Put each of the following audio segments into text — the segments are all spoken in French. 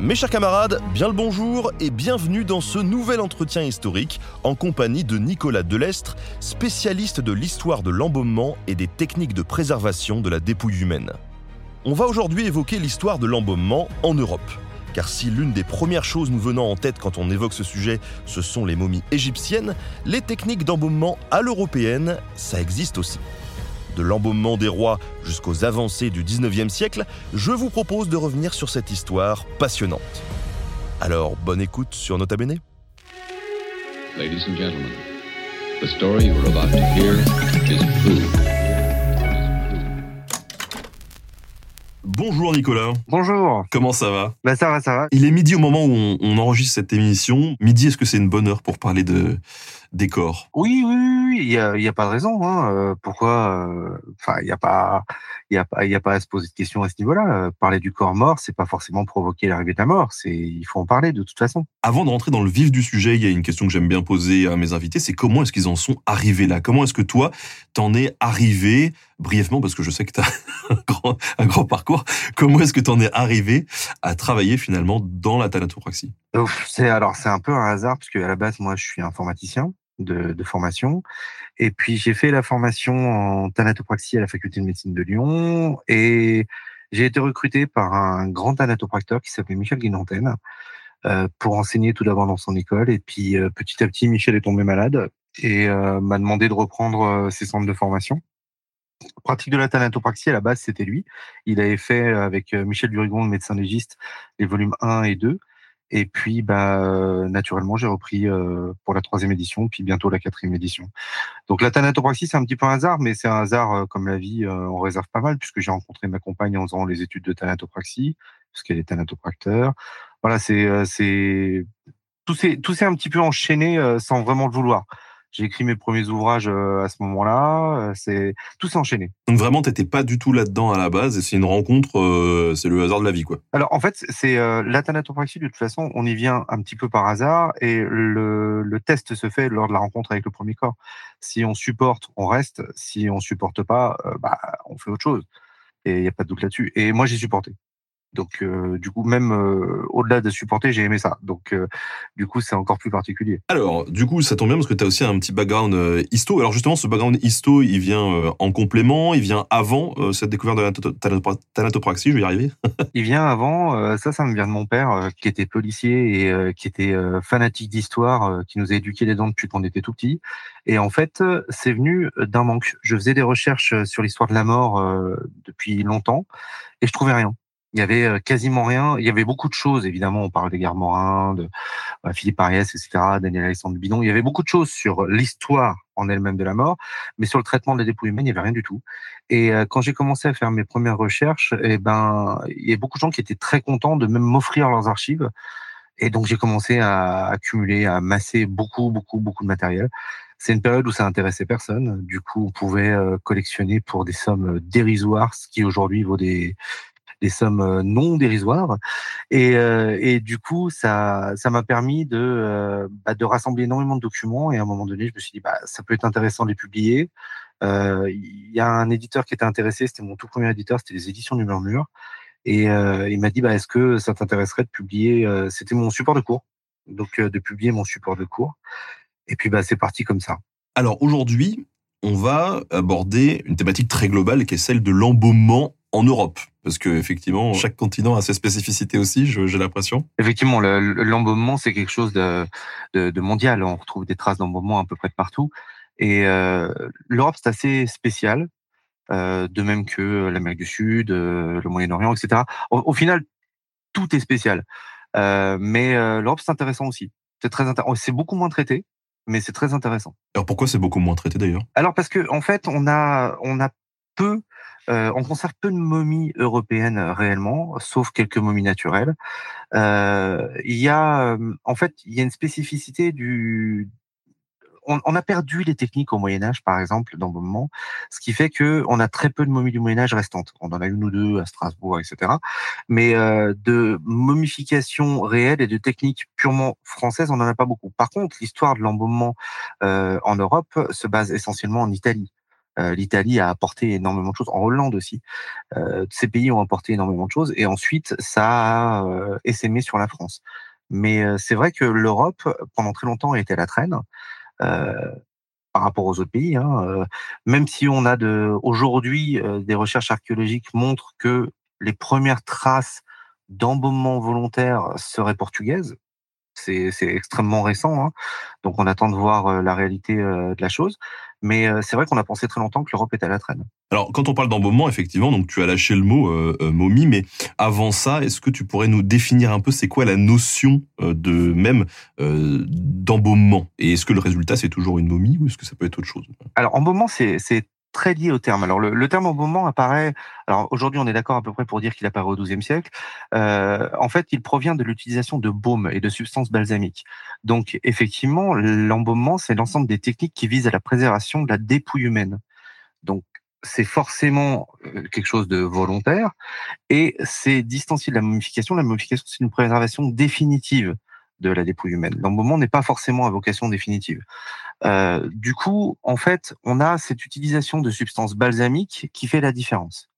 Mes chers camarades, bien le bonjour et bienvenue dans ce nouvel entretien historique en compagnie de Nicolas Delestre, spécialiste de l'histoire de l'embaumement et des techniques de préservation de la dépouille humaine. On va aujourd'hui évoquer l'histoire de l'embaumement en Europe. Car si l'une des premières choses nous venant en tête quand on évoque ce sujet, ce sont les momies égyptiennes, les techniques d'embaumement à l'européenne, ça existe aussi de l'embaumement des rois jusqu'aux avancées du 19e siècle, je vous propose de revenir sur cette histoire passionnante. Alors, bonne écoute sur Nota Bene. Ladies and gentlemen, the story you are about to hear is true. Bonjour Nicolas, Bonjour. comment ça va? Bah ça va, ça va. Il est midi au moment où on, on enregistre cette émission. Midi, est-ce que c'est une bonne heure pour parler de décor Oui, oui, oui, il y a, a pas de raison. Hein. euh, pourquoi euh, Enfin, il y a pas, il y a pas, il y a pas à se poser de questions à ce niveau-là. Euh, Parler du corps mort, c'est pas forcément provoquer l'arrivée de la mort. C'est, il faut en parler de toute façon. Avant de rentrer dans le vif du sujet, il y a une question que j'aime bien poser à mes invités, c'est comment est-ce qu'ils en sont arrivés là? Comment est-ce que toi, t'en es arrivé brièvement, parce que je sais que tu as un grand, un grand parcours, comment est-ce que t'en es arrivé à travailler finalement dans la thanatopraxie c'est alors c'est un peu un hasard parce que à la base, moi, je suis informaticien de, formation, et puis j'ai fait la formation en thanatopraxie à la faculté de médecine de Lyon, et j'ai été recruté par un grand thanatopracteur qui s'appelait Michel Guinanten euh, pour enseigner tout d'abord dans son école, et puis euh, petit à petit, Michel est tombé malade et euh, m'a demandé de reprendre ses centres de formation. Pratique de la thanatopraxie, à la base, c'était lui. Il avait fait avec Michel Durigon, le médecin légiste, les volumes 1 et 2. Et puis, bah, euh, naturellement, j'ai repris euh, pour la troisième édition, puis bientôt la quatrième édition. Donc, la thanatopraxie, c'est un petit peu un hasard, mais c'est un hasard euh, comme la vie, euh, on réserve pas mal, puisque j'ai rencontré ma compagne en faisant les études de thanatopraxie, parce qu'elle est thanatopracteur. Voilà, c'est, euh, c'est, tout s'est, tout s'est un petit peu enchaîné euh, sans vraiment le vouloir. J'ai écrit mes premiers ouvrages euh, à ce moment-là. euh, C'est tout s'est enchaîné. Donc vraiment, t'étais pas du tout là-dedans à la base, et c'est une rencontre, euh, c'est le hasard de la vie, quoi. Alors en fait, c'est euh, la thanatopraxie de toute façon, on y vient un petit peu par hasard et le, le test se fait lors de la rencontre avec le premier corps. Si on supporte, on reste. Si on supporte pas, euh, bah on fait autre chose. Et il y a pas de doute là-dessus. Et moi j'ai supporté. Donc euh, du coup même euh, au-delà de supporter, j'ai aimé ça. Donc euh, du coup c'est encore plus particulier. Alors, du coup, ça tombe bien parce que tu as aussi un petit background euh, histo. Alors justement, ce background histo, il vient euh, en complément, il vient avant euh, cette découverte de la thanat- thanat- thanatopraxie, je vais y arriver. Il vient avant, euh, ça, ça me vient de mon père, qui était policier et qui était fanatique d'histoire, qui nous a éduqués les dents depuis qu'on était tout petit. Et en fait, c'est venu d'un manque. Je faisais des recherches sur l'histoire de la mort euh, depuis longtemps et je trouvais rien. Il y avait quasiment rien. Il y avait beaucoup de choses, évidemment. On parle des guerres Morins, de euh, Philippe Ariès, etc., Daniel Alexandre Bidon. Il y avait beaucoup de choses sur l'histoire en elle-même de la mort, mais sur le traitement de la dépouille humaine, il n'y avait rien du tout. Et quand j'ai commencé à faire mes premières recherches, eh ben, il y a beaucoup de gens qui étaient très contents de même m'offrir leurs archives. Et donc, j'ai commencé à accumuler, à masser beaucoup, beaucoup, beaucoup de matériel. C'est une période où ça intéressait personne. Du coup, on pouvait collectionner pour des sommes dérisoires, ce qui aujourd'hui vaut des, des sommes euh, non dérisoires. Et, euh, et du coup, ça, ça m'a permis de, euh, bah, de rassembler énormément de documents. Et à un moment donné, je me suis dit, bah, ça peut être intéressant de les publier. Il y a un éditeur qui était intéressé, c'était mon tout premier éditeur, c'était les éditions du Murmure. Et il m'a dit, bah, est-ce que ça t'intéresserait de publier C'était mon support de cours, donc de publier mon support de cours. Et puis, bah, c'est parti comme ça. Alors aujourd'hui, on va aborder une thématique très globale qui est celle de l'embaumement en Europe. Parce que effectivement, chaque continent a ses spécificités aussi, j'ai l'impression. Effectivement, le- le- l'embaumement, c'est quelque chose de, de, de mondial. On retrouve des traces d'embaumement à peu près de partout. Et euh, l'Europe, c'est assez spécial, euh, de même que l'Amérique du Sud, euh, le Moyen-Orient, etc. Au, au final, tout est spécial. Mais l'Europe, c'est intéressant aussi. C'est très. C'est beaucoup moins traité, mais c'est très intéressant. Alors pourquoi c'est beaucoup moins traité d'ailleurs? Alors parce que en fait, on a on a peu, on conserve peu de momies européennes réellement, sauf quelques momies naturelles. il y a, en fait, il y a une spécificité du on, a perdu les techniques au Moyen Âge, par exemple, dans le moment, ce qui fait que on a très peu de momies du Moyen Âge restantes. On en a une ou deux à Strasbourg, etc. Mais euh, de momification réelle et de techniques purement françaises, on n'en a pas beaucoup. Par contre, l'histoire de l'embaumement euh, en Europe se base essentiellement en Italie. Euh, L'Italie a apporté énormément de choses, en Hollande aussi. ces pays ont apporté énormément de choses, et ensuite ça a essaimé sur la France. Mais c'est vrai que l'Europe, pendant très longtemps, a été à la traîne. Euh, par rapport aux autres pays. Hein, euh, même si on a de aujourd'hui euh, des recherches archéologiques montrent que les premières traces d'embaumement volontaire seraient portugaises. C'est extrêmement récent, hein. donc on attend de voir la réalité de la chose. Mais c'est vrai qu'on a pensé très longtemps que l'Europe était à la traîne. Alors, quand on parle d'embaumement, effectivement, donc tu as lâché le mot euh, euh, momie, mais avant ça, est-ce que tu pourrais nous définir un peu c'est quoi la notion euh, de même euh, d'embaumement? Et est-ce que le résultat c'est toujours une momie ou est-ce que ça peut être autre chose Alors, embaumement, c'est très lié au terme. Alors, le, terme embaumement apparaît. Alors, aujourd'hui, on est d'accord à peu près pour dire qu'il apparaît au XIIe siècle. Euh, en fait, il provient de l'utilisation de baumes et de substances balsamiques. Donc, effectivement, l'embaumement, c'est l'ensemble des techniques qui visent à la préservation de la dépouille humaine. Donc, c'est forcément euh, quelque chose de volontaire et c'est distancié de la momification. La momification, c'est une préservation définitive de la dépouille humaine. L'embaumement n'est pas forcément à vocation définitive. Euh, du coup, en fait, on a cette utilisation de substances balsamiques qui fait la différence.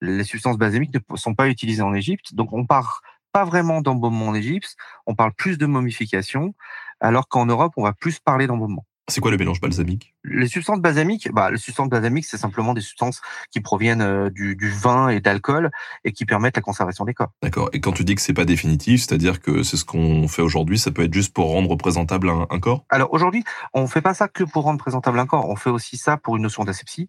Les substances balsamiques ne sont pas utilisées en Égypte, donc on parle pas vraiment d'embaumement en Égypte, on parle plus de momification, alors qu'en Europe, on va plus parler d'embaumement. C'est quoi le mélange balsamique? Les substances balsamiques, bah, les substances balsamiques, c'est simplement des substances qui proviennent euh, du, vin et d'alcool et qui permettent la conservation des corps. D'accord. Et quand tu dis que c'est pas définitif, c'est-à-dire que c'est ce qu'on fait aujourd'hui, ça peut être juste pour rendre présentable un, corps? Alors aujourd'hui, on fait pas ça que pour rendre présentable un corps. On fait aussi ça pour une notion d'asepsie.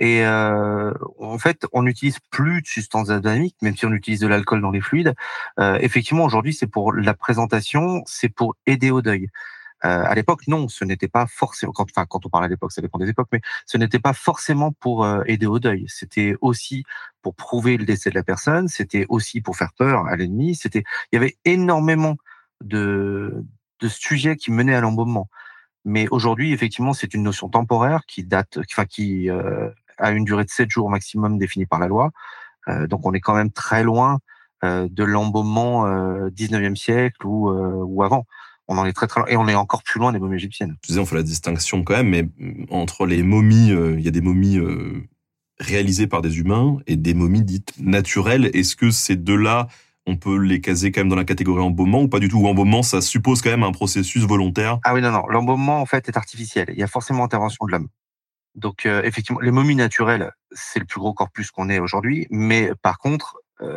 Et euh, en fait, on n'utilise plus de substances balsamiques, même si on utilise de l'alcool dans les fluides. Euh, effectivement, aujourd'hui, c'est pour la présentation, c'est pour aider au deuil. Euh, à l'époque, non, ce n'était pas forcément. Quand, enfin, quand on parle à l'époque, ça dépend des époques, mais ce n'était pas forcément pour euh, aider au deuil. C'était aussi pour prouver le décès de la personne. C'était aussi pour faire peur à l'ennemi. C'était. Il y avait énormément de de sujets qui menaient à l'embaumement. Mais aujourd'hui, effectivement, c'est une notion temporaire qui date, enfin qui euh, a une durée de sept jours maximum définie par la loi. Euh, donc, on est quand même très loin euh, de l'embaumement 19e siècle ou, ou avant on en est très très loin et on est encore plus loin des momies égyptiennes. Tu disais on fait la distinction quand même, mais entre les momies, euh, il y a des momies euh, réalisées par des humains et des momies dites naturelles. Est-ce que ces deux-là, on peut les caser quand même dans la catégorie embaumement ou pas du tout? Ou embaumement, ça suppose quand même un processus volontaire? Ah oui, non, non. L'embaumement, en fait, est artificiel. Il y a forcément intervention de l'homme. Donc, euh, effectivement, les momies naturelles, c'est le plus gros corpus qu'on ait aujourd'hui. Mais par contre,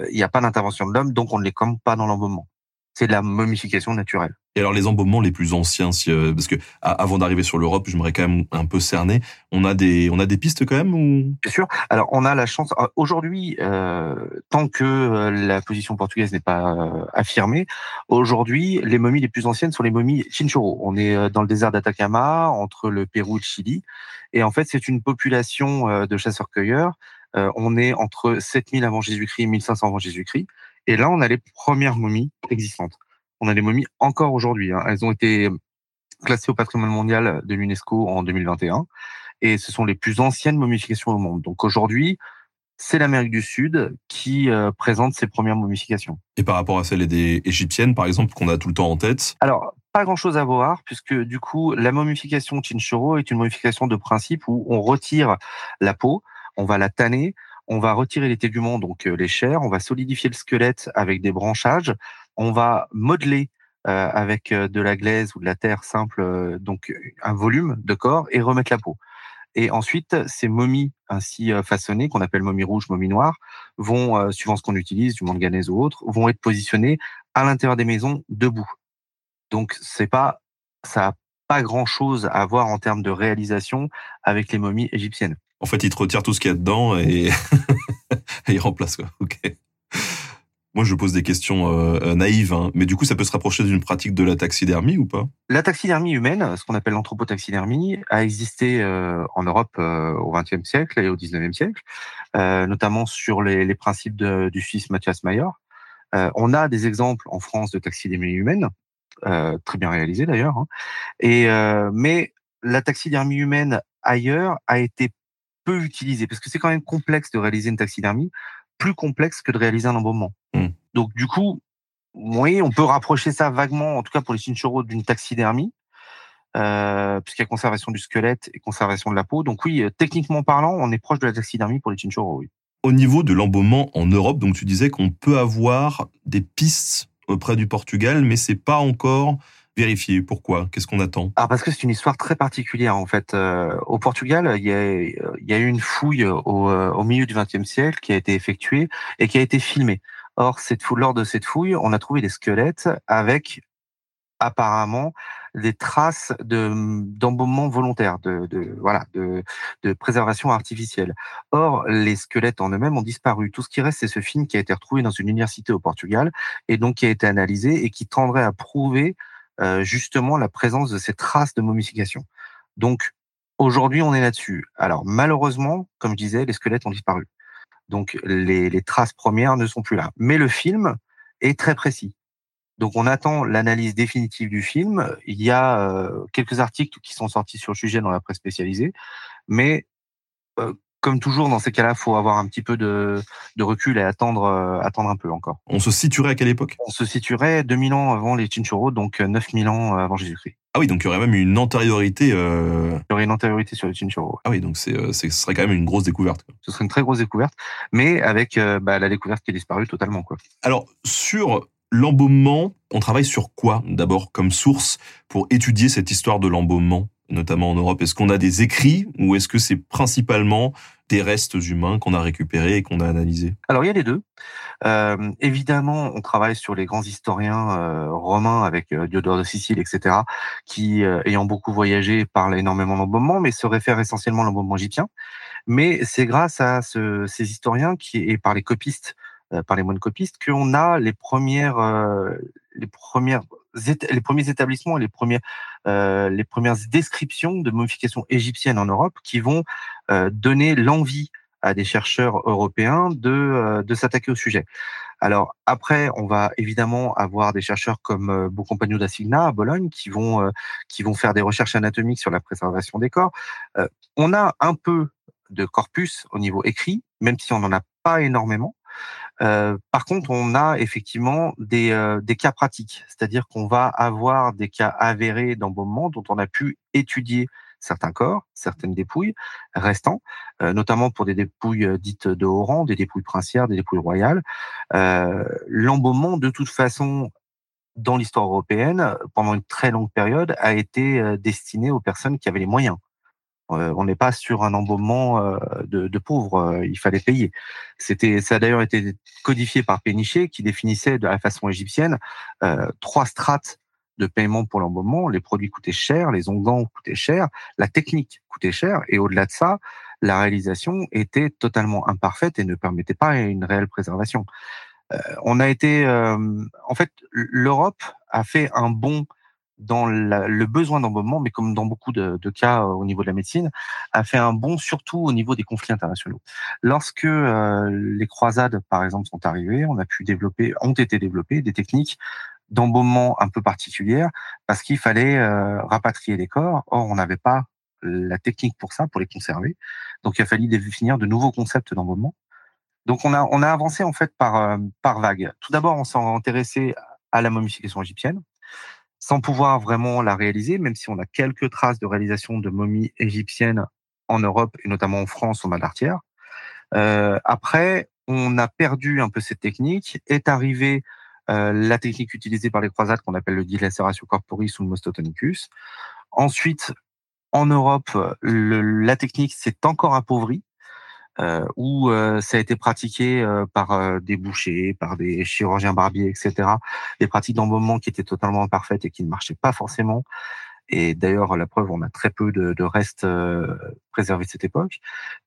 il n'y a pas d'intervention de l'homme, donc on ne les comme pas dans l'embaumement. C'est de la momification naturelle. Et alors les embaumements les plus anciens, euh, parce que avant d'arriver sur l'Europe, j'aimerais quand même un peu cerner. On a des, on a des pistes quand même ou? Bien sûr. Alors on a la chance euh, aujourd'hui, euh, tant que la position portugaise n'est pas affirmée, aujourd'hui les momies les plus anciennes sont les momies Chinchorro. On est dans le désert d'Atacama, entre le Pérou et le Chili, et en fait c'est une population de chasseurs-cueilleurs. on est entre 7000 avant Jésus-Christ et 1500 avant Jésus-Christ. Et là, on a les premières momies existantes on a des momies encore aujourd'hui. Hein. Elles ont été classées au patrimoine mondial de l'UNESCO en 2021 et ce sont les plus anciennes momifications au monde. Donc aujourd'hui, c'est l'Amérique du Sud qui euh, présente ses premières momifications. Et par rapport à celles des égyptiennes, par exemple, qu'on a tout le temps en tête? Alors, pas grand-chose à voir, puisque du coup, la momification Chinchorro est une momification de principe où on retire la peau, on va la tanner, on va retirer les téguments, donc euh, les chairs, on va solidifier le squelette avec des branchages, on va modeler euh, avec euh, de la glaise ou de la terre simple, euh, donc un volume de corps et remettre la peau. Et ensuite, ces momies ainsi façonnées, qu'on appelle momies rouges, momies noires, vont, suivant ce qu'on utilise, du manganèse ou autre, vont être positionnées à l'intérieur des maisons debout. Donc, c'est pas, ça n'a pas grand chose à voir en termes de réalisation avec les momies égyptiennes. En fait, ils te retirent tout ce qu'il y a dedans et, et ils remplacent quoi. Ok. Moi, je pose des questions euh, naïves, hein. mais du coup, ça peut se rapprocher d'une pratique de la taxidermie ou pas? La taxidermie humaine, ce qu'on appelle l'anthropotaxidermie, a existé en Europe au XXe siècle et au XIXe siècle, notamment sur les, principes du Suisse Matthias Mayer. on a des exemples en France de taxidermie humaine, très bien réalisés d'ailleurs, hein. mais la taxidermie humaine ailleurs a été peu utilisée parce que c'est quand même complexe de réaliser une taxidermie, plus complexe que de réaliser un embaumement. Mmh. Donc du coup, oui, on peut rapprocher ça vaguement, en tout cas pour les chinchorros, d'une taxidermie, euh, puisqu'il y a conservation du squelette et conservation de la peau. Donc oui, euh, techniquement parlant, on est proche de la taxidermie pour les chinchorros, oui. Au niveau de l'embaumement en Europe, donc tu disais qu'on peut avoir des pistes auprès du Portugal, mais c'est pas encore vérifier Pourquoi Qu'est-ce qu'on attend? Ah, Parce que c'est une histoire très particulière en fait. Euh, au Portugal, il y, a, eu une fouille au, euh, au milieu du XXe siècle qui a été effectuée et qui a été filmée. Or, cette fouille, lors de cette fouille, on a trouvé des squelettes avec apparemment des traces de d'embaumement volontaire, de, voilà, de, préservation artificielle. Or, les squelettes en eux-mêmes ont disparu. Tout ce qui reste, c'est ce film qui a été retrouvé dans une université au Portugal et donc qui a été analysé et qui tendrait à prouver euh, justement la présence de ces traces de momification. Donc aujourd'hui, on est là-dessus. Alors malheureusement, comme je disais, les squelettes ont disparu. Donc les, les traces premières ne sont plus là. Mais le film est très précis. Donc on attend l'analyse définitive du film. Il y a euh, quelques articles qui sont sortis sur le sujet dans la presse spécialisée, mais euh, comme toujours, dans ces cas-là, faut avoir un petit peu de, de recul et attendre, euh, attendre un peu encore. On se situerait à quelle époque? On se situerait 2000 ans avant les Chinchorros, donc 9000 ans avant Jésus-Christ. Ah oui, donc il y aurait même une antériorité. Euh... Il y aurait une antériorité sur les Chinchorros. Ah oui, donc c'est, euh, ce serait quand même une grosse découverte. Ce serait une très grosse découverte, mais avec euh, bah, la découverte qui est disparue totalement. Quoi. Alors, sur l'embaumement, on travaille sur quoi d'abord comme source pour étudier cette histoire de l'embaumement? Notamment en Europe Est-ce qu'on a des écrits ou est-ce que c'est principalement des restes humains qu'on a récupérés et qu'on a analysés? Alors il y a les deux. Euh, évidemment, on travaille sur les grands historiens euh, romains avec euh, Diodore de Sicile, etc., qui, euh, ayant beaucoup voyagé, parlent énormément d'embaumement, mais se réfèrent essentiellement à l'embaumement égyptien. Mais c'est grâce à ce, ces historiens qui, et par les copistes, par les moines copistes, qu'on a les premières, les premières les premiers établissements, les premières, euh, les premières descriptions de momification égyptienne en Europe qui vont euh, donner l'envie à des chercheurs européens de, euh, de s'attaquer au sujet. Alors après, on va évidemment avoir des chercheurs comme Beaucompagno da à Bologne qui vont faire des recherches anatomiques sur la préservation des corps. on a un peu de corpus au niveau écrit, même si on n'en a pas énormément. Euh, par contre, on a effectivement des, euh, des cas pratiques, c'est-à-dire qu'on va avoir des cas avérés d'embaumement dont on a pu étudier certains corps, certaines dépouilles restants, euh, notamment pour des dépouilles dites de haut rang, des dépouilles princières, des dépouilles royales. L'embaumement, de toute façon, dans l'histoire européenne, pendant une très longue période, a été destiné aux personnes qui avaient les moyens. Euh, on n'est pas sur un embaumement euh, de, pauvres, euh, il fallait payer. C'était, ça a d'ailleurs été codifié par Péniché qui définissait de la façon égyptienne trois strates de paiement pour l'embaumement. Les produits coûtaient cher, les onguents coûtaient cher, la technique coûtait cher, et au-delà de ça, la réalisation était totalement imparfaite et ne permettait pas une réelle préservation. on a été, en fait, l'Europe a fait un bond dans le besoin d'embaumement, mais comme dans beaucoup de, cas euh, au niveau de la médecine, a fait un bond surtout au niveau des conflits internationaux. Lorsque euh, les croisades, par exemple, sont arrivées, on a pu développer, ont été développées des techniques d'embaumement un peu particulières parce qu'il fallait euh, rapatrier les corps. Or, on n'avait pas la technique pour ça, pour les conserver. Donc, il a fallu définir de nouveaux concepts d'embaumement. Donc, on a, avancé en fait par, par vague. Tout d'abord, on s'est intéressé à la momification égyptienne sans pouvoir vraiment la réaliser, même si on a quelques traces de réalisation de momies égyptiennes en Europe et notamment en France au Malartière. Euh, après, on a perdu un peu cette technique. Est arrivée euh, la technique utilisée par les croisades qu'on appelle le dilaceratio corporis ou le mostotonicus. Ensuite, en Europe, la technique s'est encore appauvrie où euh, ça a été pratiqué euh, par euh, des bouchers, par des chirurgiens barbiers, etc. Des pratiques d'embaumement qui étaient totalement imparfaites et qui ne marchaient pas forcément. Et d'ailleurs, la preuve, on a très peu de, de restes préservés de cette époque.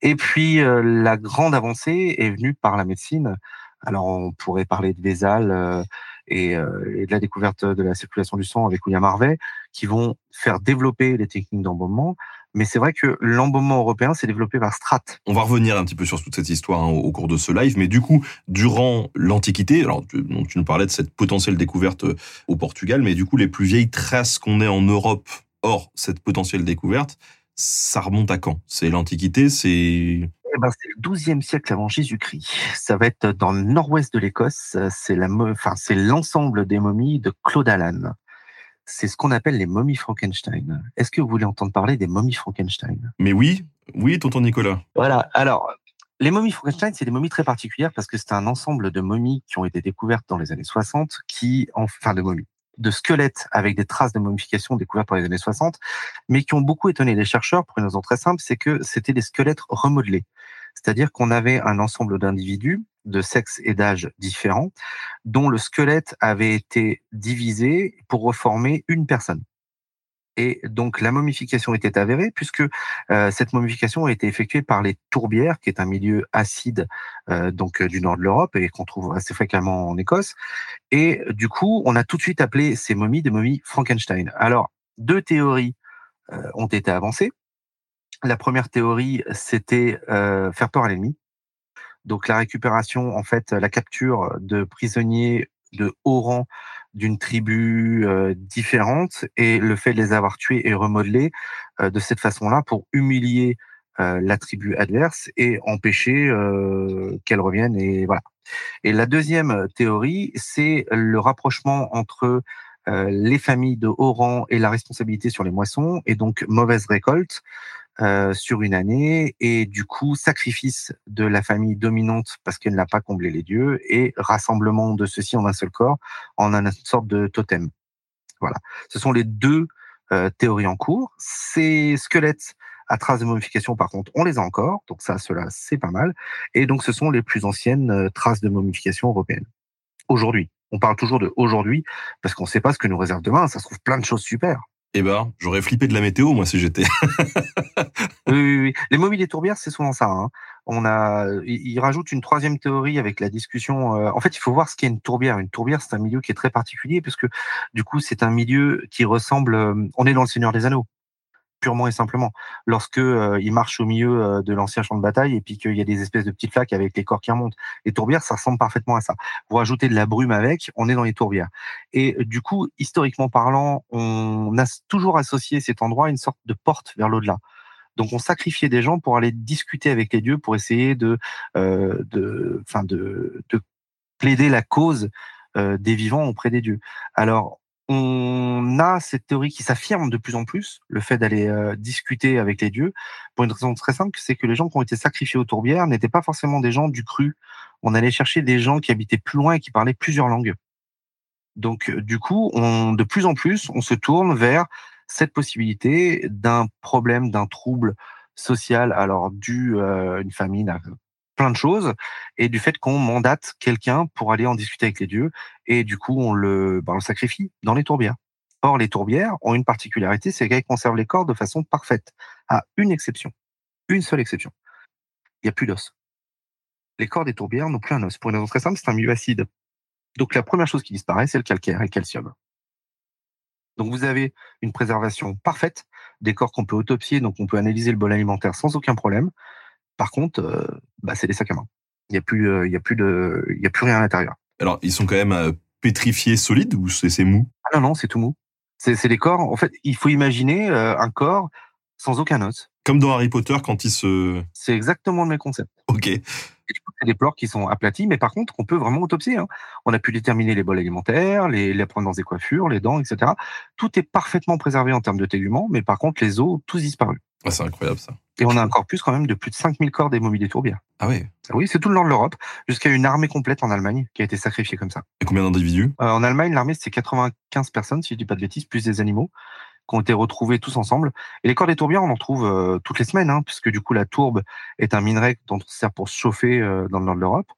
Et puis, la grande avancée est venue par la médecine Alors, on pourrait parler de Vézal euh, et, euh, et, de la découverte de la circulation du sang avec William Harvey, qui vont faire développer les techniques d'embaumement. Mais c'est vrai que l'embaumement européen s'est développé par Strat. On va revenir un petit peu sur toute cette histoire hein, au cours de ce live, mais du coup, durant l'Antiquité, alors tu, tu nous parlais de cette potentielle découverte euh, au Portugal, mais du coup, les plus vieilles traces qu'on ait en Europe, hors cette potentielle découverte, ça remonte à quand? C'est l'Antiquité, c'est eh ben, c'est le XIIe siècle avant Jésus-Christ. Ça va être dans le nord-ouest de l'Écosse. C'est la, enfin, c'est l'ensemble des momies de Claude Allan. C'est ce qu'on appelle les momies Frankenstein. Est-ce que vous voulez entendre parler des momies Frankenstein? Mais oui, oui, tonton Nicolas. Voilà. Alors, les momies Frankenstein, c'est des momies très particulières parce que c'est un ensemble de momies qui ont été découvertes dans les années 60, qui, enfin, de momies, de squelettes avec des traces de momification découvertes dans les années 60, mais qui ont beaucoup étonné les chercheurs pour une raison très simple, c'est que c'était des squelettes remodelés. C'est-à-dire qu'on avait un ensemble d'individus de sexe et d'âge différents, dont le squelette avait été divisé pour reformer une personne. Et donc la momification était avérée puisque euh, cette momification a été effectuée par les tourbières, qui est un milieu acide euh, donc euh, du nord de l'Europe et qu'on trouve assez fréquemment en Écosse. Et du coup, on a tout de suite appelé ces momies des momies Frankenstein. Alors deux théories ont été avancées. La première théorie, c'était faire peur à l'ennemi. Donc la récupération, en fait, la capture de prisonniers de haut rang d'une tribu euh, différente et le fait de les avoir tués et remodelés euh, de cette façon-là pour humilier euh, la tribu adverse et empêcher qu'elle revienne et voilà. Et la deuxième théorie, c'est le rapprochement entre les familles de haut rang et la responsabilité sur les moissons et donc mauvaise récolte euh, sur une année et du coup sacrifice de la famille dominante parce qu'elle n'a pas comblé les dieux et rassemblement de ceux-ci en un seul corps en une sorte de totem. Voilà. Ce sont les deux euh, théories en cours. Ces squelettes à traces de momification, par contre, on les a encore. Donc ça, cela, c'est pas mal. Et donc, ce sont les plus anciennes euh, traces de momification européennes. Aujourd'hui. On parle toujours de aujourd'hui parce qu'on ne sait pas ce que nous réserve demain. Ça se trouve plein de choses super. Eh ben, j'aurais flippé de la météo, moi, si j'étais. oui, oui, oui. Les momies des tourbières, c'est souvent ça. Hein. On a, il, rajoute une troisième théorie avec la discussion. Euh, en fait, il faut voir ce qu'est une tourbière. Une tourbière, c'est un milieu qui est très particulier parce que, du coup, c'est un milieu qui ressemble. Euh, on est dans le Seigneur des Anneaux purement et simplement. Lorsque euh, il marche au milieu euh, de l'ancien champ de bataille et puis qu'il y a des espèces de petites flaques avec les corps qui remontent. Les tourbières, ça ressemble parfaitement à ça. Vous rajoutez de la brume avec, on est dans les tourbières. Et euh, du coup, historiquement parlant, on a toujours associé cet endroit à une sorte de porte vers l'au-delà. Donc on sacrifiait des gens pour aller discuter avec les dieux, pour essayer de, euh, de, enfin de, de plaider la cause des vivants auprès des dieux. Alors on a cette théorie qui s'affirme de plus en plus, le fait d'aller euh, discuter avec les dieux, pour une raison très simple, c'est que les gens qui ont été sacrifiés aux tourbières n'étaient pas forcément des gens du cru. On allait chercher des gens qui habitaient plus loin et qui parlaient plusieurs langues. Donc, euh, du coup, de plus en plus, on se tourne vers cette possibilité d'un problème, d'un trouble social, alors dû à euh, une famine, plein de choses et du fait qu'on mandate quelqu'un pour aller en discuter avec les dieux et du coup on le, ben, on le sacrifie dans les tourbières. Or les tourbières ont une particularité, c'est qu'elles conservent les corps de façon parfaite, à une exception, une seule exception. Il n'y a plus d'os. Les corps des tourbières n'ont plus un os. Pour une raison très simple, c'est un milieu acide. Donc la première chose qui disparaît, c'est le calcaire et le calcium. Donc vous avez une préservation parfaite des corps qu'on peut autopsier, donc on peut analyser le bol alimentaire sans aucun problème. Par contre, euh, bah, c'est des sacs à main. Il n'y a plus, euh, y a plus de, il y a plus rien à l'intérieur. Alors, ils sont quand même euh, pétrifiés solides ou c'est mou? Ah non, non, c'est tout mou. C'est des corps. En fait, il faut imaginer un corps sans aucun os. Comme dans Harry Potter quand il se. C'est exactement le même concept. Ok. C'est des pleurs qui sont aplatis, mais par contre, on peut vraiment autopsier. Hein. On a pu déterminer les bols alimentaires, les, les provenances des coiffures, les dents, etc. Tout est parfaitement préservé en termes de téguments, mais par contre, les os, tous disparus. Ah, c'est incroyable ça. Et on a encore plus quand même de plus de 5000 corps des momies des tourbières. Ah oui Oui, c'est tout le nord de l'Europe, jusqu'à une armée complète en Allemagne qui a été sacrifiée comme ça. Et combien d'individus? Euh, En Allemagne, l'armée, c'est 95 personnes, si je dis pas de bêtises, plus des animaux qui ont été retrouvés tous ensemble. Et les corps des tourbières, on en trouve euh, toutes les semaines, hein, puisque du coup, la tourbe est un minerai dont on sert pour se chauffer euh, dans le nord de l'Europe.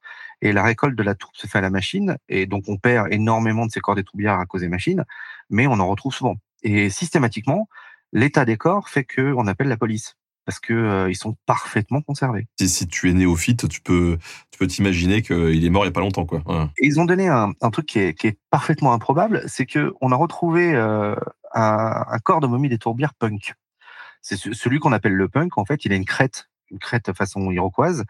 Et la récolte de la tourbe se fait à la machine, et donc on perd énormément de ces corps des tourbières à cause des machines, mais on en retrouve souvent. Et systématiquement, l'état des corps fait qu'on appelle la police parce que euh, ils sont parfaitement conservés. Si, si tu es néophyte, tu peux, tu peux t'imaginer qu'il est mort il y a pas longtemps, quoi. Ils ont donné un, un truc qui est, qui est, parfaitement improbable, c'est que on a retrouvé euh, un, un, corps de momie des tourbières punk. C'est celui qu'on appelle le punk. En fait, il a une crête, une crête façon iroquoise.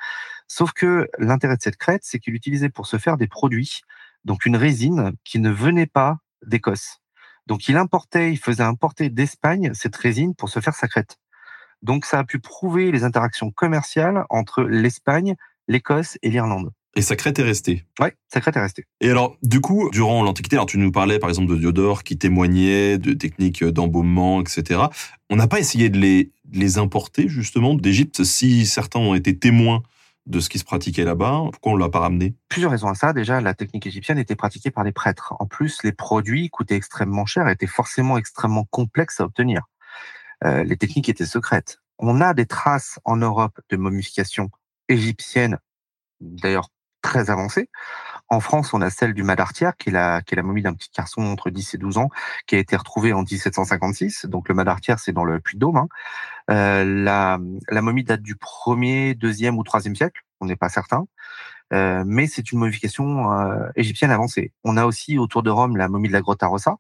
Sauf que l'intérêt de cette crête, c'est qu'il utilisait pour se faire des produits, donc une résine qui ne venait pas d'Écosse. Donc il importait, il faisait importer d'Espagne cette résine pour se faire sa crête. Donc ça a pu prouver les interactions commerciales entre l'Espagne, l'Écosse et l'Irlande. Et sa crête est restée. Oui, sa crête est restée. Et alors, du coup, durant l'Antiquité, alors tu nous parlais par exemple de Diodore qui témoignait de techniques d'embaumement, etc. On n'a pas essayé de les, de les importer justement d'Égypte si certains ont été témoins de ce qui se pratiquait là-bas Pourquoi on l'a pas ramené? Plusieurs raisons à ça. Déjà, la technique égyptienne était pratiquée par des prêtres. En plus, les produits coûtaient extrêmement cher et étaient forcément extrêmement complexes à obtenir. Euh, les techniques étaient secrètes. On a des traces en Europe de momification égyptienne, d'ailleurs très avancée. En France, on a celle du Madartière, qui est la, momie d'un petit garçon entre 10 et 12 ans, qui a été retrouvée en 1756. Donc le Madartière, c'est dans le Puy-de-Dôme. Hein. Euh, la, momie date du 1er, 2e ou 3e siècle, on n'est pas certain. Euh, mais c'est une momification euh, égyptienne avancée. On a aussi autour de Rome la momie de la Grotta Rossa.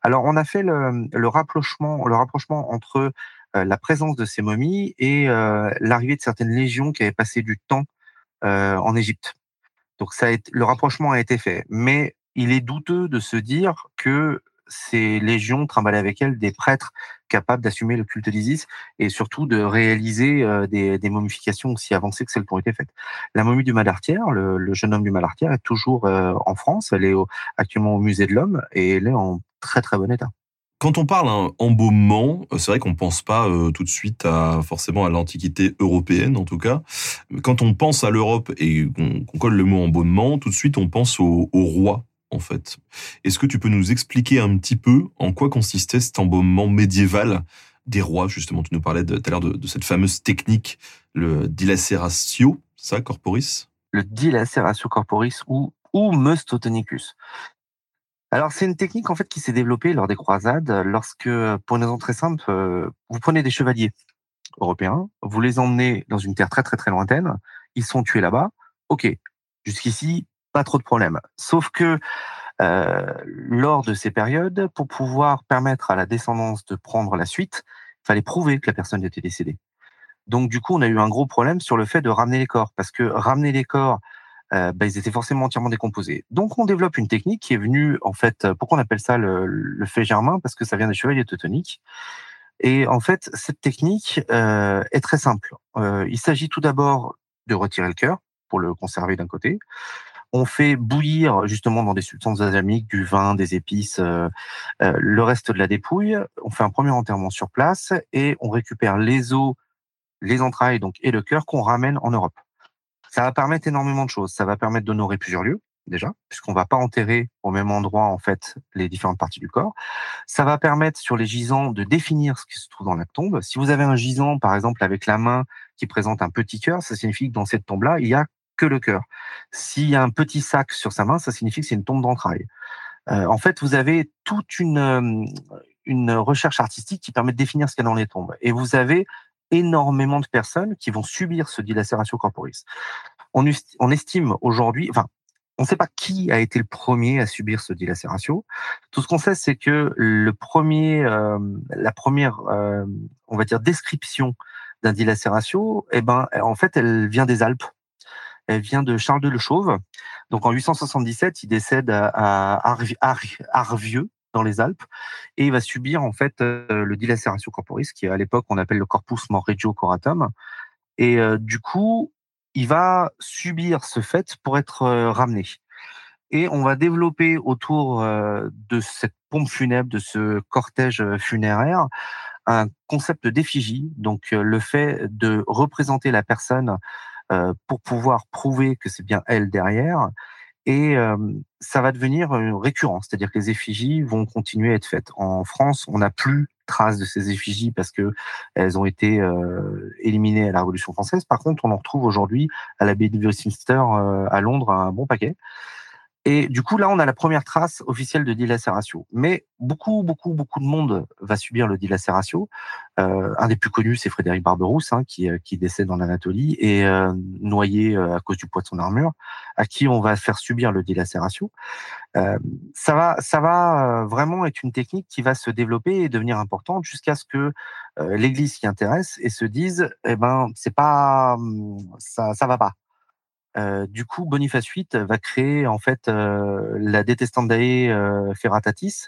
Alors on a fait le, rapprochement, le rapprochement entre la présence de ces momies et l'arrivée de certaines légions qui avaient passé du temps en Égypte. Donc le rapprochement a été fait, mais il est douteux de se dire que ces légions trimbalaient avec elles des prêtres capables d'assumer le culte d'Isis et surtout de réaliser des, des, momifications aussi avancées que celles qui ont été faites. La momie du Malartière, le, jeune homme du Malartière, est toujours en France. Elle est actuellement au musée de l'homme et elle est en très très bon état. Quand on parle un embaumement, euh, c'est vrai qu'on pense pas euh, tout de suite à forcément à l'antiquité européenne en tout cas. Quand on pense à l'Europe et qu'on colle le mot embaumement, tout de suite on pense au, au roi en fait. Est-ce que tu peux nous expliquer un petit peu en quoi consistait cet embaumement médiéval des rois justement? Tu nous parlais tout à l'heure de, cette fameuse technique, le dilaceratio, ça, corporis? Le dilaceratio corporis ou ou Mestotonicus. Alors c'est une technique en fait qui s'est développée lors des croisades, lorsque, pour une raison très simple, euh, vous prenez des chevaliers européens, vous les emmenez dans une terre très très très lointaine, ils sont tués là-bas. Ok, jusqu'ici pas trop de problèmes. Sauf que euh, lors de ces périodes, pour pouvoir permettre à la descendance de prendre la suite, il fallait prouver que la personne était décédée. Donc du coup, on a eu un gros problème sur le fait de ramener les corps, parce que ramener les corps euh, bah, ils étaient forcément entièrement décomposés. Donc on développe une technique qui est venue, en fait, pourquoi on appelle ça le, le fait germain? Parce que ça vient des chevaliers teutoniques. Et en fait, cette technique euh, est très simple. Euh, il s'agit tout d'abord de retirer le cœur pour le conserver d'un côté. On fait bouillir justement dans des substances balsamiques, du vin, des épices, euh, euh, le reste de la dépouille. On fait un premier enterrement sur place et on récupère les os, les entrailles donc et le cœur qu'on ramène en Europe. Ça va permettre énormément de choses. Ça va permettre d'honorer plusieurs lieux, déjà, puisqu'on va pas enterrer au même endroit, en fait, les différentes parties du corps. Ça va permettre, sur les gisants, de définir ce qui se trouve dans la tombe. Si vous avez un gisant, par exemple, avec la main qui présente un petit cœur, ça signifie que dans cette tombe-là, il y a que le cœur. S'il y a un petit sac sur sa main, ça signifie que c'est une tombe d'entrailles. Euh, en fait, vous avez toute une, euh, une recherche artistique qui permet de définir ce qu'il y a dans les tombes. Et vous avez énormément de personnes qui vont subir ce dilacératio corporis. On, estime aujourd'hui, enfin, on ne sait pas qui a été le premier à subir ce dilacératio. Tout ce qu'on sait, c'est que le premier, euh, la première, euh, on va dire, description d'un dilacératio, eh ben, en fait, elle vient des Alpes. Elle vient de Charles de Le Chauve. Donc, en 877, il décède à Arvieux, dans les Alpes et il va subir en fait euh, le dilaceratio corporis qui à l'époque on appelle le corpus morregio coratum et euh, du coup il va subir ce fait pour être euh, ramené. Et on va développer autour de cette pompe funèbre de ce cortège funéraire un concept d'effigie. Donc le fait de représenter la personne pour pouvoir prouver que c'est bien elle derrière et euh, ça va devenir récurrent, c'est-à-dire que les effigies vont continuer à être faites. En France, on n'a plus trace de ces effigies parce que elles ont été éliminées à la Révolution française. Par contre, on en retrouve aujourd'hui à l'abbaye de Westminster à Londres un bon paquet. Et du coup, là, on a la première trace officielle de dilacératio. Mais beaucoup, beaucoup, beaucoup de monde va subir le dilacératio. Euh, un des plus connus, c'est Frédéric Barberousse, hein, qui, euh, qui décède en Anatolie et euh, noyé à cause du poids de son armure, à qui on va faire subir le dilacératio. ça va, ça va vraiment être une technique qui va se développer et devenir importante jusqu'à ce que l'Église s'y intéresse et se dise, eh ben, c'est pas, ça, ça va pas euh, du coup, Boniface VIII va créer en fait euh, la Detestandae euh, Ferratatis,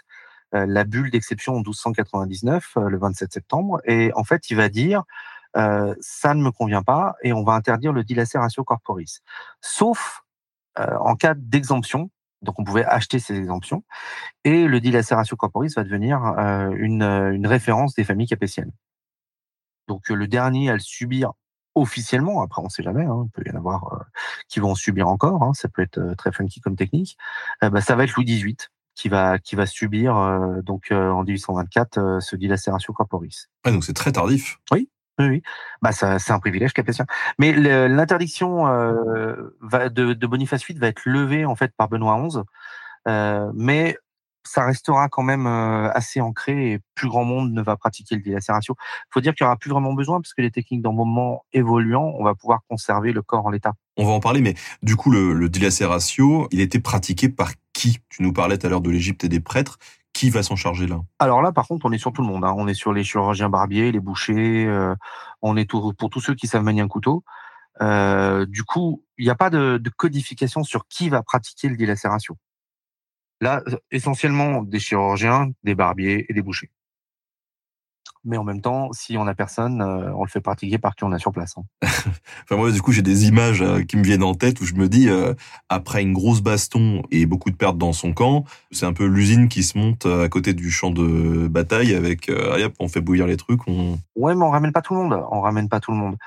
la bulle d'exception en 1299, le 27 septembre, et en fait, il va dire ça ne me convient pas et on va interdire le dilaceratio corporis, sauf en cas d'exemption. Donc, on pouvait acheter ces exemptions et le dilaceratio corporis va devenir une, une référence des familles capétiennes. Donc, le dernier à le subir officiellement, après on ne sait jamais, hein, il peut y en avoir euh, qui vont subir encore, hein, ça peut être euh, très funky comme technique, euh, bah, ça va être Louis XVIII qui va qui va subir donc en 1824 ce dilacératio corporis. Ah, donc c'est très tardif. Oui. Oui, Bah, c'est un privilège capétien. Mais l'interdiction de, de, Boniface VIII va être levée en fait par Benoît XI, mais ça restera quand même assez ancré et plus grand monde ne va pratiquer le dilacératio. Il faut dire qu'il n'y aura plus vraiment besoin parce que les techniques d'embaumement évoluant, on va pouvoir conserver le corps en l'état. On va en parler, mais du coup, le, le dilacératio, il était pratiqué par qui? Tu nous parlais tout à l'heure de l'Égypte et des prêtres. Qui va s'en charger là? Alors là, par contre, on est sur tout le monde. Hein. On est sur les chirurgiens barbiers, les bouchers. Euh, on est pour tous ceux qui savent manier un couteau. Euh, du coup, il n'y a pas de, de, codification sur qui va pratiquer le dilacératio. Là, essentiellement des chirurgiens, des barbiers et des bouchers. Mais en même temps, si on a personne, euh, on le fait pratiquer par qui on a sur place. Hein. enfin moi, du coup, j'ai des images euh, qui me viennent en tête où je me dis, euh, après une grosse baston et beaucoup de pertes dans son camp, c'est un peu l'usine qui se monte à côté du champ de bataille avec, hop, on fait bouillir les trucs. On... Ouais, mais on ramène pas tout le monde. On ramène pas tout le monde.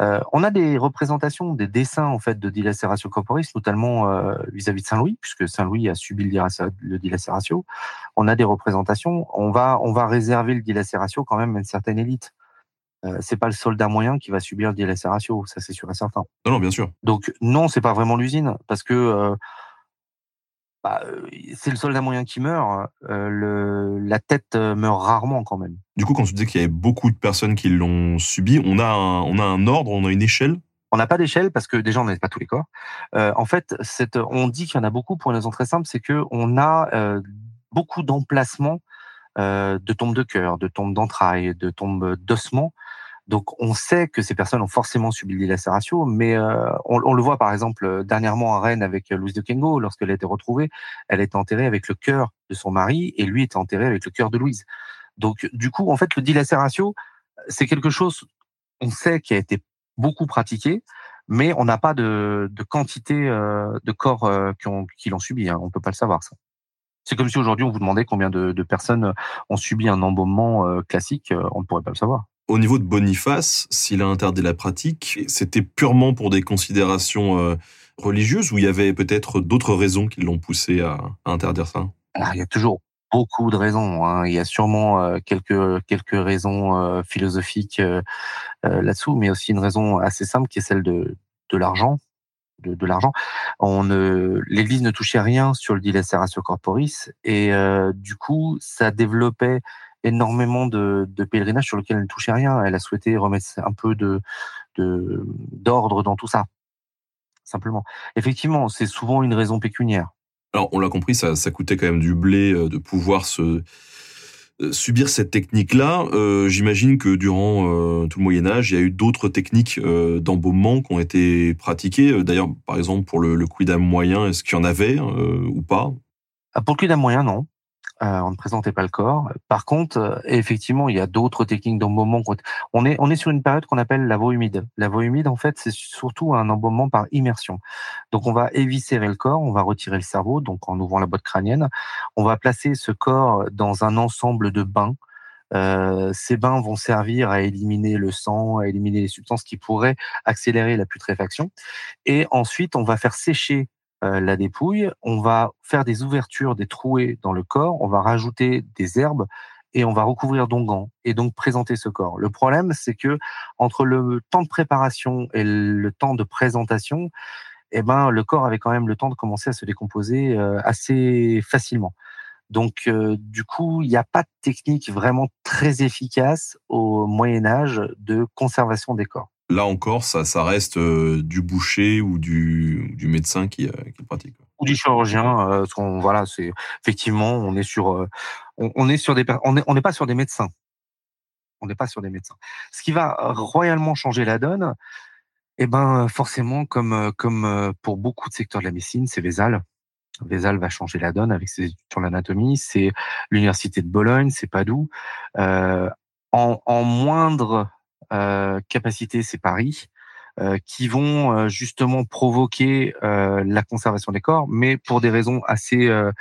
Euh, on a des représentations, des dessins en fait de dilacératio corporis, notamment euh, vis-à-vis de Saint-Louis, puisque Saint-Louis a subi le dilacératio. On a des représentations. On va, on va réserver le dilacératio quand même à une certaine élite. Euh, c'est pas le soldat moyen qui va subir le dilacératio, ça c'est sûr et certain. Non, non, bien sûr. Donc non, c'est pas vraiment l'usine, parce que bah, c'est le soldat moyen qui meurt. le, la tête meurt rarement quand même. Du coup, quand tu disais qu'il y avait beaucoup de personnes qui l'ont subi, on a un, on a un ordre, on a une échelle? On n'a pas d'échelle parce que déjà on n'a pas tous les corps. en fait, cette, on dit qu'il y en a beaucoup pour une raison très simple, c'est que on a beaucoup d'emplacements de tombes de cœur, de tombes d'entrailles, de tombes d'ossements donc on sait que ces personnes ont forcément subi le dilacératio, mais euh, on, le voit par exemple euh, dernièrement à Rennes avec euh, Louise de Kengo, lorsqu'elle a été retrouvée, elle est enterrée avec le cœur de son mari et lui était enterré avec le cœur de Louise. Donc du coup, en fait, le dilacératio, c'est quelque chose, on sait qui a été beaucoup pratiqué, mais on n'a pas de, quantité de corps qui, l'ont subi. Hein. On peut pas le savoir. C'est comme si aujourd'hui on vous demandait combien de, de personnes ont subi un embaumement classique, on ne pourrait pas le savoir. Au niveau de Boniface, s'il a interdit la pratique, c'était purement pour des considérations euh, religieuses ou il y avait peut-être d'autres raisons qui l'ont poussé à, interdire ça? Alors, Il y a toujours beaucoup de raisons. Hein. Il y a sûrement euh, quelques quelques raisons euh, philosophiques là-dessous, mais aussi une raison assez simple qui est celle de de l'argent. De, l'argent. On l'Église ne touchait rien sur le dilacératio corporis et du coup, ça développait énormément de, de pèlerinages sur lesquels elle ne touchait rien. Elle a souhaité remettre un peu de d'ordre dans tout ça, simplement. Effectivement, c'est souvent une raison pécuniaire. Alors, on l'a compris, ça, ça coûtait quand même du blé euh, de pouvoir se euh, subir cette technique-là. Euh, J'imagine que durant euh, tout le Moyen Âge, il y a eu d'autres techniques euh, d'embaumement qui ont été pratiquées. D'ailleurs, par exemple, pour le, le quidam moyen, est-ce qu'il y en avait ou pas? Ah, Pour le quidam moyen, non. Euh, on ne présentait pas le corps. Par contre, euh, effectivement, il y a d'autres techniques d'embaumement. On est, on est sur une période qu'on appelle la voie humide. La voie humide, en fait, c'est surtout un embaumement par immersion. Donc, on va éviscérer le corps, on va retirer le cerveau, donc en ouvrant la boîte crânienne. On va placer ce corps dans un ensemble de bains. Euh, ces bains vont servir à éliminer le sang, à éliminer les substances qui pourraient accélérer la putréfaction. Et ensuite, on va faire sécher euh, la dépouille, on va faire des ouvertures, des trouées dans le corps, on va rajouter des herbes et on va recouvrir d'onguents et donc présenter ce corps. Le problème, c'est que entre le temps de préparation et le temps de présentation, eh ben, le corps avait quand même le temps de commencer à se décomposer assez facilement. Donc, du coup, il n'y a pas de technique vraiment très efficace au Moyen Âge de conservation des corps. Là encore, ça, ça reste du boucher ou du, médecin qui, qui pratique. Ou du chirurgien. voilà, c'est effectivement, on est sur, on, est sur des, on n'est on pas sur des médecins. On n'est pas sur des médecins. Ce qui va royalement changer la donne, eh ben, forcément, comme, comme pour beaucoup de secteurs de la médecine, c'est Vézal. Vézal va changer la donne avec ses études sur l'anatomie. C'est l'université de Bologne, c'est Padoue. Euh, en, moindre euh, capacité, c'est Paris, euh, qui vont euh, justement provoquer euh, la conservation des corps, mais pour des raisons assez, euh,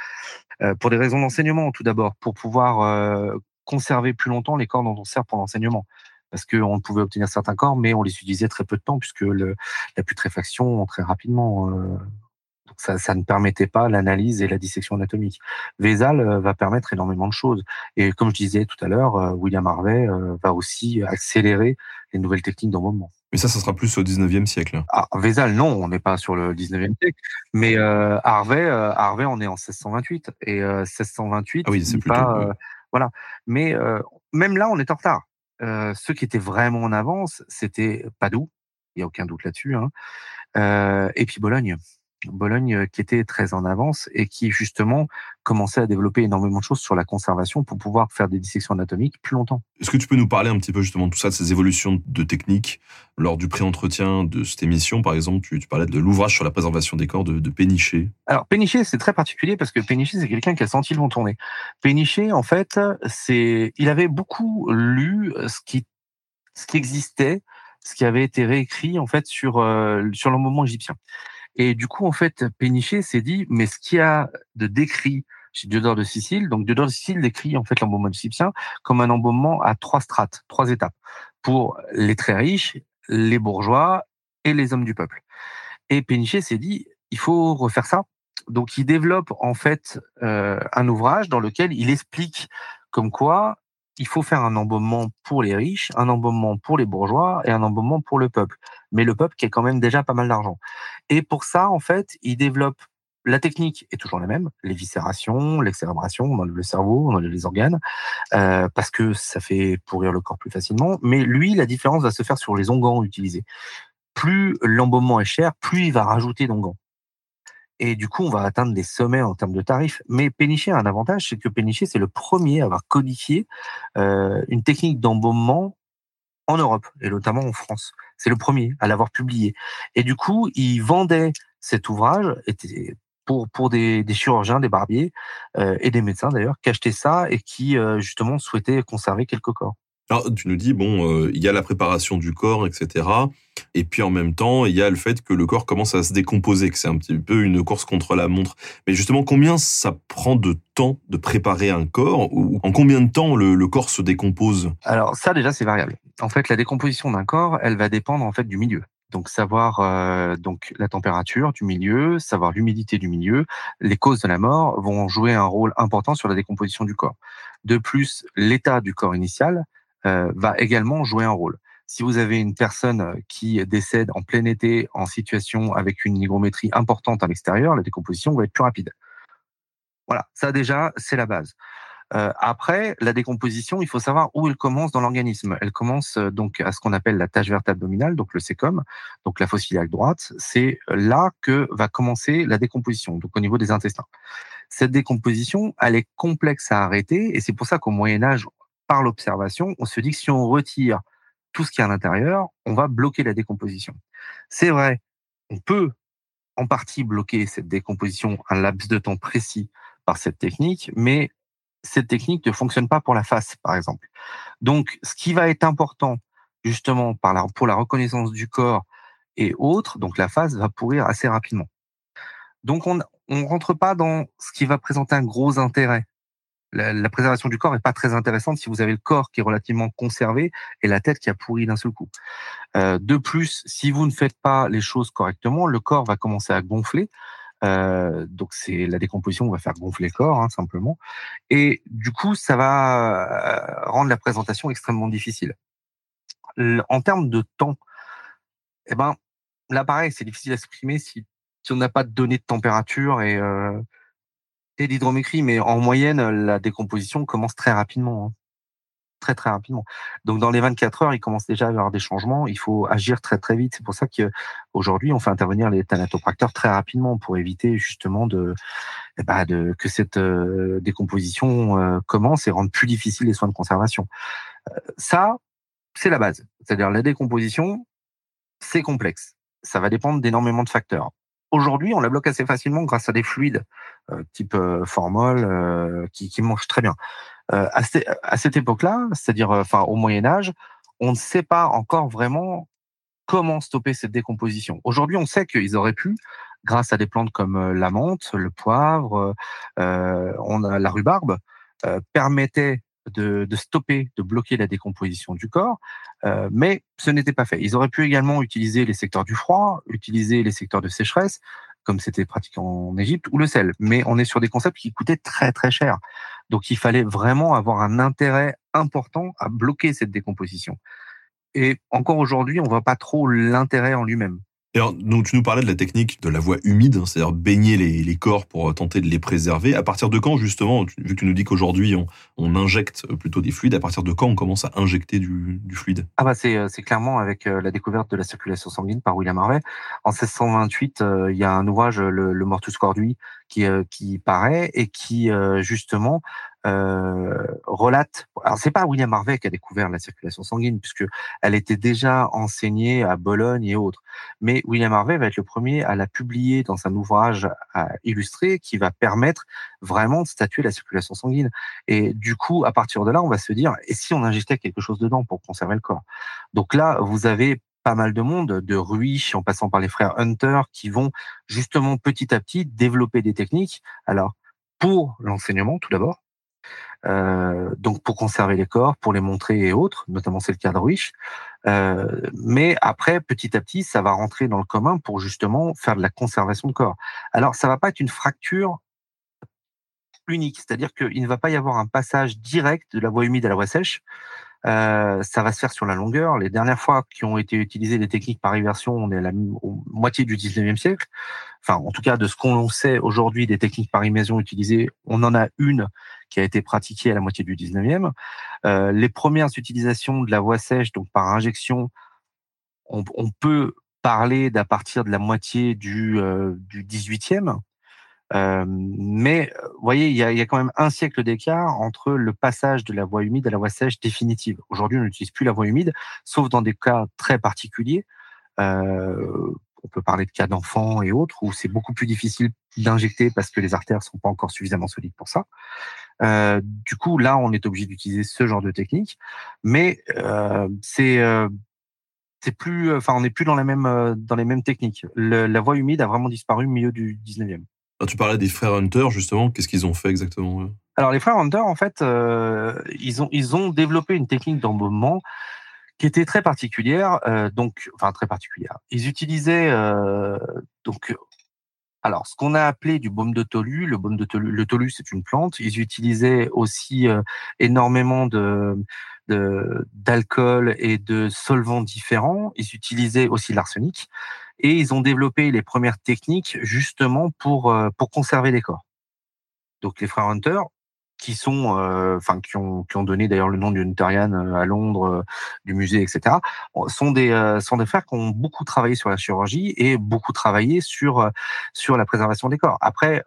pour des raisons d'enseignement tout d'abord, pour pouvoir conserver plus longtemps les corps dont on sert pour l'enseignement parce qu'on pouvait obtenir certains corps, mais on les utilisait très peu de temps puisque le, la putréfaction très rapidement. Euh, ça, ça, ne permettait pas l'analyse et la dissection anatomique. Vézal euh, va permettre énormément de choses. Et comme je disais tout à l'heure, euh, William Harvey euh, va aussi accélérer les nouvelles techniques d'embaumement. Mais ça, ça sera plus au 19e siècle. Ah, Vézal, non, on n'est pas sur le 19e siècle. Mais euh, Harvey, euh, Harvey, on est en 1628. Et euh, 1628, ah oui, c'est plutôt, pas, voilà. Mais même là, on est en retard. ceux qui étaient vraiment en avance, c'était Padoue, il n'y a aucun doute là-dessus, hein. et puis Bologne. Bologne euh, qui était très en avance et qui justement commençait à développer énormément de choses sur la conservation pour pouvoir faire des dissections anatomiques plus longtemps. Est-ce que tu peux nous parler un petit peu justement de tout ça, de ces évolutions de techniques lors du pré-entretien de cette émission Par exemple, tu, parlais de l'ouvrage sur la préservation des corps de, de Péniché. Alors Péniché, c'est très particulier parce que Péniché, c'est quelqu'un qui a senti le vent tourner. Péniché, en fait, c'est, il avait beaucoup lu ce qui, ce qui existait, ce qui avait été réécrit en fait sur euh, sur le moment égyptien. Et du coup, en fait, Péniché s'est dit, mais ce qu'il y a de décrit chez Diodore de Sicile, donc Diodore de Sicile décrit en fait l'embaumement égyptien comme un embaumement à trois strates, trois étapes, pour les très riches, les bourgeois et les hommes du peuple. Et Péniché s'est dit, il faut refaire ça. Donc il développe en fait euh, un ouvrage dans lequel il explique comme quoi il faut faire un embaumement pour les riches, un embaumement pour les bourgeois et un embaumement pour le peuple. Mais le peuple qui a quand même déjà pas mal d'argent. Et pour ça, en fait, il développe la technique est toujours la même, l'éviscération, l'excérbration, on enlève le cerveau, on enlève les organes, euh, parce que ça fait pourrir le corps plus facilement. Mais lui, la différence va se faire sur les onguents utilisés. Plus l'embaumement est cher, plus il va rajouter d'onguents. Et du coup, on va atteindre des sommets en termes de tarifs. Mais Péniché a un avantage, c'est que Péniché, c'est le premier à avoir codifié euh, une technique d'embaumement en Europe, et notamment en France. C'est le premier à l'avoir publié. Et du coup, il vendait cet ouvrage pour, pour des, chirurgiens, des barbiers euh, et des médecins d'ailleurs, qui achetaient ça et qui euh, justement souhaitaient conserver quelques corps. Alors, tu nous dis, bon, euh, il y a la préparation du corps, etc. Et puis en même temps, il y a le fait que le corps commence à se décomposer, que c'est un petit peu une course contre la montre. Mais justement, combien ça prend de temps de préparer un corps ou en combien de temps le, corps se décompose? Alors ça, déjà, c'est variable. En fait, la décomposition d'un corps, elle va dépendre en fait du milieu. Donc savoir euh, donc la température du milieu, savoir l'humidité du milieu, les causes de la mort vont jouer un rôle important sur la décomposition du corps. De plus, l'état du corps initial, va également jouer un rôle. Si vous avez une personne euh, qui décède en plein été en situation avec une hygrométrie importante à l'extérieur, la décomposition va être plus rapide. Voilà, ça déjà, c'est la base. Euh, après, la décomposition, il faut savoir où elle commence dans l'organisme. Elle commence euh, donc à ce qu'on appelle la tâche verte abdominale, donc le sécom, donc la fosse iliaque droite. C'est là que va commencer la décomposition, donc au niveau des intestins. Cette décomposition, elle est complexe à arrêter, et c'est pour ça qu'au Moyen Âge, par l'observation, on se dit que si on retire tout ce qui est à l'intérieur, on va bloquer la décomposition. C'est vrai, on peut en partie bloquer cette décomposition un laps de temps précis par cette technique, mais cette technique ne fonctionne pas pour la face, par exemple. Donc, ce qui va être important, justement, pour la reconnaissance du corps et autres, donc la face va pourrir assez rapidement. Donc, on ne rentre pas dans ce qui va présenter un gros intérêt la, préservation du corps est pas très intéressante si vous avez le corps qui est relativement conservé et la tête qui a pourri d'un seul coup. Euh, de plus, si vous ne faites pas les choses correctement, le corps va commencer à gonfler. Euh, donc c'est la décomposition va faire gonfler le corps hein, simplement, et du coup ça va euh, rendre la présentation extrêmement difficile. En termes de temps, eh ben là pareil c'est difficile à exprimer si on n'a pas de données de température et, et d'hydrométrie, mais en moyenne, la décomposition commence très rapidement. Hein. Très, très rapidement. Donc, dans les 24 heures, il commence déjà à y avoir des changements. Il faut agir très, très vite. C'est pour ça qu'aujourd'hui, on fait intervenir les thanatopracteurs très rapidement pour éviter justement de, eh ben, de que cette euh, décomposition euh, commence et rende plus difficile les soins de conservation. Euh, ça, c'est la base. C'est-à-dire la décomposition, c'est complexe. Ça va dépendre d'énormément de facteurs. Aujourd'hui, on la bloque assez facilement grâce à des fluides euh, type euh, formol euh, qui, qui très bien. Euh, à, à, cette époque-là, c'est-à-dire enfin au Moyen Âge, on ne sait pas encore vraiment comment stopper cette décomposition. Aujourd'hui, on sait qu'ils auraient pu, grâce à des plantes comme la menthe, le poivre, on a la rhubarbe, permettaient de, stopper, de bloquer la décomposition du corps, euh, mais ce n'était pas fait. Ils auraient pu également utiliser les secteurs du froid, utiliser les secteurs de sécheresse, comme c'était pratiqué en Égypte, ou le sel. Mais on est sur des concepts qui coûtaient très très cher. Donc il fallait vraiment avoir un intérêt important à bloquer cette décomposition. Et encore aujourd'hui, on voit pas trop l'intérêt en lui-même donc, tu nous parlais de la technique de la voie humide, hein, c'est-à-dire baigner les, corps pour tenter de les préserver. À partir de quand, justement, vu que tu nous dis qu'aujourd'hui on, injecte plutôt des fluides, à partir de quand on commence à injecter du, fluide? Ah bah euh, c'est clairement avec euh, la découverte de la circulation sanguine par William Harvey. En 1628, euh, il y a un ouvrage, le, Mortus Cordui, qui paraît et qui justement euh, relate. Alors c'est pas William Harvey qui a découvert la circulation sanguine puisque elle était déjà enseignée à Bologne et autres. Mais William Harvey va être le premier à la publier dans un ouvrage à illustrer qui va permettre vraiment de statuer la circulation sanguine. Et du coup, à partir de là, on va se dire et si on injectait quelque chose dedans pour conserver le corps? Donc là, vous avez pas mal de monde, de Ruich en passant par les frères Hunter, qui vont justement petit à petit développer des techniques. Alors, pour l'enseignement, tout d'abord, euh, donc pour conserver les corps, pour les montrer et autres, notamment c'est le cas de Ruich. Mais après, petit à petit, ça va rentrer dans le commun pour justement faire de la conservation de corps. Alors, ça va pas être une fracture unique, c'est-à-dire qu'il ne va pas y avoir un passage direct de la voie humide à la voie sèche. Euh, ça va se faire sur la longueur. Les dernières fois qui ont été utilisées des techniques par inversion, on est à la moitié du 19e siècle. Enfin, en tout cas, de ce qu'on sait aujourd'hui des techniques par immersion utilisées, on en a une qui a été pratiquée à la moitié du 19e. Euh, les premières utilisations de la voie sèche, donc par injection, on, on peut parler d'à partir de la moitié du, euh, du 18e. Euh, mais vous voyez, il y a, y a, quand même un siècle d'écart entre le passage de la voie humide à la voie sèche définitive. Aujourd'hui, on n'utilise plus la voie humide, sauf dans des cas très particuliers. Euh, on peut parler de cas d'enfants et autres où c'est beaucoup plus difficile d'injecter parce que les artères sont pas encore suffisamment solides pour ça. Euh, du coup, là, on est obligé d'utiliser ce genre de technique, mais euh, c'est euh, c'est plus, enfin, on n'est plus dans la même euh, dans les mêmes techniques. Le, la voie humide a vraiment disparu au milieu du 19e. Ah, tu parlais des frères Hunter, justement. Qu'est-ce qu'ils ont fait exactement Alors, les frères Hunter, en fait, euh, ils, ont, ils ont développé une technique d'embaumement qui était très particulière, euh, donc, enfin, très particulière. Ils utilisaient, euh, donc, alors, ce qu'on a appelé du baume de tolu, le baume de tolu, le c'est une plante. Ils utilisaient aussi énormément de d'alcool et de solvants différents. Ils utilisaient aussi l'arsenic et ils ont développé les premières techniques justement pour euh, pour conserver les corps. Donc les frères Hunter, qui sont, euh, enfin qui ont qui ont donné d'ailleurs le nom du Hunterian euh, à Londres, du musée, etc. sont des sont des frères qui ont beaucoup travaillé sur la chirurgie et beaucoup travaillé sur sur la préservation des corps. Après,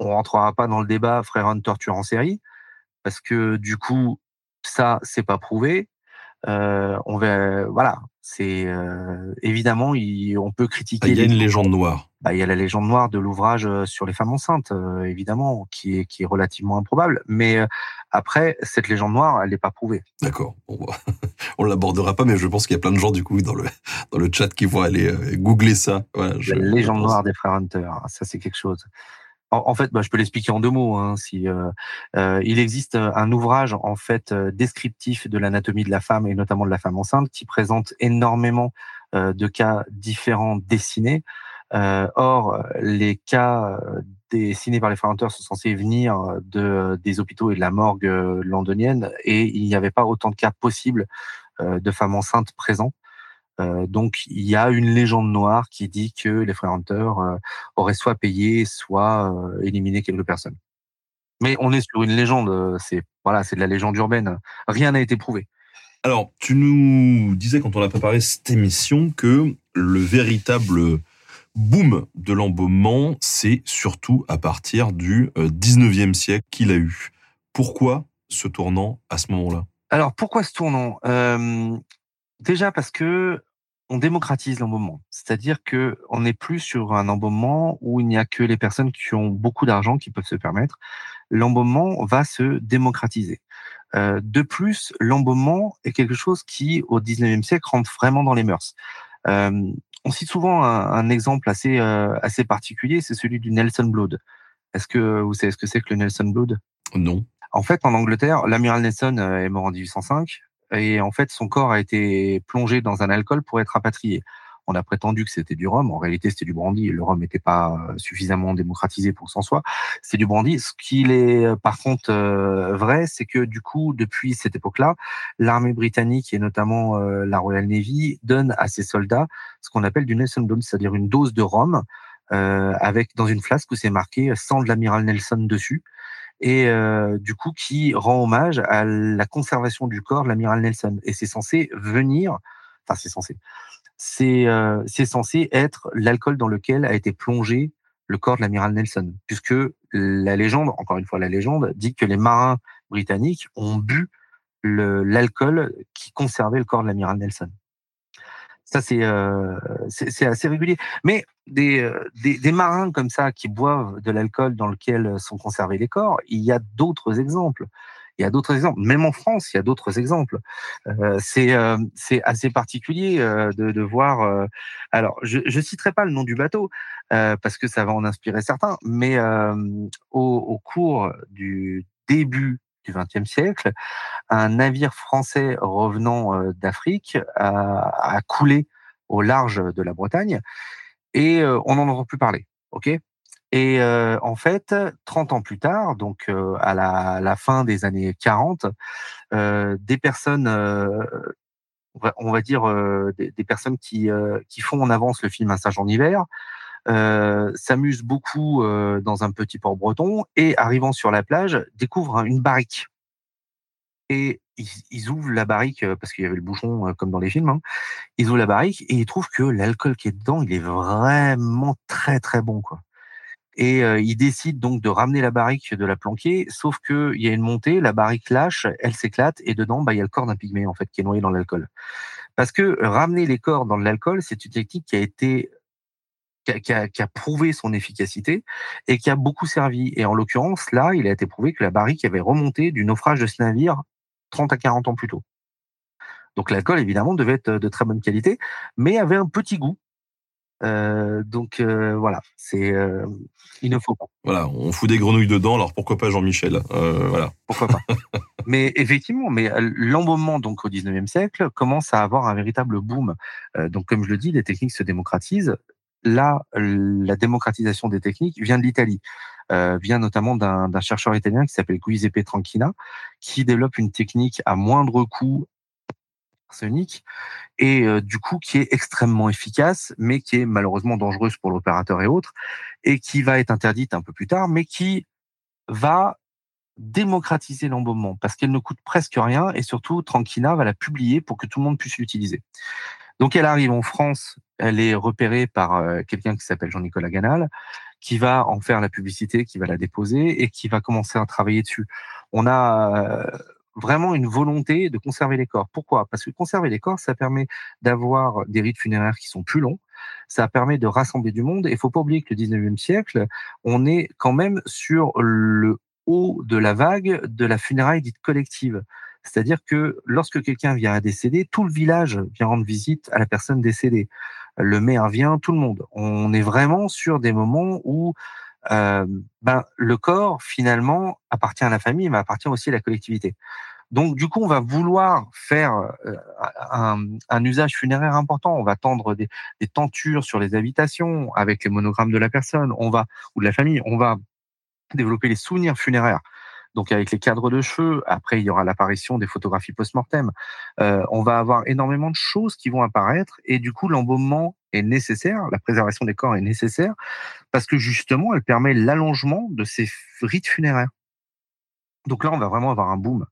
on rentrera pas dans le débat frère Hunter tueur en série parce que du coup ça c'est pas prouvé. Euh, on va, voilà, c'est euh, évidemment, on peut critiquer. il y a une légende noire. Bah, il y a la légende noire de l'ouvrage euh, sur les femmes enceintes, évidemment, qui est, qui est relativement improbable. Mais après, cette légende noire, elle n'est pas prouvée. D'accord. On, on l'abordera pas, mais je pense qu'il y a plein de gens du coup dans le dans le chat qui vont aller googler ça. la légende noire des frères Hunter, ça c'est quelque chose. En, fait, bah, je peux l'expliquer en deux mots. Hein, si euh, euh, il existe un ouvrage en fait euh, descriptif de l'anatomie de la femme et notamment de la femme enceinte qui présente énormément de cas différents dessinés. or, les cas dessinés par les frères sont censés venir de des hôpitaux et de la morgue londonienne et il n'y avait pas autant de cas possibles de femmes enceintes présents. Euh, donc il y a une légende noire qui dit que les frères Hunter euh, auraient soit payé, soit euh, éliminé quelques personnes. Mais on est sur une légende, c'est voilà, c'est de la légende urbaine. Rien n'a été prouvé. Alors, tu nous disais quand on a préparé cette émission que le véritable boom de l'embaumement, c'est surtout à partir du 19e siècle qu'il a eu. Pourquoi ce tournant à ce moment-là? Alors, pourquoi ce tournant? Déjà parce que on démocratise l'embaumement, c'est-à-dire que on n'est plus sur un embaumement où il n'y a que les personnes qui ont beaucoup d'argent qui peuvent se permettre. L'embaumement va se démocratiser. Euh, de plus, l'embaumement est quelque chose qui, au 19e siècle, rentre vraiment dans les mœurs. Euh, on cite souvent un, exemple assez euh, assez particulier, c'est celui du Nelson Blood. Est-ce que vous savez ce que c'est que le Nelson Blood? Non. En fait, en Angleterre, l'amiral Nelson est mort en 1805 et en fait son corps a été plongé dans un alcool pour être rapatrié. On a prétendu que c'était du rhum, en réalité c'était du brandy. Le rhum n'était pas euh, suffisamment démocratisé pour s'en soit. C'est du brandy. Ce qu'il est euh, par contre euh, vrai, c'est que du coup depuis cette époque-là, l'armée britannique et notamment la Royal Navy donne à ses soldats ce qu'on appelle du Nelson Bone, c'est-à-dire une dose de rhum avec dans une flasque où c'est marqué sang de l'amiral Nelson dessus et du coup qui rend hommage à la conservation du corps de l'amiral Nelson. Et c'est censé venir, enfin c'est censé, c'est euh, c'est censé être l'alcool dans lequel a été plongé le corps de l'amiral Nelson, puisque la légende, encore une fois la légende, dit que les marins britanniques ont bu l'alcool qui conservait le corps de l'amiral Nelson. Ça, euh, c'est c'est assez régulier. Mais des, euh, des, des, marins comme ça qui boivent de l'alcool dans lequel sont conservés les corps, il y a d'autres exemples. Il y a d'autres exemples. Même en France, il y a d'autres exemples. Euh, c'est euh, c'est assez particulier euh, de, de voir. alors, je ne citerai pas le nom du bateau parce que ça va en inspirer certains, mais au, au cours du début du XXe siècle, un navire français revenant euh, d'Afrique a, coulé au large de la Bretagne et euh, on n'en entend plus parler. Ok? Et euh, en fait, 30 ans plus tard, donc à la, fin des années 40, des personnes, on va, dire des, des, personnes qui, qui font en avance le film Un sage en hiver, s'amusent beaucoup dans un petit port breton et arrivant sur la plage, découvrent une barrique et ils, ouvrent la barrique parce qu'il y avait le bouchon comme dans les films. Hein. Ils ouvrent la barrique et ils trouvent que l'alcool qui est dedans, il est vraiment très très bon quoi. Et ils décident donc de ramener la barrique, de la planquer, sauf que il y a une montée, la barrique lâche, elle s'éclate et dedans, bah il y a le corps d'un pygmée en fait qui est noyé dans l'alcool. Parce que ramener les corps dans l'alcool, c'est une technique qui a été qui a, qui a, prouvé son efficacité et qui a beaucoup servi. Et en l'occurrence, là, il a été prouvé que la barrique avait remonté du naufrage de ce navire 30 à 40 ans plus tôt. Donc l'alcool, évidemment, devait être de très bonne qualité, mais avait un petit goût. Euh, donc euh, voilà, c'est euh, il ne faut pas. Voilà, on fout des grenouilles dedans, alors pourquoi pas Jean-Michel? Voilà. Pourquoi pas Mais effectivement, mais l'embaumement donc au 19e siècle commence à avoir un véritable boom. donc comme je le dis, les techniques se démocratisent. Là, la démocratisation des techniques vient de l'Italie. Euh, vient notamment d'un chercheur italien qui s'appelle Giuseppe Tranchina, qui développe une technique à moindre coût arsenic et euh, du coup qui est extrêmement efficace, mais qui est malheureusement dangereuse pour l'opérateur et autres, et qui va être interdite un peu plus tard, mais qui va démocratiser l'embaumement parce qu'elle ne coûte presque rien et surtout Tranquina va la publier pour que tout le monde puisse l'utiliser. Donc elle arrive en France, elle est repérée par euh, quelqu'un qui s'appelle Jean-Nicolas Ganal, qui va en faire la publicité, qui va la déposer et qui va commencer à travailler dessus. On a euh, vraiment une volonté de conserver les corps. Pourquoi? Parce que conserver les corps, ça permet d'avoir des rites funéraires qui sont plus longs, ça permet de rassembler du monde. Et il faut pas oublier que le 19e siècle, on est quand même sur le haut de la vague de la funéraille dite collective. C'est-à-dire que lorsque quelqu'un vient à décéder, tout le village vient rendre visite à la personne décédée. Le maire vient, tout le monde. On est vraiment sur des moments où euh, ben, le corps, finalement, appartient à la famille, mais appartient aussi à la collectivité. Donc, du coup, on va vouloir faire euh, un, usage funéraire important. On va tendre des, des, tentures sur les habitations avec les monogrammes de la personne, on va ou de la famille. On va développer les souvenirs funéraires donc avec les cadres de cheveux. Après, il y aura l'apparition des photographies post-mortem. Euh, on va avoir énormément de choses qui vont apparaître et du coup, l'embaumement est nécessaire, la préservation des corps est nécessaire parce que justement, elle permet l'allongement de ces rites funéraires. Donc là, on va vraiment avoir un boom.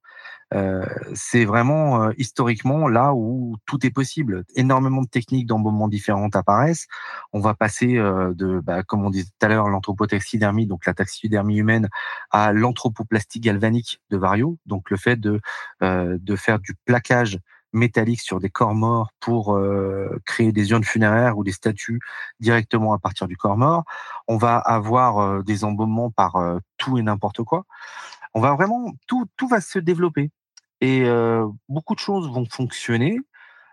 Euh, c'est vraiment euh, historiquement là où tout est possible. Énormément de techniques d'embaumement différentes apparaissent. On va passer euh, de, bah, comme on disait tout à l'heure, l'anthropotaxidermie, donc la taxidermie humaine, à l'anthropoplastie galvanique de Vario, donc le fait de de faire du plaquage métallique sur des corps morts pour créer des urnes funéraires ou des statues directement à partir du corps mort. On va avoir des embaumements par tout et n'importe quoi on va vraiment tout tout va se développer et euh, beaucoup de choses vont fonctionner,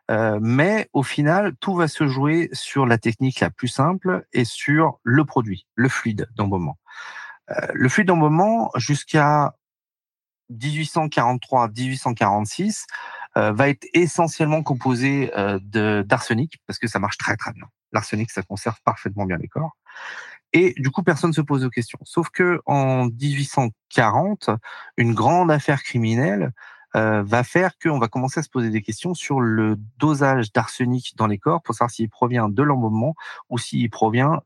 euh, mais au final tout va se jouer sur la technique la plus simple et sur le produit, le fluide d'embaumement. Euh, le fluide d'embaumement jusqu'à 1843-1846 va être essentiellement composé d'arsenic parce que ça marche très très bien. L'arsenic ça conserve parfaitement bien les corps. Et du coup, personne ne se pose de questions. Sauf que en 1840, une grande affaire criminelle euh, va faire qu'on va commencer à se poser des questions sur le dosage d'arsenic dans les corps pour savoir s'il provient de l'embaumement ou s'il provient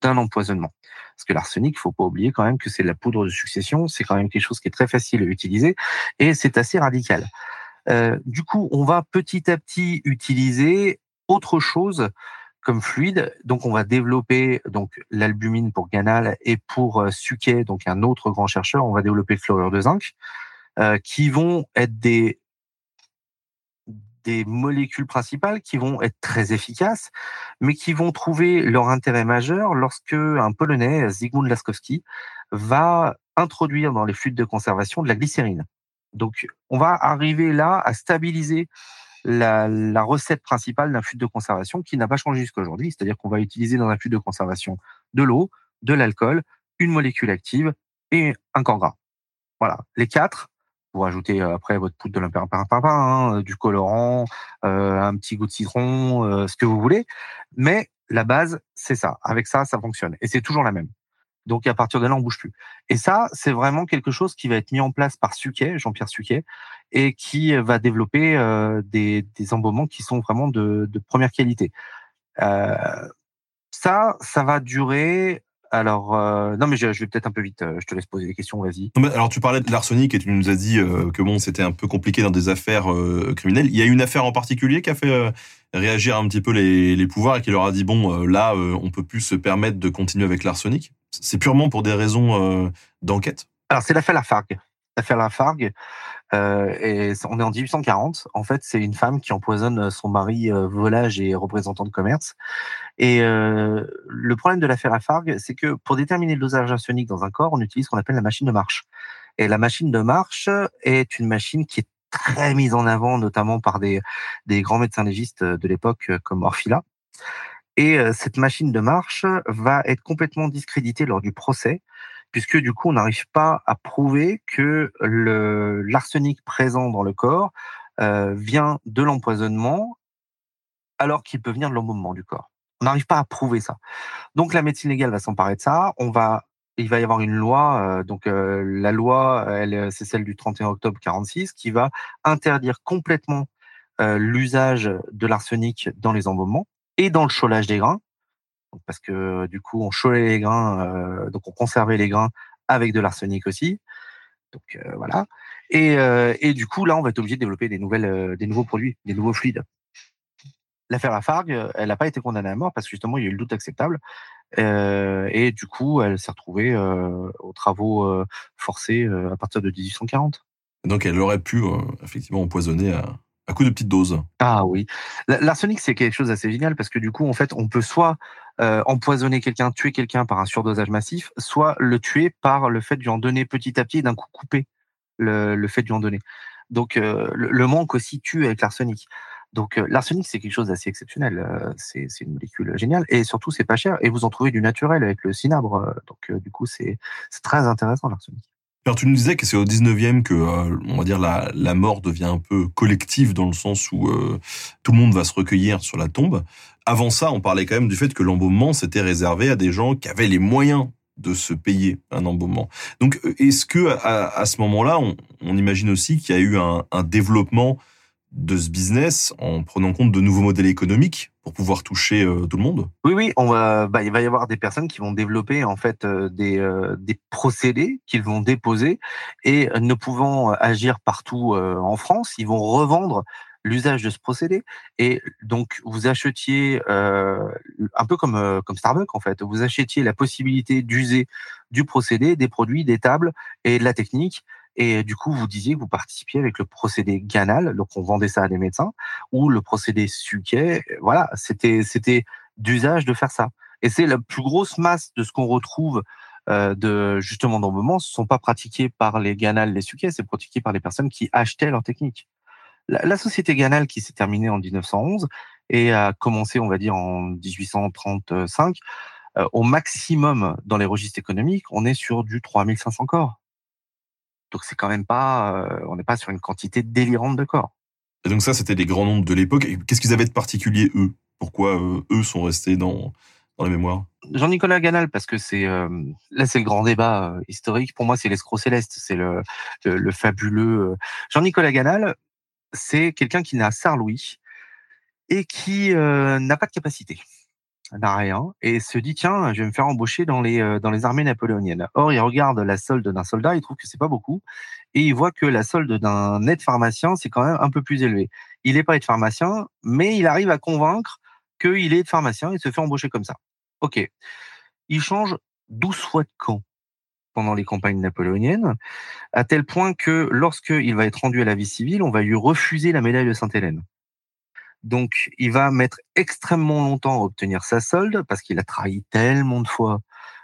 d'un empoisonnement. Parce que l'arsenic, faut pas oublier quand même que c'est la poudre de succession, c'est quand même quelque chose qui est très facile à utiliser et c'est assez radical. Euh, du coup, on va petit à petit utiliser autre chose comme fluide. Donc, on va développer donc l'albumine pour Ganal et pour euh, Suquet, donc un autre grand chercheur, on va développer le fluorure de zinc, euh, qui vont être des des molécules principales qui vont être très efficaces, mais qui vont trouver leur intérêt majeur lorsque un Polonais, Zygmunt Laskowski, va introduire dans les fluides de conservation de la glycérine. Donc, on va arriver là à stabiliser la, recette principale d'un fluide de conservation qui n'a pas changé jusqu'à aujourd'hui. C'est-à-dire qu'on va utiliser dans un fluide de conservation de l'eau, de l'alcool, une molécule active et un corps gras. Voilà, les quatre. Vous rajoutez euh, après votre poudre de l'impéraparapapa, hein, du colorant, euh, un petit goût de citron, euh, ce que vous voulez. Mais la base, c'est ça. Avec ça, ça fonctionne. Et c'est toujours la même. Donc à partir de là, on bouge plus. Et ça, c'est vraiment quelque chose qui va être mis en place par Suquet, Jean-Pierre Suquet, et qui va développer euh, des, des embaumements qui sont vraiment de, de première qualité. Euh, ça, ça va durer alors, euh, non, mais je, vais peut-être un peu vite. Euh, je te laisse poser des questions, vas-y. Alors, tu parlais de l'arsenic et tu nous as dit euh, que bon, c'était un peu compliqué dans des affaires criminelles. Il y a une affaire en particulier qui a fait réagir un petit peu les, les, pouvoirs et qui leur a dit bon, là, on peut plus se permettre de continuer avec l'arsenic? C'est purement pour des raisons d'enquête? Alors, c'est l'affaire Lafargue. L'affaire Lafargue, euh, on est en 1840. En fait, c'est une femme qui empoisonne son mari euh, volage et représentant de commerce. Et euh, le problème de l'affaire Lafargue, c'est que pour déterminer le dosage arsenic dans un corps, on utilise ce qu'on appelle la machine de marche. Et la machine de marche est une machine qui est très mise en avant, notamment par des, des grands médecins légistes de l'époque comme Orfila. Et cette machine de marche va être complètement discréditée lors du procès puisque du coup, on n'arrive pas à prouver que l'arsenic présent dans le corps euh, vient de l'empoisonnement, alors qu'il peut venir de l'embaumement du corps. On n'arrive pas à prouver ça. Donc la médecine légale va s'emparer de ça. On va, il va y avoir une loi. Euh, donc euh, la loi, c'est celle du 31 octobre 46, qui va interdire complètement l'usage de l'arsenic dans les embaumements et dans le cholage des grains parce que du coup on cholait les grains, euh, donc on conservait les grains avec de l'arsenic aussi. Donc euh, voilà. Et, euh, et, du coup là on va être obligé de développer des nouvelles, des nouveaux produits, des nouveaux fluides. L'affaire Lafargue, elle n'a pas été condamnée à mort parce que justement il y a eu le doute acceptable. et du coup, elle s'est retrouvée aux travaux forcés à partir de 1840. Donc elle aurait pu effectivement empoisonner à coup de petites doses. Ah oui. L'arsenic, c'est quelque chose d'assez génial parce que du coup, en fait, on peut soit euh, empoisonner quelqu'un, tuer quelqu'un par un surdosage massif, soit le tuer par le fait de lui en donner petit à petit et d'un coup couper le, fait de lui en donner. Donc euh, le, manque aussi tue avec l'arsenic. Donc euh, l'arsenic c'est quelque chose d'assez exceptionnel. c'est une molécule géniale et surtout c'est pas cher et vous en trouvez du naturel avec le cinabre. donc du coup c'est très intéressant l'arsenic. Alors tu nous disais que c'est au 19e que on va dire la, la, mort devient un peu collective dans le sens où tout le monde va se recueillir sur la tombe. Avant ça, on parlait quand même du fait que l'embaumement s'était réservé à des gens qui avaient les moyens de se payer un embaumement. Donc, est-ce que à, ce moment-là, on, imagine aussi qu'il y a eu un, développement de ce business en prenant compte de nouveaux modèles économiques pour pouvoir toucher euh, tout le monde? Oui, oui, bah, il va y avoir des personnes qui vont développer en fait euh, des, euh, des procédés qu'ils vont déposer et ne pouvant agir partout en France, ils vont revendre l'usage de ce procédé. Et donc, vous achetiez, un peu comme, comme Starbucks en fait, vous achetiez la possibilité d'user du procédé, des produits, des tables et de la technique. Et du coup, vous disiez que vous participiez avec le procédé Ganal, donc on vendait ça à des médecins, ou le procédé Suquet. Voilà, c'était c'était d'usage de faire ça. Et c'est la plus grosse masse de ce qu'on retrouve euh, de justement moment, ce sont pas pratiqués par les Ganal, les Suquet, c'est pratiqué par les personnes qui achetaient leur technique. La, société Ganal, qui s'est terminée en 1911 et a commencé, on va dire, en 1835, euh, au maximum dans les registres économiques, on est sur du 3500 corps. Donc c'est quand même pas, euh, on n'est pas sur une quantité délirante de corps. Et donc ça, c'était les grands nombres de l'époque. Qu'est-ce qu'ils avaient de particulier eux? Pourquoi euh, eux sont restés dans dans la mémoire? Jean-Nicolas Ganal, parce que c'est là c'est le grand débat historique. Pour moi, c'est l'escroc céleste, c'est le, le, fabuleux Jean-Nicolas Ganal c'est quelqu'un qui n'a Sarlouis et qui euh, n'a pas de capacité, n'a rien, et se dit tiens, je vais me faire embaucher dans les euh, dans les armées napoléoniennes. Or, il regarde la solde d'un soldat, il trouve que c'est pas beaucoup, et il voit que la solde d'un aide pharmacien c'est quand même un peu plus élevé. Il n'est pas aide pharmacien, mais il arrive à convaincre qu'il est pharmacien et se fait embaucher comme ça. Ok, il change 12 fois de camp pendant les campagnes napoléoniennes, à tel point que lorsqu'il va être rendu à la vie civile, on va lui refuser la médaille de Sainte-Hélène. Donc, il va mettre extrêmement longtemps à obtenir sa solde parce qu'il a trahi tellement de fois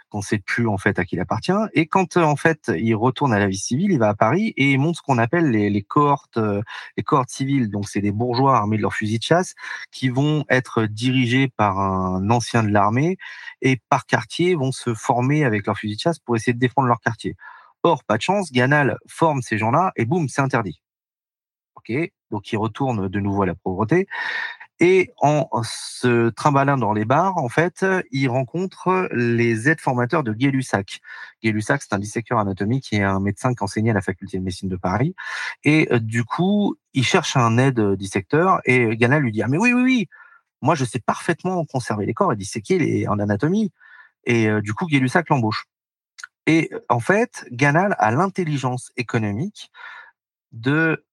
qu'on sait plus en fait à qui il appartient. Et quand euh, en fait il retourne à la vie civile, il va à Paris et il monte ce qu'on appelle les, les cohortes, euh, les cohortes civiles. Donc c'est des bourgeois armés de leurs fusils de chasse qui vont être dirigés par un ancien de l'armée et par quartier vont se former avec leurs fusils de chasse pour essayer de défendre leur quartier. Or, pas de chance, Ganal forme ces gens-là et boum, c'est interdit. Donc il retourne de nouveau à la pauvreté. Et en se trimballant dans les bars, en fait, il rencontre les aides formateurs de Gay-Lussac. Gay-Lussac, c'est un dissecteur anatomique est un médecin qui enseignait à la faculté de médecine de Paris. Et euh, du coup, il cherche un aide dissecteur et Ganal lui dit ah mais oui oui oui, moi je sais parfaitement conserver les corps et disséquer les en anatomie. Et euh, du coup, Gay-Lussac l'embauche. Et en fait, Ganal a l'intelligence économique de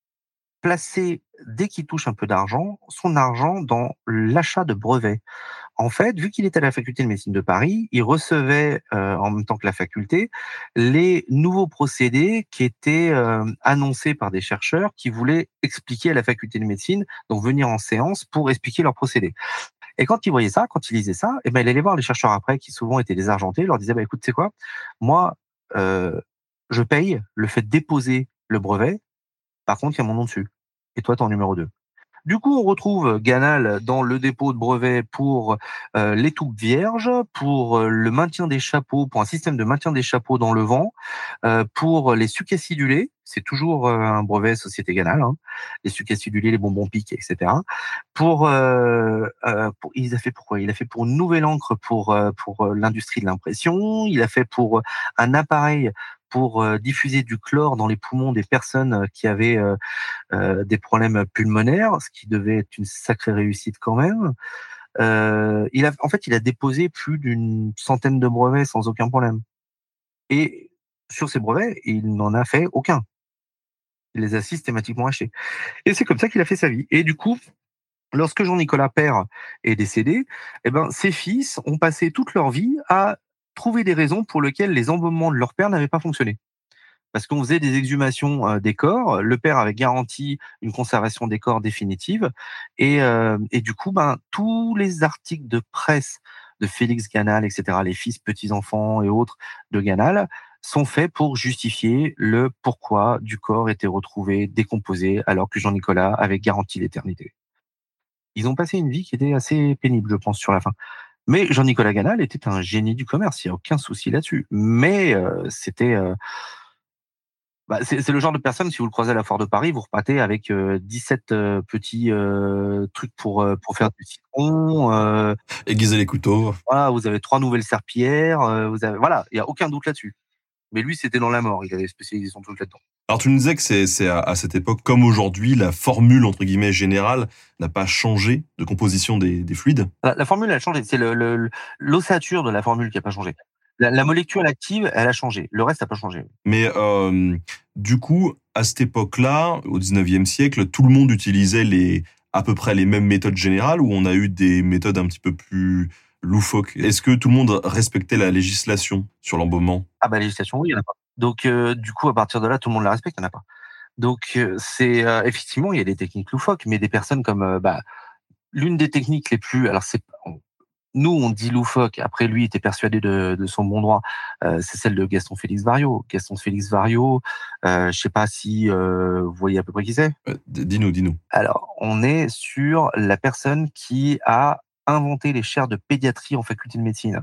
placer, dès qu'il touche un peu d'argent, son argent dans l'achat de brevets. En fait, vu qu'il était à la faculté de médecine de Paris, il recevait euh, en même temps que la faculté les nouveaux procédés qui étaient euh, annoncés par des chercheurs qui voulaient expliquer à la faculté de médecine, donc venir en séance pour expliquer leurs procédés. Et quand il voyait ça, quand il lisait ça, eh ben il allait voir les chercheurs après, qui souvent étaient désargentés, il leur disait bah écoute, c'est quoi? Moi, euh, je paye le fait de déposer le brevet. Par contre, il y a mon nom dessus et toi, tu en numéro 2. Du coup, on retrouve Ganal dans le dépôt de brevets pour euh, les toupes vierges, pour euh, le maintien des chapeaux, pour un système de maintien des chapeaux dans le vent, euh, pour les sucs acidulés, c'est toujours euh, un brevet Société Ganal, hein, les sucs acidulés, les bonbons piques, etc. Pour, euh, il a fait pourquoi Il a fait pour une nouvelle encre pour pour l'industrie de l'impression. Il a fait pour un appareil pour euh, diffuser du chlore dans les poumons des personnes euh, qui avaient euh, des problèmes pulmonaires, ce qui devait être une sacrée réussite quand même. il a, en fait, il a déposé plus d'une centaine de brevets sans aucun problème. Et sur ces brevets, il n'en a fait aucun. Il les a systématiquement achetés. Et c'est comme ça qu'il a fait sa vie. Et du coup, lorsque Jean-Nicolas Père est décédé, eh ben, ses fils ont passé toute leur vie à trouver des raisons pour lesquelles les embaumements de leur père n'avaient pas fonctionné. Parce qu'on faisait des exhumations euh, des corps, le père avait garanti une conservation des corps définitive, et, euh, et du coup, ben, tous les articles de presse de Félix Ganal, etc., les fils, petits-enfants et autres de Ganal, sont faits pour justifier le pourquoi du corps était retrouvé décomposé alors que Jean-Nicolas avait garanti l'éternité. Ils ont passé une vie qui était assez pénible, je pense, sur la fin. Mais Jean-Nicolas Ganal était un génie du commerce, il n'y a aucun souci là-dessus. Mais euh, c'était... Euh, Bah, c'est le genre de personne, si vous le croisez à la foire de Paris, vous repartez avec euh, 17 euh, petits euh, trucs pour pour faire du citron. Aiguiser les couteaux. voilà, vous avez trois nouvelles serpillères. vous avez voilà, il y a aucun doute là-dessus. Mais lui, c'était dans la mort. Il avait spécialisé son truc là-dedans. Alors tu nous disais que c'est à, à cette époque comme aujourd'hui, la formule entre guillemets générale n'a pas changé de composition des, des fluides? La, la formule a changé. C'est le- le- l'ossature de la formule qui a pas changé. La, la molécule active, elle a changé. Le reste n'a pas changé. Mais euh, du coup, à cette époque-là, au 19e siècle, tout le monde utilisait les à peu près les mêmes méthodes générales ou on a eu des méthodes un petit peu plus loufoques Est-ce que tout le monde respectait la législation sur l'embaumement? Ah bah législation, oui, il n'y en a pas. Donc euh, du coup, à partir de là, tout le monde la respecte, il n'y en a pas. Donc euh, c'est euh, effectivement, il y a des techniques loufoques, mais des personnes comme euh, bah, l'une des techniques les plus, alors c'est nous on dit loufoque. Après lui était persuadé de, de son bon droit. euh, c'est celle de Gaston Félix Vario. Gaston Félix Vario, euh, je sais pas si euh, vous voyez à peu près qui c'est? Euh, Dis-nous, dis-nous. Alors, on est sur la personne qui a inventé les chaires de pédiatrie en faculté de médecine.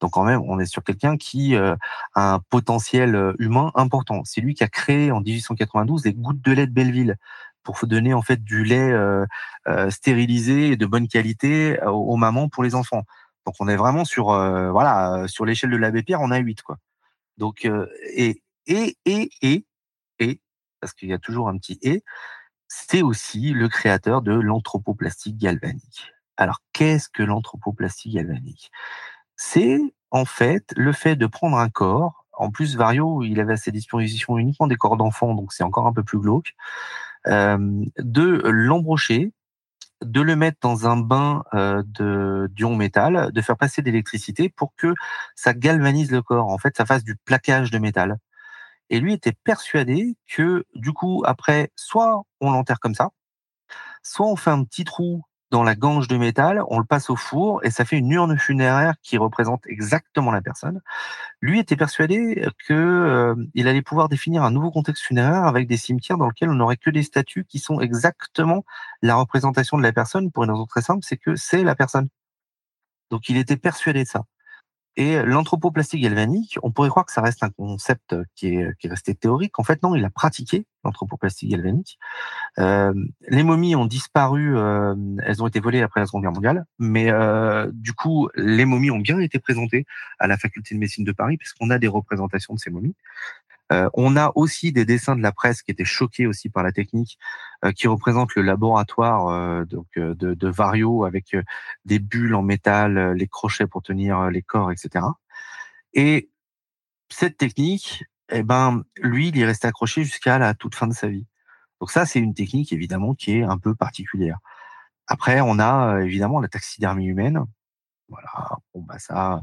Donc quand même, on est sur quelqu'un qui euh, a un potentiel euh, humain important. C'est lui qui a créé en 1892 les gouttes de lait de Belleville pour donner en fait du lait euh, euh, stérilisé et de bonne qualité aux, aux mamans pour les enfants. Donc on est vraiment sur euh, voilà euh, sur l'échelle de l'abbé Pierre, on a 8 quoi. Donc euh, et et et et et parce qu'il y a toujours un petit et c'est aussi le créateur de l'anthropoplastique galvanique. Alors, qu'est-ce que l'anthropoplastie galvanique? C'est en fait le fait de prendre un corps. En plus, Vario, il avait à ses dispositions uniquement des corps d'enfants, donc c'est encore un peu plus glauque. de l'embrocher, de le mettre dans un bain de d'ion métal, de faire passer de l'électricité pour que ça galvanise le corps. En fait, ça fasse du plaquage de métal. Et lui était persuadé que, du coup, après, soit on l'enterre comme ça, soit on fait un petit trou dans la gange de métal, on le passe au four et ça fait une urne funéraire qui représente exactement la personne. Lui était persuadé que euh, allait pouvoir définir un nouveau contexte funéraire avec des cimetières dans lesquels on n'aurait que des statues qui sont exactement la représentation de la personne pour une raison très simple, c'est que c'est la personne. Donc il était persuadé de ça. Et l'anthropoplastie galvanique, on pourrait croire que ça reste un concept qui est, qui est resté théorique. En fait, non, il a pratiqué l'anthropoplastie galvanique. Euh, les momies ont disparu, euh, elles ont été volées après la Seconde Guerre mondiale, mais euh, du coup, les momies ont bien été présentées à la faculté de médecine de Paris, puisqu'on a des représentations de ces momies. Euh, on a aussi des dessins de la presse qui étaient choqués aussi par la technique, euh, qui représentent le laboratoire euh, donc euh, de, de Vario avec euh, des bulles en métal, euh, les crochets pour tenir les corps, etc. Et cette technique, eh ben, lui, il est resté accroché jusqu'à la toute fin de sa vie. Donc ça, c'est une technique évidemment qui est un peu particulière. Après, on a évidemment la taxidermie humaine. Voilà, bon bah ça,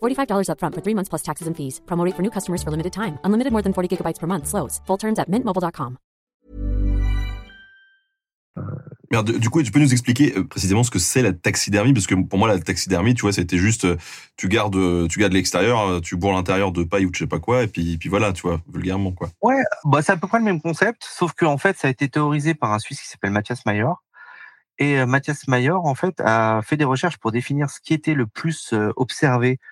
$45 upfront for three months plus taxes and fees. Promo rate for new customers for limited time. Unlimited more than 40 gigabytes per month. Slows. Full terms at mintmobile.com. Mais du coup, tu peux nous expliquer euh, précisément ce que c'est la taxidermie? Parce que pour moi, la taxidermie, tu vois, c'était juste, euh, tu gardes, euh, tu gardes l'extérieur, euh, tu bourres l'intérieur de paille ou de je sais pas quoi, et puis, puis voilà, tu vois, vulgairement, quoi. Ouais, bah c'est à peu près le même concept, sauf que en fait, ça a été théorisé par un Suisse qui s'appelle Mathias Mayer. Et euh, Mathias Mayer, en fait, a fait des recherches pour définir ce qui était le plus euh, observé euh,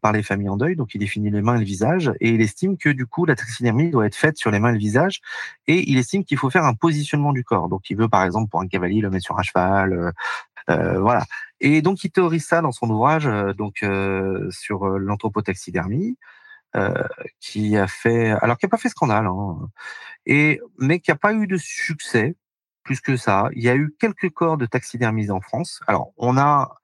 par les familles en deuil. Donc, il définit les mains et le visage, et il estime que du coup, la taxidermie doit être faite sur les mains et le visage, et il estime qu'il faut faire un positionnement du corps. Donc, il veut, par exemple, pour un cavalier, le mettre sur un cheval, euh, euh, voilà. Et donc, il théorise ça dans son ouvrage, euh, donc euh, sur euh, l'anthropotaxidermie. Euh, qui a fait, alors qui a pas fait scandale, hein, et mais qui a pas eu de succès plus que ça. Il y a eu quelques corps de taxidermisés en France. Alors on a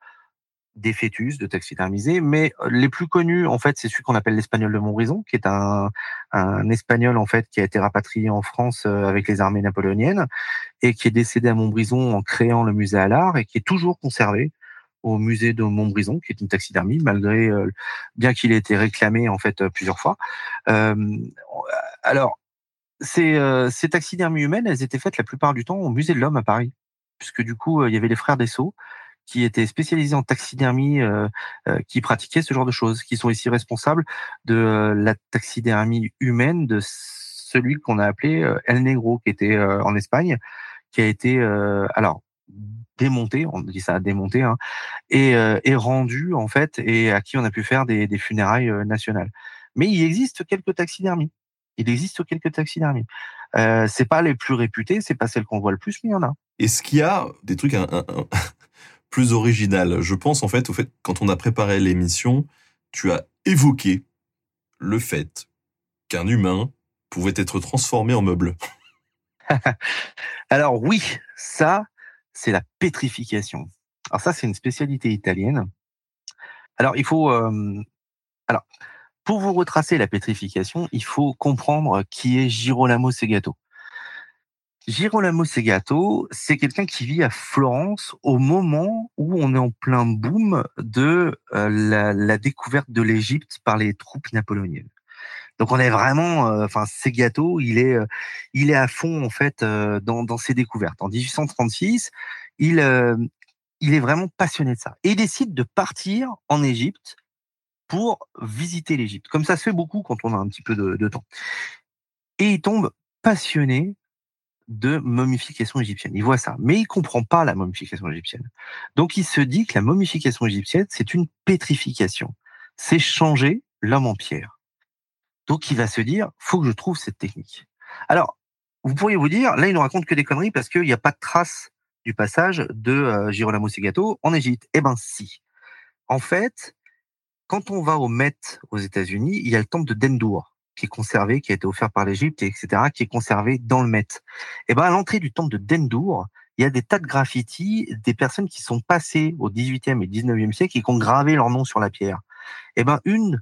des fœtus de taxidermisés, mais les plus connus en fait c'est celui qu'on appelle l'espagnol de Montbrison, qui est un un espagnol en fait qui a été rapatrié en France euh, avec les armées napoléoniennes et qui est décédé à Montbrison en créant le musée à l'art et qui est toujours conservé au musée de Montbrison, qui est une taxidermie, malgré euh, bien qu'il ait été réclamé en fait euh, plusieurs fois. Euh, alors, ces, euh, ces taxidermies humaines, elles étaient faites la plupart du temps au musée de l'homme à Paris, puisque du coup, euh, il y avait les frères Dessau qui étaient spécialisés en taxidermie, euh, euh, qui pratiquaient ce genre de choses, qui sont ici responsables de euh, la taxidermie humaine de celui qu'on a appelé El Negro, qui était en Espagne, qui a été alors démonté, on dit ça démonté, hein, et, rendu en fait, et à qui on a pu faire des, funérailles nationales. Mais il existe quelques taxidermies. Il existe quelques taxidermies. Euh, c'est pas les plus réputées, c'est pas celles qu'on voit le plus, mais il y en a. Est-ce qu'il y a des trucs plus original Je pense en fait au fait quand on a préparé l'émission, tu as évoqué le fait qu'un humain pouvait être transformé en meuble. Alors oui, ça, c'est la pétrification. Alors ça, c'est une spécialité italienne. Alors il faut, euh, alors pour vous retracer la pétrification, il faut comprendre qui est Girolamo Segato. Girolamo Segato, c'est quelqu'un qui vit à Florence au moment où on est en plein boom de euh, la, découverte de l'Égypte par les troupes napoléoniennes. Donc on est vraiment, euh, enfin Segato, il est, euh, il est à fond en fait euh, dans, ses découvertes. En 1836, il, euh, il est vraiment passionné de ça et il décide de partir en Égypte pour visiter l'Égypte. Comme ça se fait beaucoup quand on a un petit peu de, de temps. Et il tombe passionné de momification égyptienne. Il voit ça, mais il comprend pas la momification égyptienne. Donc il se dit que la momification égyptienne, c'est une pétrification. C'est changer l'homme en pierre. Donc il va se dire, faut que je trouve cette technique. Alors, vous pourriez vous dire, là il nous raconte que des conneries parce qu'il n'y a pas de trace du passage de euh, Girolamo Segato en Égypte. Eh ben si. En fait, quand on va au Met aux États-Unis, il y a le temple de Dendour qui est conservé, qui a été offert par l'Égypte, etc., qui est conservé dans le Met. Et ben à l'entrée du temple de Dendour, il y a des tas de graffitis, des personnes qui sont passées au 18e et 19e siècle et qui ont gravé leur nom sur la pierre. Et ben une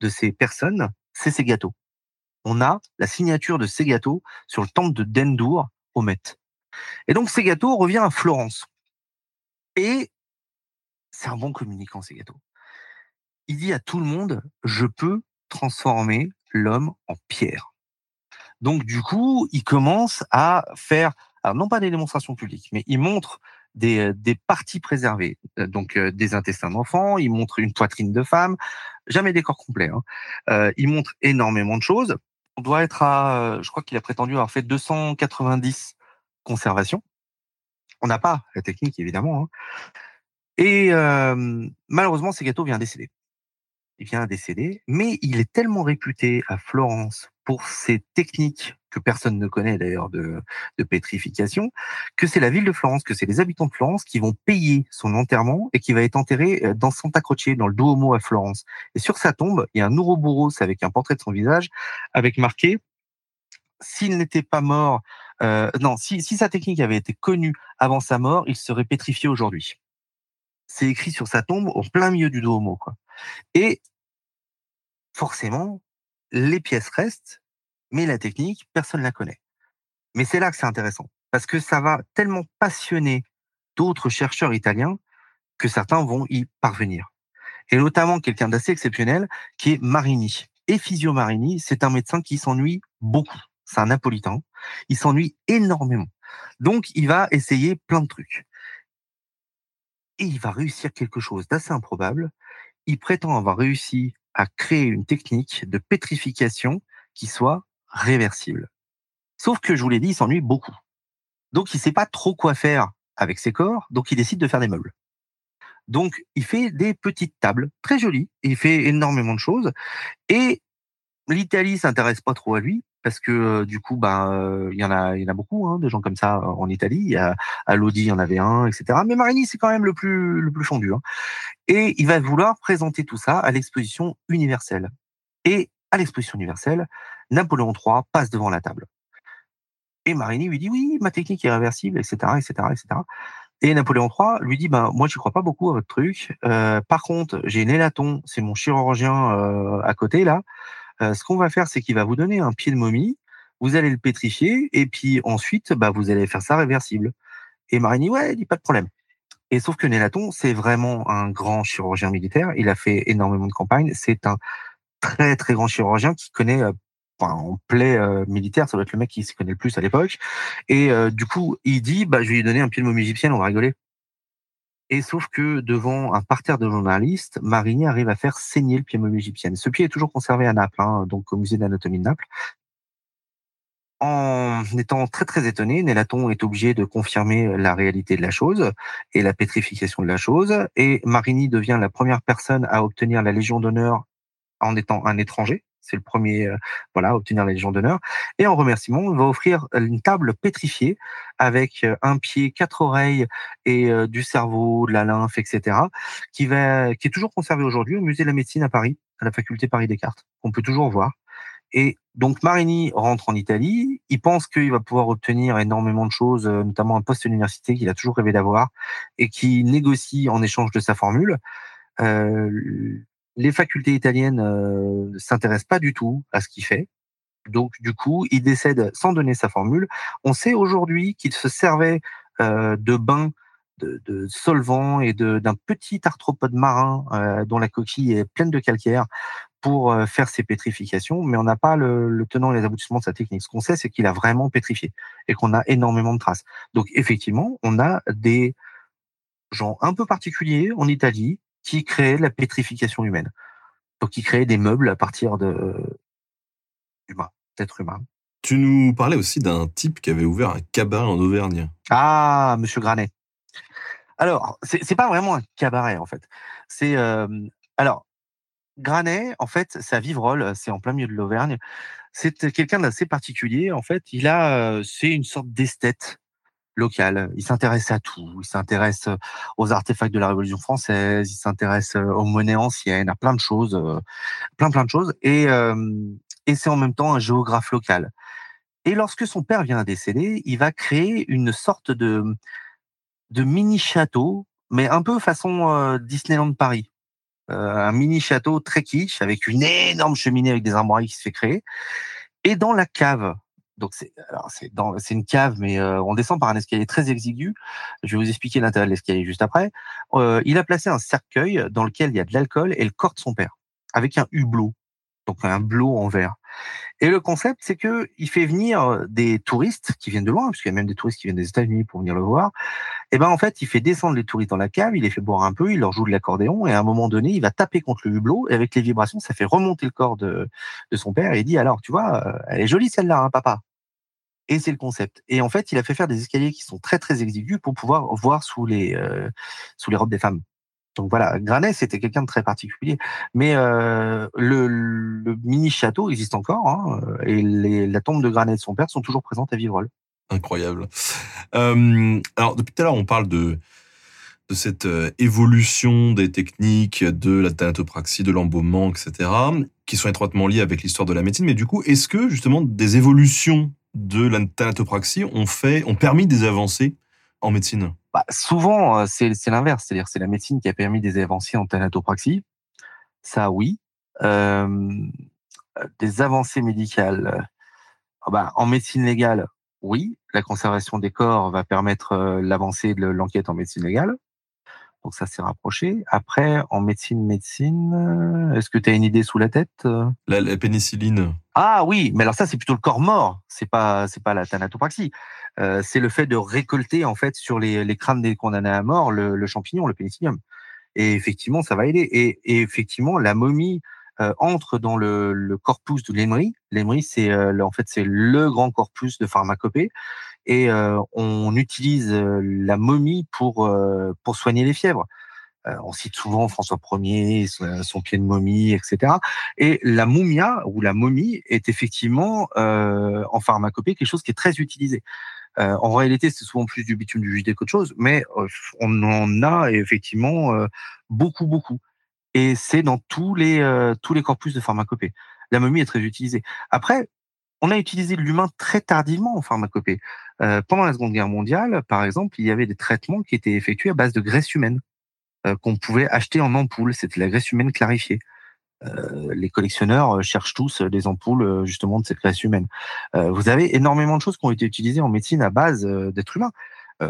de ces personnes, c'est Segato. On a la signature de Segato sur le temple de Dendour au Met. Et donc Segato revient à Florence. Et c'est un bon communicant, Segato. Il dit à tout le monde, je peux transformer l'homme en pierre. Donc du coup, il commence à faire, alors non pas des démonstrations publiques, mais il montre des, euh, des parties préservées, Euh, donc euh, des intestins d'enfants, il montre une poitrine de femme, jamais des corps complets. Hein. Il montre énormément de choses. On doit être à, je crois qu'il a prétendu avoir fait 290 conservations. On n'a pas la technique évidemment. Hein. Et euh, malheureusement, Segato vient décéder. Vient décéder, mais il est tellement réputé à Florence pour ses techniques que personne ne connaît d'ailleurs de, de pétrification, que c'est la ville de Florence, que c'est les habitants de Florence qui vont payer son enterrement et qui va être enterré euh, dans Santa Croce, dans le Duomo à Florence. Et sur sa tombe, il y a un Ouroboros avec un portrait de son visage, avec marqué s'il n'était pas mort, euh, non, si, si sa technique avait été connue avant sa mort, il serait pétrifié aujourd'hui. C'est écrit sur sa tombe au plein milieu du Duomo, quoi. Et forcément, les pièces restent, mais la technique, personne ne la connaît. Mais c'est là que c'est intéressant, parce que ça va tellement passionner d'autres chercheurs italiens que certains vont y parvenir. Et notamment quelqu'un d'assez exceptionnel qui est Marini. Efisio Marini, c'est un médecin qui s'ennuie beaucoup. C'est un napolitain. Il s'ennuie énormément. Donc, il va essayer plein de trucs. Et il va réussir quelque chose d'assez improbable. Il prétend avoir réussi à créer une technique de pétrification qui soit réversible. Sauf que, je vous l'ai dit, il s'ennuie beaucoup. Donc, il sait pas trop quoi faire avec ses corps, donc il décide de faire des meubles. Donc, il fait des petites tables très jolies. Il fait énormément de choses. Et l'Italie s'intéresse pas trop à lui parce que euh, du coup, ben, il y en a, il y en a beaucoup, hein, de gens comme ça euh, en Italie. A, à Lodi, il y en avait un, etc. Mais Marini, c'est quand même le plus, le plus fondu. Hein. Et il va vouloir présenter tout ça à l'exposition universelle. Et à l'exposition universelle, Napoléon III passe devant la table. Et Marini lui dit oui, ma technique est réversible, etc., etc., etc. Et Napoléon III lui dit ben moi j'y crois pas beaucoup à votre truc. Par contre j'ai Nélaton, c'est mon chirurgien à côté là. Euh, ce qu'on va faire c'est qu'il va vous donner un pied de momie, vous allez le pétrifier et puis ensuite bah vous allez faire ça réversible. Et Marini ouais il dit pas de problème. Et sauf que Nélaton c'est vraiment un grand chirurgien militaire. Il a fait énormément de campagnes. C'est un très très grand chirurgien qui connaît euh, en plaie euh, militaire, ça doit être le mec qui s'y connaît le plus à l'époque. Et euh, du coup, il dit, bah, je vais lui donner un pied de momie égyptienne, on va rigoler. Et sauf que devant un parterre de journalistes, Marigny arrive à faire saigner le pied momie égyptienne. Ce pied est toujours conservé à Naples, hein, donc au musée d'anatomie de Naples. En étant très très étonné, Nélaton est obligé de confirmer la réalité de la chose et la pétrification de la chose. Et Marigny devient la première personne à obtenir la Légion d'honneur en étant un étranger. C'est le premier, euh, voilà, à obtenir la Légion d'honneur. Et en remerciement, on va offrir une table pétrifiée avec euh, un pied, quatre oreilles et euh, du cerveau, de la lymphe, etc., qui va, qui est toujours conservé aujourd'hui au musée de la médecine à Paris, à la faculté Paris Descartes. On peut toujours voir. Et donc Marini rentre en Italie, il pense qu'il va pouvoir obtenir énormément de choses, notamment un poste à l'université qu'il a toujours rêvé d'avoir, et qui négocie en échange de sa formule. Euh, les facultés italiennes ne s'intéressent pas du tout à ce qu'il fait. Donc du coup, il décède sans donner sa formule. On sait aujourd'hui qu'il se servait euh, de bain de, de solvant et d'un petit arthropode marin euh, dont la coquille est pleine de calcaire pour euh, faire ses pétrifications, mais on n'a pas le, le, tenant et les aboutissements de sa technique. Ce qu'on sait, c'est qu'il a vraiment pétrifié et qu'on a énormément de traces. Donc effectivement, on a des gens un peu particuliers en Italie qui créent la pétrification humaine. Donc qui créent des meubles à partir de humains, d'êtres humains. Tu nous parlais aussi d'un type qui avait ouvert un cabaret en Auvergne. Ah, Monsieur Granet. Alors, c'est pas vraiment un cabaret en fait. C'est euh, alors Granet, en fait, sa Vivrolle, c'est en plein milieu de l'Auvergne. C'est quelqu'un d'assez particulier. En fait, il a, c'est une sorte d'esthète local. Il s'intéresse à tout. Il s'intéresse aux artefacts de la Révolution française. Il s'intéresse aux monnaies anciennes, à plein de choses, plein plein de choses. Et, et c'est en même temps un géographe local. Et lorsque son père vient à décéder, il va créer une sorte de de mini château, mais un peu façon Disneyland Paris. un mini château très kitsch avec une énorme cheminée avec des armoiries qui se fait créer. Et dans la cave donc c'est c'est une cave, mais euh, on descend par un escalier très exigu. Je vais vous expliquer l'intérieur de l'escalier juste après. Euh, il a placé un cercueil dans lequel il y a de l'alcool et le corps de son père, avec un hublot, donc un blot en verre. Et le concept, c'est que il fait venir des touristes qui viennent de loin, puisqu'il y a même des touristes qui viennent des États-Unis pour venir le voir. Et ben en fait, il fait descendre les touristes dans la cave, il les fait boire un peu, il leur joue de l'accordéon, et à un moment donné, il va taper contre le hublot, et avec les vibrations, ça fait remonter le corps de, de son père, et il dit alors, tu vois, euh, elle est jolie celle-là, hein, papa. Et c'est le concept. Et en fait, il a fait faire des escaliers qui sont très très exigus pour pouvoir voir sous les euh, sous les robes des femmes. Donc voilà, Granet, c'était quelqu'un de très particulier. Mais euh, le, mini château existe encore, hein, et les, la tombe de Granet et de son père sont toujours présentes à Vivrolles. Incroyable. Euh, alors depuis tout à l'heure, on parle de de cette euh, évolution des techniques de la thanatopraxie, de l'embaumement, etc., qui sont étroitement liées avec l'histoire de la médecine. Mais du coup, est-ce que justement des évolutions de la thanatopraxie ont fait, ont permis des avancées en médecine? Bah, Souvent, euh, c'est l'inverse, c'est-à-dire c'est la médecine qui a permis des avancées en thanatopraxie. Ça, oui. Euh, des avancées médicales. Euh, bah, en médecine légale, oui. La conservation des corps va permettre l'avancée de l'enquête en médecine légale. Donc ça s'est rapproché. Après, en médecine, médecine, est-ce que tu as une idée sous la tête la, pénicilline. Ah oui, mais alors ça c'est plutôt le corps mort. C'est pas c'est pas la thanatopraxie. Euh, c'est le fait de récolter en fait sur les, les crânes des condamnés à mort le, le, champignon, le pénicillium. Et effectivement, ça va aider. Et, et effectivement, la momie euh, entre dans le, le corpus de l'Emery. L'Emery, c'est euh, en fait c'est le grand corpus de pharmacopée et euh, on utilise euh, la momie pour euh, pour soigner les fièvres. on cite souvent François Ier, son pied de momie, etc. Et la mumia ou la momie est effectivement en pharmacopée quelque chose qui est très utilisé. Euh, en réalité, c'est souvent plus du bitume du juillet qu'autre chose, mais on en a effectivement beaucoup, beaucoup. Et c'est dans tous les tous les corpus de pharmacopée. La momie est très utilisée. Après, on a utilisé l'humain très tardivement en pharmacopée. Euh, pendant la Seconde Guerre mondiale, par exemple, il y avait des traitements qui étaient effectués à base de graisse humaine euh, qu'on pouvait acheter en ampoule. C'était la graisse humaine clarifiée. Euh, les collectionneurs cherchent tous des ampoules justement de cette graisse humaine. vous avez énormément de choses qui ont été utilisées en médecine à base d'êtres humains.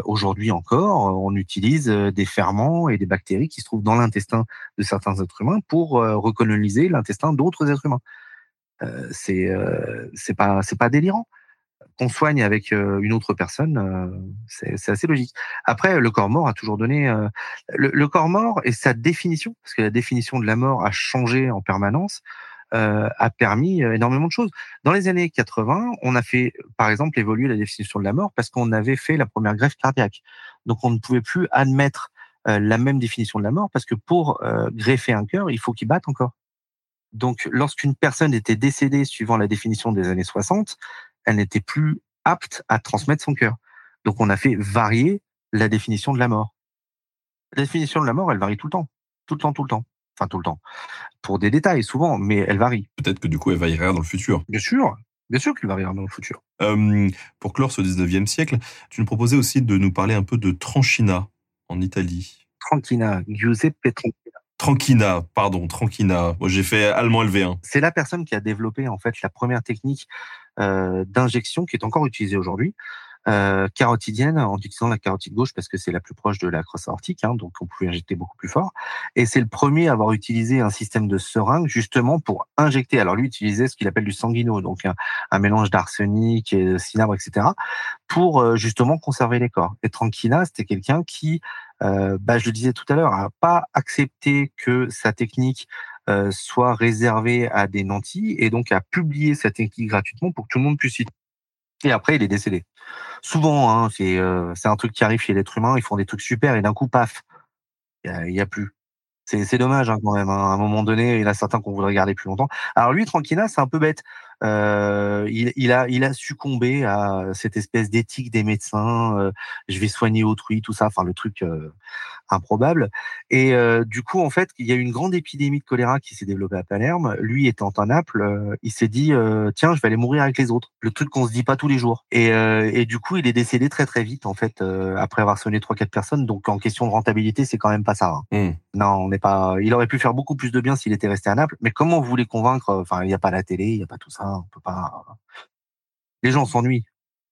Aujourd'hui encore, on utilise des ferments et des bactéries qui se trouvent dans l'intestin de certains êtres humains pour recoloniser l'intestin d'autres êtres humains. Euh, euh, c'est pas délirant. Qu'on soigne avec euh, une autre personne, euh, c'est assez logique. Après, le corps mort a toujours donné euh, le, le corps mort et sa définition, parce que la définition de la mort a changé en permanence, euh, a permis énormément de choses. Dans les années 80, on a fait, par exemple, évoluer la définition de la mort parce qu'on avait fait la première greffe cardiaque. Donc, on ne pouvait plus admettre euh, la même définition de la mort parce que pour euh, greffer un cœur, il faut qu'il batte encore. Donc, lorsqu'une personne était décédée suivant la définition des années 60, elle n'était plus apte à transmettre son cœur. Donc, on a fait varier la définition de la mort. La définition de la mort, elle varie tout le temps. Tout le temps, tout le temps. Enfin, tout le temps. Pour des détails, souvent, mais elle varie. Peut-être que du coup, elle variera dans le futur. Bien sûr. Bien sûr qu'elle variera dans le futur. Euh, pour clore ce 19e siècle, tu nous proposais aussi de nous parler un peu de Tranchina en Italie. Tranquina, Giuseppe Tranquina. Tranquina, pardon, Tranquina. Moi, j'ai fait allemand LV1. C'est la personne qui a développé en fait la première technique d'injection qui est encore utilisée aujourd'hui, euh, carotidienne en utilisant la carotide gauche parce que c'est la plus proche de la crosse aortique, hein, donc on pouvait injecter beaucoup plus fort. Et c'est le premier à avoir utilisé un système de seringue justement pour injecter. Alors lui utilisait ce qu'il appelle du sanguino, donc un, mélange d'arsenic et de cinabre, etc., pour euh, justement conserver les corps. Et Tranquina, c'était quelqu'un qui, euh, bah, je le disais tout à l'heure, a pas accepté que sa technique euh, soit réservée à des nantis et donc a publié sa technique gratuitement pour que tout le monde puisse y et après, il est décédé. Souvent, hein, c'est euh, un truc qui arrive chez l'être humain. Ils font des trucs super et d'un coup, paf, il y a, a plus. C'est c'est dommage hein, quand même. hein. À un moment donné, il y en a certains qu'on voudrait garder plus longtemps. Alors lui, Tranquina, c'est un peu bête. Euh, il, il a il a succombé à cette espèce d'éthique des médecins. euh, je vais soigner autrui, tout ça. Enfin, le truc euh, improbable. Et du coup, en fait, il y a eu une grande épidémie de choléra qui s'est développée à Palerme. Lui étant à Naples, il s'est dit tiens, je vais aller mourir avec les autres. Le truc qu'on se dit pas tous les jours. Et, et du coup, il est décédé très très vite en fait après avoir sonné trois quatre personnes. Donc en question de rentabilité, c'est quand même pas ça. hein. Hmm. Non, on n'est pas. Il aurait pu faire beaucoup plus de bien s'il était resté à Naples. Mais comment vous voulez convaincre Enfin, il n'y a pas la télé, il n'y a pas tout ça. On peut pas. Les gens s'ennuient.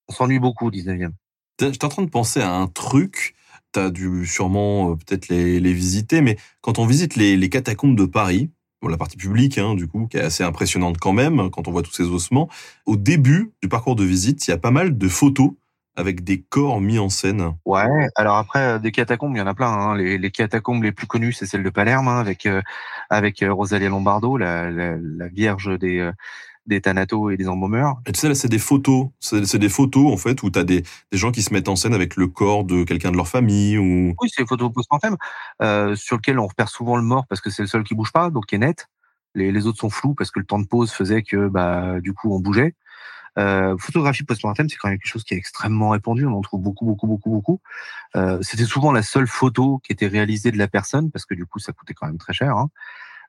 On s'ennuie beaucoup au 19e. T'es- J'étais en train de penser à un truc. T'as dû sûrement euh, peut-être les, les visiter, mais quand on visite les, les catacombes de Paris, bon, la partie publique, hein, du coup, qui est assez impressionnante quand même, quand on voit tous ces ossements, au début du parcours de visite, il y a pas mal de photos avec des corps mis en scène. Ouais. Alors après, euh, des catacombes, il y en a plein. hein. Les, les catacombes les plus connues, c'est celle de Palerme, hein, avec euh, avec euh, Rosalia Lombardo, la, la, la vierge des euh, des Thanatos et des embaumeurs. Et tu sais, là, c'est des photos. C'est des photos, en fait, où t'as des, des gens qui se mettent en scène avec le corps de quelqu'un de leur famille ou... Oui, c'est les photos post-mortem euh, sur lequel on repère souvent le mort parce que c'est le seul qui bouge pas, donc qui est net. Les, les autres sont flous parce que le temps de pause faisait que bah du coup on bougeait. Euh, photographie post-mortem, c'est quand même quelque chose qui est extrêmement répandu. On en trouve beaucoup, beaucoup, beaucoup, beaucoup. Euh, C'était souvent la seule photo qui était réalisée de la personne parce que du coup ça coûtait quand même très cher. Hein.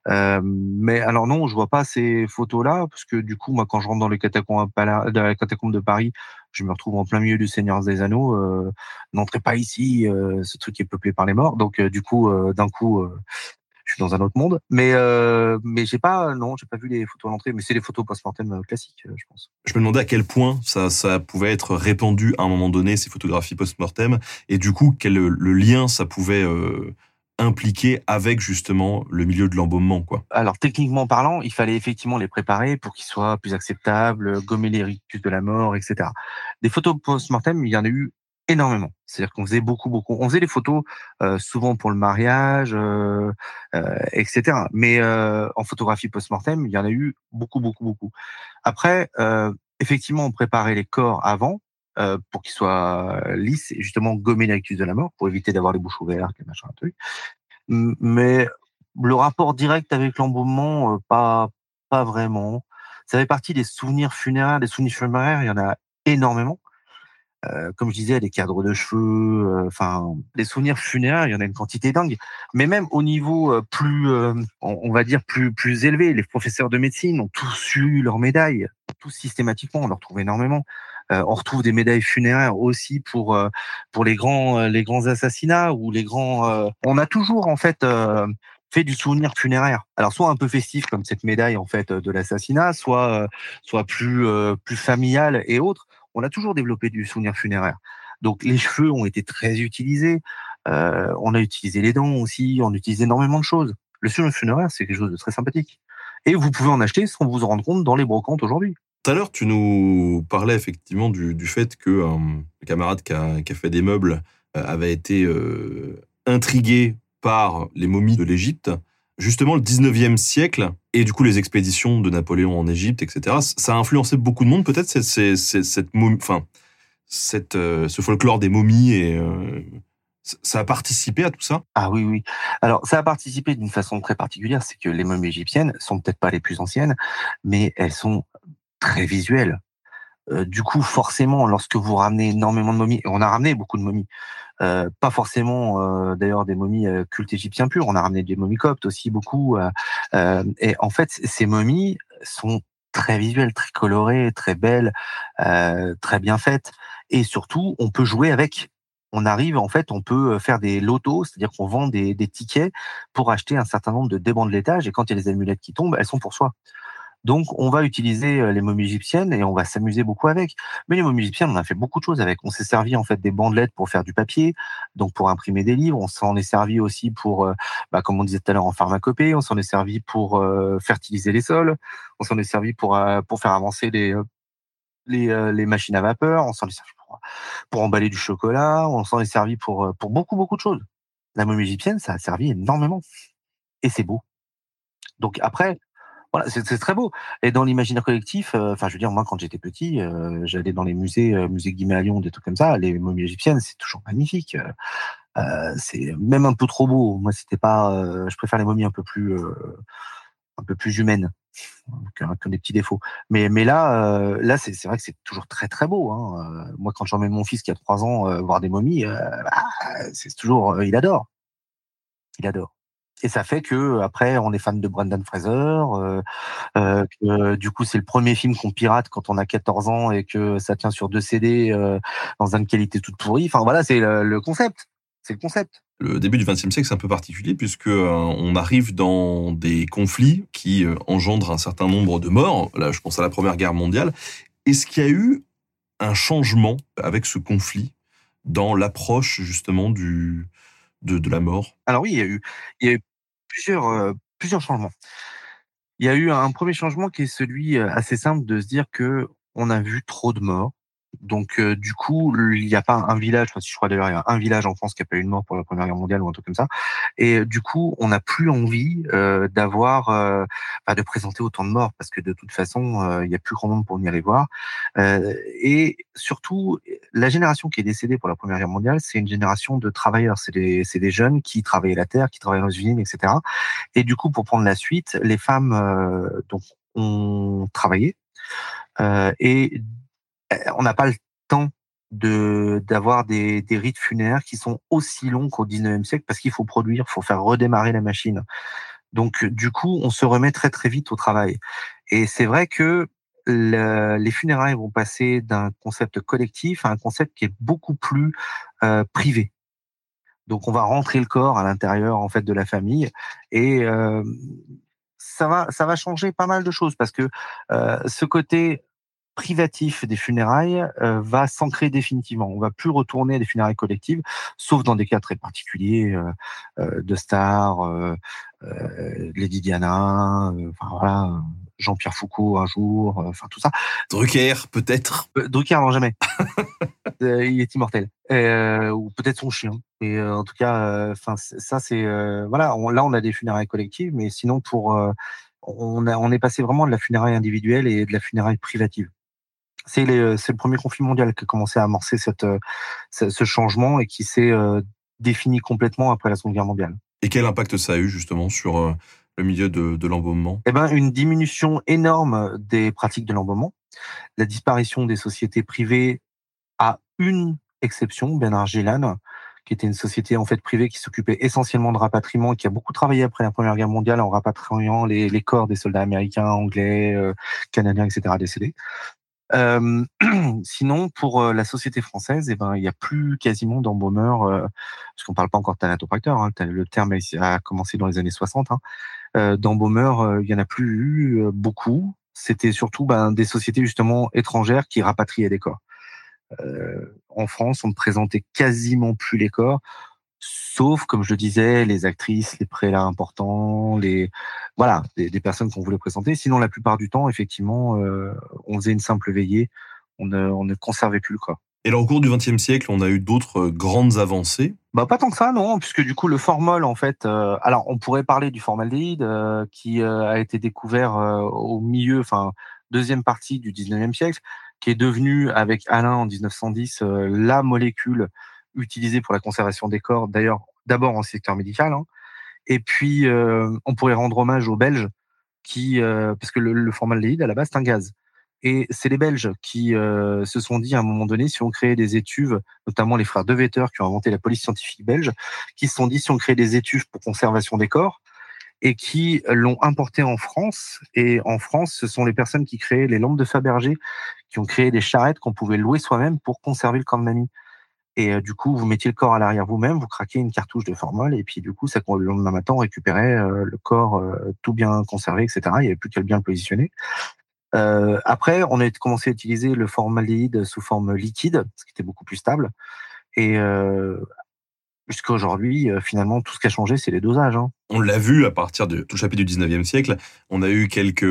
Euh, mais alors non, je vois pas ces photos-là parce que du coup, moi, quand je rentre dans les catacombes, de Paris, je me retrouve en plein milieu du Seigneur des Anneaux. N'entrez pas ici, ce truc est peuplé par les morts. Donc du coup, d'un coup, je suis dans un autre monde. Mais euh, mais j'ai pas, non, j'ai pas vu les photos à l'entrée. Mais c'est les photos post-mortem euh, classiques, euh, je pense. Je me demandais à quel point ça, ça pouvait être répandu à un moment donné, ces photographies post-mortem, et du coup, quel le lien ça pouvait euh, impliquer avec justement le milieu de l'embaumement, quoi. Alors techniquement parlant, il fallait effectivement les préparer pour qu'ils soient plus acceptables, gommer les rictus de la mort, etc. Des photos post-mortem, il y en a eu énormément. C'est-à-dire qu'on faisait beaucoup, beaucoup. On faisait les photos euh, souvent pour le mariage, euh, euh, etc. Mais en photographie post-mortem, il y en a eu beaucoup, beaucoup, beaucoup. Après, effectivement, on préparait les corps avant pour qu'ils soient lisses et justement gommer les rictus de la mort pour éviter d'avoir les bouches ouvertes, les machins, trucs. M- Mais le rapport direct avec l'embaumement, pas, pas vraiment. Ça fait partie des souvenirs funéraires. Des souvenirs funéraires, il y en a énormément. Euh, comme je disais, des cadres de cheveux, euh, enfin, des souvenirs funéraires, il y en a une quantité dingue. Mais même au niveau euh, plus, euh, on, on va dire plus plus élevé, les professeurs de médecine ont tous eu leurs médailles, tous systématiquement, on en retrouve énormément. On retrouve des médailles funéraires aussi pour pour les grands les grands assassinats ou les grands. On a toujours en fait fait du souvenir funéraire. Alors soit un peu festif comme cette médaille en fait de l'assassinat, soit soit plus euh, plus familial et autres. On a toujours développé du souvenir funéraire. Donc les cheveux ont été très utilisés. Euh, on a utilisé les dents aussi. On utilise énormément de choses. Le souvenir funéraire c'est quelque chose de très sympathique. Et vous pouvez en acheter sans vous en rendre compte dans les brocantes aujourd'hui. Tout à l'heure, tu nous parlais effectivement du, fait que euh, camarade qui a, fait des meubles euh, avait été intrigué par les momies de l'Égypte. Justement, le 19e siècle, et du coup les expéditions de Napoléon en Égypte, etc., ça a influencé beaucoup de monde, peut-être, cette, cette, cette, enfin, cette, ce folklore des momies et ça a participé à tout ça? Ah oui, oui. Alors, ça a participé d'une façon très particulière, c'est que les momies égyptiennes sont peut-être pas les plus anciennes, mais elles sont très visuelles. Euh, du coup, forcément, lorsque vous ramenez énormément de momies, et on a ramené beaucoup de momies, euh, pas forcément euh, d'ailleurs des momies cultes égyptiens purs, on a ramené des momies coptes aussi beaucoup. et en fait, ces momies sont très visuelles, très colorées, très belles, très bien faites, et surtout, on peut jouer avec on arrive, en fait, on peut faire des lotos, c'est-à-dire qu'on vend des, tickets pour acheter un certain nombre de débandelettages, et quand il y a les amulettes qui tombent, elles sont pour soi. Donc, on va utiliser les momies égyptiennes et on va s'amuser beaucoup avec. Mais les momies égyptiennes, on a fait beaucoup de choses avec. On s'est servi en fait des bandelettes pour faire du papier, donc pour imprimer des livres. On s'en est servi aussi pour, bah, comme on disait tout à l'heure, en pharmacopée. On s'en est servi pour fertiliser les sols. On s'en est servi pour pour faire avancer les les, les machines à vapeur. On s'en est servi pour emballer du chocolat, on s'en est servi pour, euh, pour beaucoup, beaucoup de choses. La momie égyptienne, ça a servi énormément. Et c'est beau. Donc après, voilà, c'est très beau. Et dans l'imaginaire collectif, euh, enfin, je veux dire, moi, quand j'étais petit, euh, j'allais dans les musées, musée Guimet à Lyon, des trucs comme ça. Les momies égyptiennes, c'est toujours magnifique. c'est même un peu trop beau. Moi, c'était pas. je préfère les momies un peu plus, un peu plus humaines qui des petits défauts. Mais, mais là, euh, là c'est vrai que c'est toujours très très beau. Hein. Euh, moi, quand j'emmène mon fils qui a trois ans euh, voir des momies, bah, c'est toujours, il adore, il adore. Et ça fait que après, on est fan de Brendan Fraser. que, du coup, c'est le premier film qu'on pirate quand on a 14 ans et que ça tient sur deux CD dans une qualité toute pourrie. Enfin voilà, c'est le concept. C'est le concept le début du XXe siècle, c'est un peu particulier puisque euh, on arrive dans des conflits qui euh, engendrent un certain nombre de morts. Là, je pense à la Première Guerre mondiale. Est-ce qu'il y a eu un changement avec ce conflit dans l'approche justement du de, de, la mort? Alors oui, il y a eu, il y a eu plusieurs plusieurs changements. Il y a eu un premier changement qui est celui assez simple de se dire que on a vu trop de morts donc euh, du coup, il n'y a pas un village, enfin, si je crois d'ailleurs, il y a un village en France qui a pas eu de mort pour la Première Guerre mondiale ou un truc comme ça. Et du coup, on n'a plus envie euh, d'avoir, euh, bah, de présenter autant de morts parce que de toute façon, il n'y a plus grand monde pour venir les voir. et surtout, la génération qui est décédée pour la Première Guerre mondiale, c'est une génération de travailleurs. C'est des, des jeunes qui travaillaient la terre, qui travaillaient dans les usines, etc. Et du coup, pour prendre la suite, les femmes donc ont travaillé. et euh, on n'a pas le temps de d'avoir des, des rites funéraires qui sont aussi longs qu'au 19e siècle parce qu'il faut produire, il faut faire redémarrer la machine. Donc du coup, on se remet très très vite au travail. Et c'est vrai que les funérailles vont passer d'un concept collectif à un concept qui est beaucoup plus euh, privé. Donc on va rentrer le corps à l'intérieur en fait de la famille et euh, ça va ça va changer pas mal de choses parce que ce côté privatif des funérailles euh, va s'ancrer définitivement. On va plus retourner à des funérailles collectives, sauf dans des cas très particuliers euh, euh, de stars, Lady Diana, enfin voilà, Jean-Pierre Foucault un jour, enfin tout ça. Drucker peut-être. Drucker non jamais. il est immortel. ou peut-être son chien. Et en tout cas, enfin ça c'est voilà. là on a des funérailles collectives, mais sinon pour on, a, on est passé vraiment de la funéraille individuelle et de la funéraille privative. Euh, c'est le premier conflit mondial qui a commencé à amorcer cette, euh, ce changement et qui s'est euh, défini complètement après la Seconde Guerre mondiale. Et quel impact ça a eu justement sur le milieu de, de l'embaumement? Eh ben, une diminution énorme des pratiques de l'embaumement, la disparition des sociétés privées à une exception, Bernard Gillan, qui était une société en fait privée qui s'occupait essentiellement de rapatriement et qui a beaucoup travaillé après la Première Guerre mondiale en rapatriant les, les corps des soldats américains, anglais, canadiens, etc. décédés. Sinon, pour la société française, eh ben, il n'y a plus quasiment d'embaumeurs, euh, parce qu'on parle pas encore de thanatopracteur, hein, le terme a commencé dans les années 60. Hein, euh, d'embaumeurs, il y en a plus eu beaucoup. C'était surtout ben, des sociétés justement étrangères qui rapatriaient des corps. en France, on ne présentait quasiment plus les corps, sauf, comme je le disais, les actrices, les prélats importants, les voilà, des, des personnes qu'on voulait présenter. Sinon, la plupart du temps, effectivement, euh, on faisait une simple veillée, on ne, on ne conservait plus le corps. Et alors, au cours du XXe siècle, on a eu d'autres grandes avancées? Bah pas tant que ça, non, puisque du coup le formol, en fait, euh, alors on pourrait parler du formaldéhyde euh, qui euh, a été découvert euh, au milieu, enfin deuxième partie du 19e siècle, qui est devenu avec Alain en 1910 euh, la molécule utilisée pour la conservation des corps, d'ailleurs d'abord en secteur médical, hein. et puis euh, on pourrait rendre hommage aux Belges qui, parce que le, le formaldéhyde à la base c'est un gaz. Et c'est les Belges qui euh, se sont dit à un moment donné, si on créait des étuves, notamment les frères De Vetter qui ont inventé la police scientifique belge, qui se sont dit si on créait des étuves pour conservation des corps, et qui l'ont importé en France. Et en France, ce sont les personnes qui créaient les lampes de Fabergé, qui ont créé des charrettes qu'on pouvait louer soi-même pour conserver le corps de mamie. Et euh, du coup, vous mettiez le corps à l'arrière vous-même, vous craquez une cartouche de formol, et puis du coup, ça, le lendemain matin, on récupérait euh, le corps euh, tout bien conservé, etc. Il n'y avait plus qu'à bien le positionner. Après, on a commencé à utiliser le formaldéhyde sous forme liquide, ce qui était beaucoup plus stable. Et jusqu'à aujourd'hui, finalement, tout ce qui a changé, c'est les dosages. Hein. On l'a vu à partir de tout chapitre du 19e siècle. On a eu quelques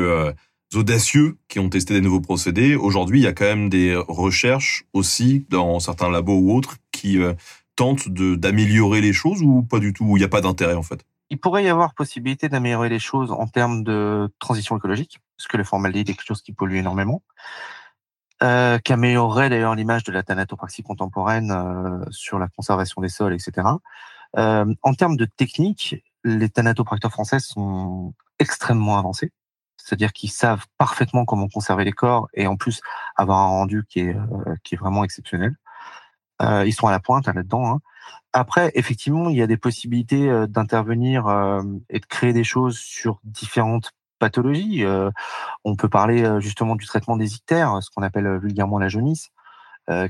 audacieux qui ont testé des nouveaux procédés. Aujourd'hui, il y a quand même des recherches aussi dans certains labos ou autres qui euh, tentent d'améliorer les choses ou pas du tout, où il n'y a pas d'intérêt en fait? Il pourrait y avoir possibilité d'améliorer les choses en termes de transition écologique, parce que le formaldéhyde est quelque chose qui pollue énormément, euh, qui améliorerait d'ailleurs l'image de la thanatopraxie contemporaine euh, sur la conservation des sols, etc. En termes de technique, les thanatopracteurs français sont extrêmement avancés, c'est-à-dire qu'ils savent parfaitement comment conserver les corps et en plus avoir un rendu qui est, euh, qui est vraiment exceptionnel. Euh, ils sont à la pointe hein, là-dedans. Hein. Après, effectivement, il y a des possibilités euh, d'intervenir et de créer des choses sur différentes pathologies. On peut parler justement du traitement des ictères, ce qu'on appelle vulgairement la jaunisse,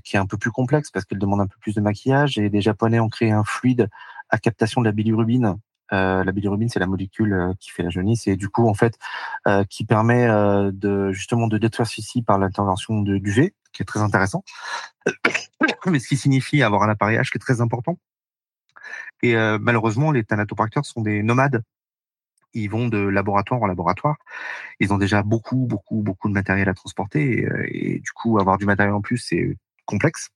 qui est un peu plus complexe parce qu'elle demande un peu plus de maquillage. Et les Japonais ont créé un fluide à captation de la bilirubine. Euh, la bilirubine, c'est la molécule euh, qui fait la jaunisse et du coup, en fait, euh, qui permet de justement de détruire ceci par l'intervention de- d'UV, qui est très intéressant. Mais ce qui signifie avoir un appareillage qui est très important. Et malheureusement, les thanatopracteurs sont des nomades. Ils vont de laboratoire en laboratoire. Ils ont déjà beaucoup, beaucoup, beaucoup de matériel à transporter. Et, et du coup, avoir du matériel en plus, c'est complexe.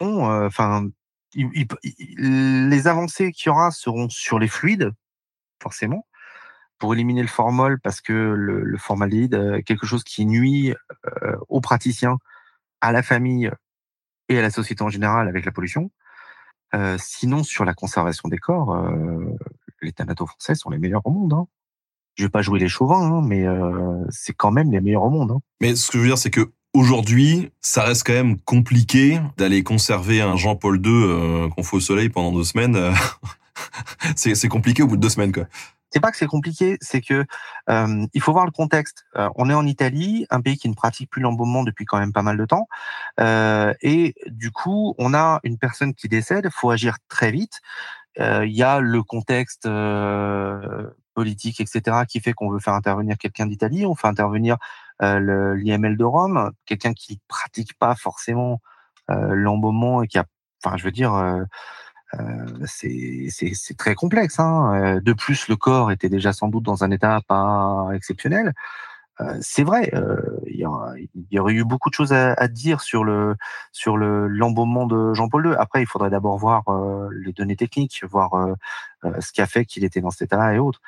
Enfin, les avancées qu'il y aura seront sur les fluides, forcément, pour éliminer le formol, parce que le, le est quelque chose qui nuit euh, aux praticiens, à la famille et à la société en général avec la pollution. Euh, sinon, sur la conservation des corps, euh, les thanatos français sont les meilleurs au monde. Hein. Je vais pas jouer les chauvins, hein, mais euh, c'est quand même les meilleurs au monde. Hein. Mais ce que je veux dire, c'est que aujourd'hui, ça reste quand même compliqué d'aller conserver un Jean-Paul II euh, qu'on fait au soleil pendant deux semaines. euh, c'est compliqué au bout de deux semaines, quoi. C'est pas que c'est compliqué, c'est que euh, il faut voir le contexte. On est en Italie, un pays qui ne pratique plus l'embaumement depuis quand même pas mal de temps, et du coup, on a une personne qui décède. faut agir très vite. Il y a le contexte politique, etc., qui fait qu'on veut faire intervenir quelqu'un d'Italie. On fait intervenir euh, l'IML de Rome, quelqu'un qui pratique pas forcément euh, l'embaumement et qui a, enfin, je veux dire. euh, c'est très complexe. Hein. De plus, le corps était déjà sans doute dans un état pas exceptionnel. C'est vrai, il y, aurait eu beaucoup de choses à, dire sur le sur le l'embaumement de Jean-Paul II. Après, il faudrait d'abord voir les données techniques, voir ce qui a fait qu'il était dans cet état-là et autres.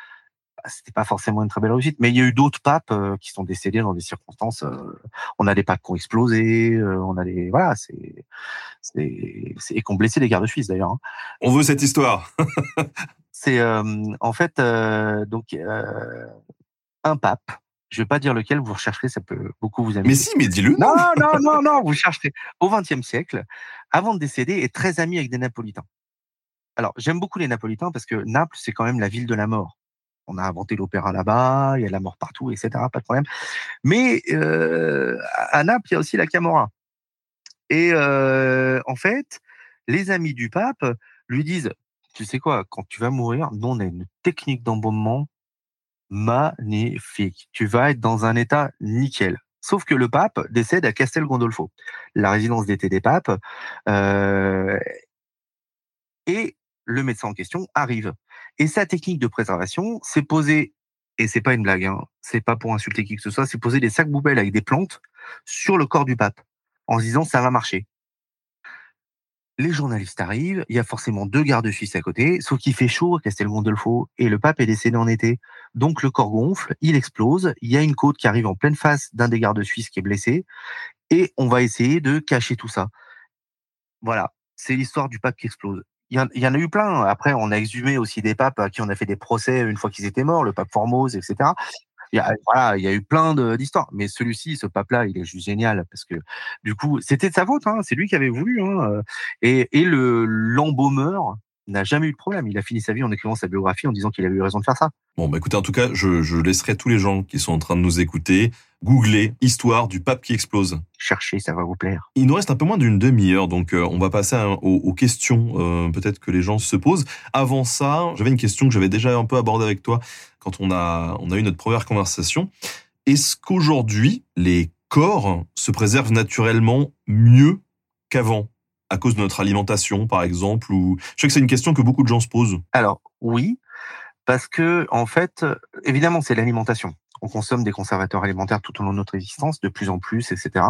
Bah, C'était pas forcément une très belle réussite, mais il y a eu d'autres papes euh, qui sont décédés dans des circonstances. euh, on a des papes qui ont explosé, euh, on a des voilà, c'est c'est et qui ont blessé des gardes suisses d'ailleurs. hein. On veut cette histoire. C'est euh, en fait euh, donc euh, un pape. Je vais pas dire lequel, vous rechercherez, ça peut beaucoup vous amuser. Mais si, mais dis-le. Non, non, non, non, vous chercherez. Au XXe siècle, avant de décéder, est très ami avec des Napolitains. Alors, j'aime beaucoup les Napolitains parce que Naples, c'est quand même la ville de la mort. On a inventé l'opéra là-bas, il y a la mort partout, etc. Pas de problème. Mais euh, à Naples, il y a aussi la Camorra. Et euh, en fait, les amis du pape lui disent, tu sais quoi, quand tu vas mourir, nous, on a une technique d'embaumement magnifique. Tu vas être dans un état nickel. Sauf que le pape décède à Castel Gandolfo, la résidence d'été des papes. Euh, Et le médecin en question arrive. Et sa technique de préservation, c'est poser, et c'est pas une blague, hein, c'est pas pour insulter qui que ce soit, c'est poser des sacs poubelles avec des plantes sur le corps du pape, en se disant ça va marcher. Les journalistes arrivent, il y a forcément deux gardes suisses à côté, sauf qu'il fait chaud à Castel Gondolfo et le pape est décédé en été. Donc le corps gonfle, il explose, il y a une côte qui arrive en pleine face d'un des gardes suisses qui est blessé et on va essayer de cacher tout ça. Voilà, c'est l'histoire du pape qui explose. Il y, en, a eu plein. Après, on a exhumé aussi des papes à qui on a fait des procès une fois qu'ils étaient morts, le pape Formose, etc. Il y a, voilà, il y a eu plein d'histoires. Mais celui-ci, ce pape-là, il est juste génial parce que du coup, c'était de sa faute. Hein, c'est lui qui avait voulu. Hein, euh, et, et le l'embaumeur n'a jamais eu de problème. Il a fini sa vie en écrivant sa biographie en disant qu'il avait eu raison de faire ça. Bon, bah écoutez, en tout cas, je, je laisserai tous les gens qui sont en train de nous écouter googler histoire du pape qui explose. Cherchez, ça va vous plaire. Il nous reste un peu moins d'une demi-heure, donc euh, on va passer aux, aux, questions euh, peut-être que les gens se posent. Avant ça, j'avais une question que j'avais déjà un peu abordée avec toi quand on a, on a eu notre première conversation. Est-ce qu'aujourd'hui, les corps se préservent naturellement mieux qu'avant? À cause de notre alimentation, par exemple ou... Je sais que c'est une question que beaucoup de gens se posent. Alors, oui, parce que, en fait, évidemment, c'est l'alimentation. On consomme des conservateurs alimentaires tout au long de notre existence, de plus en plus, etc.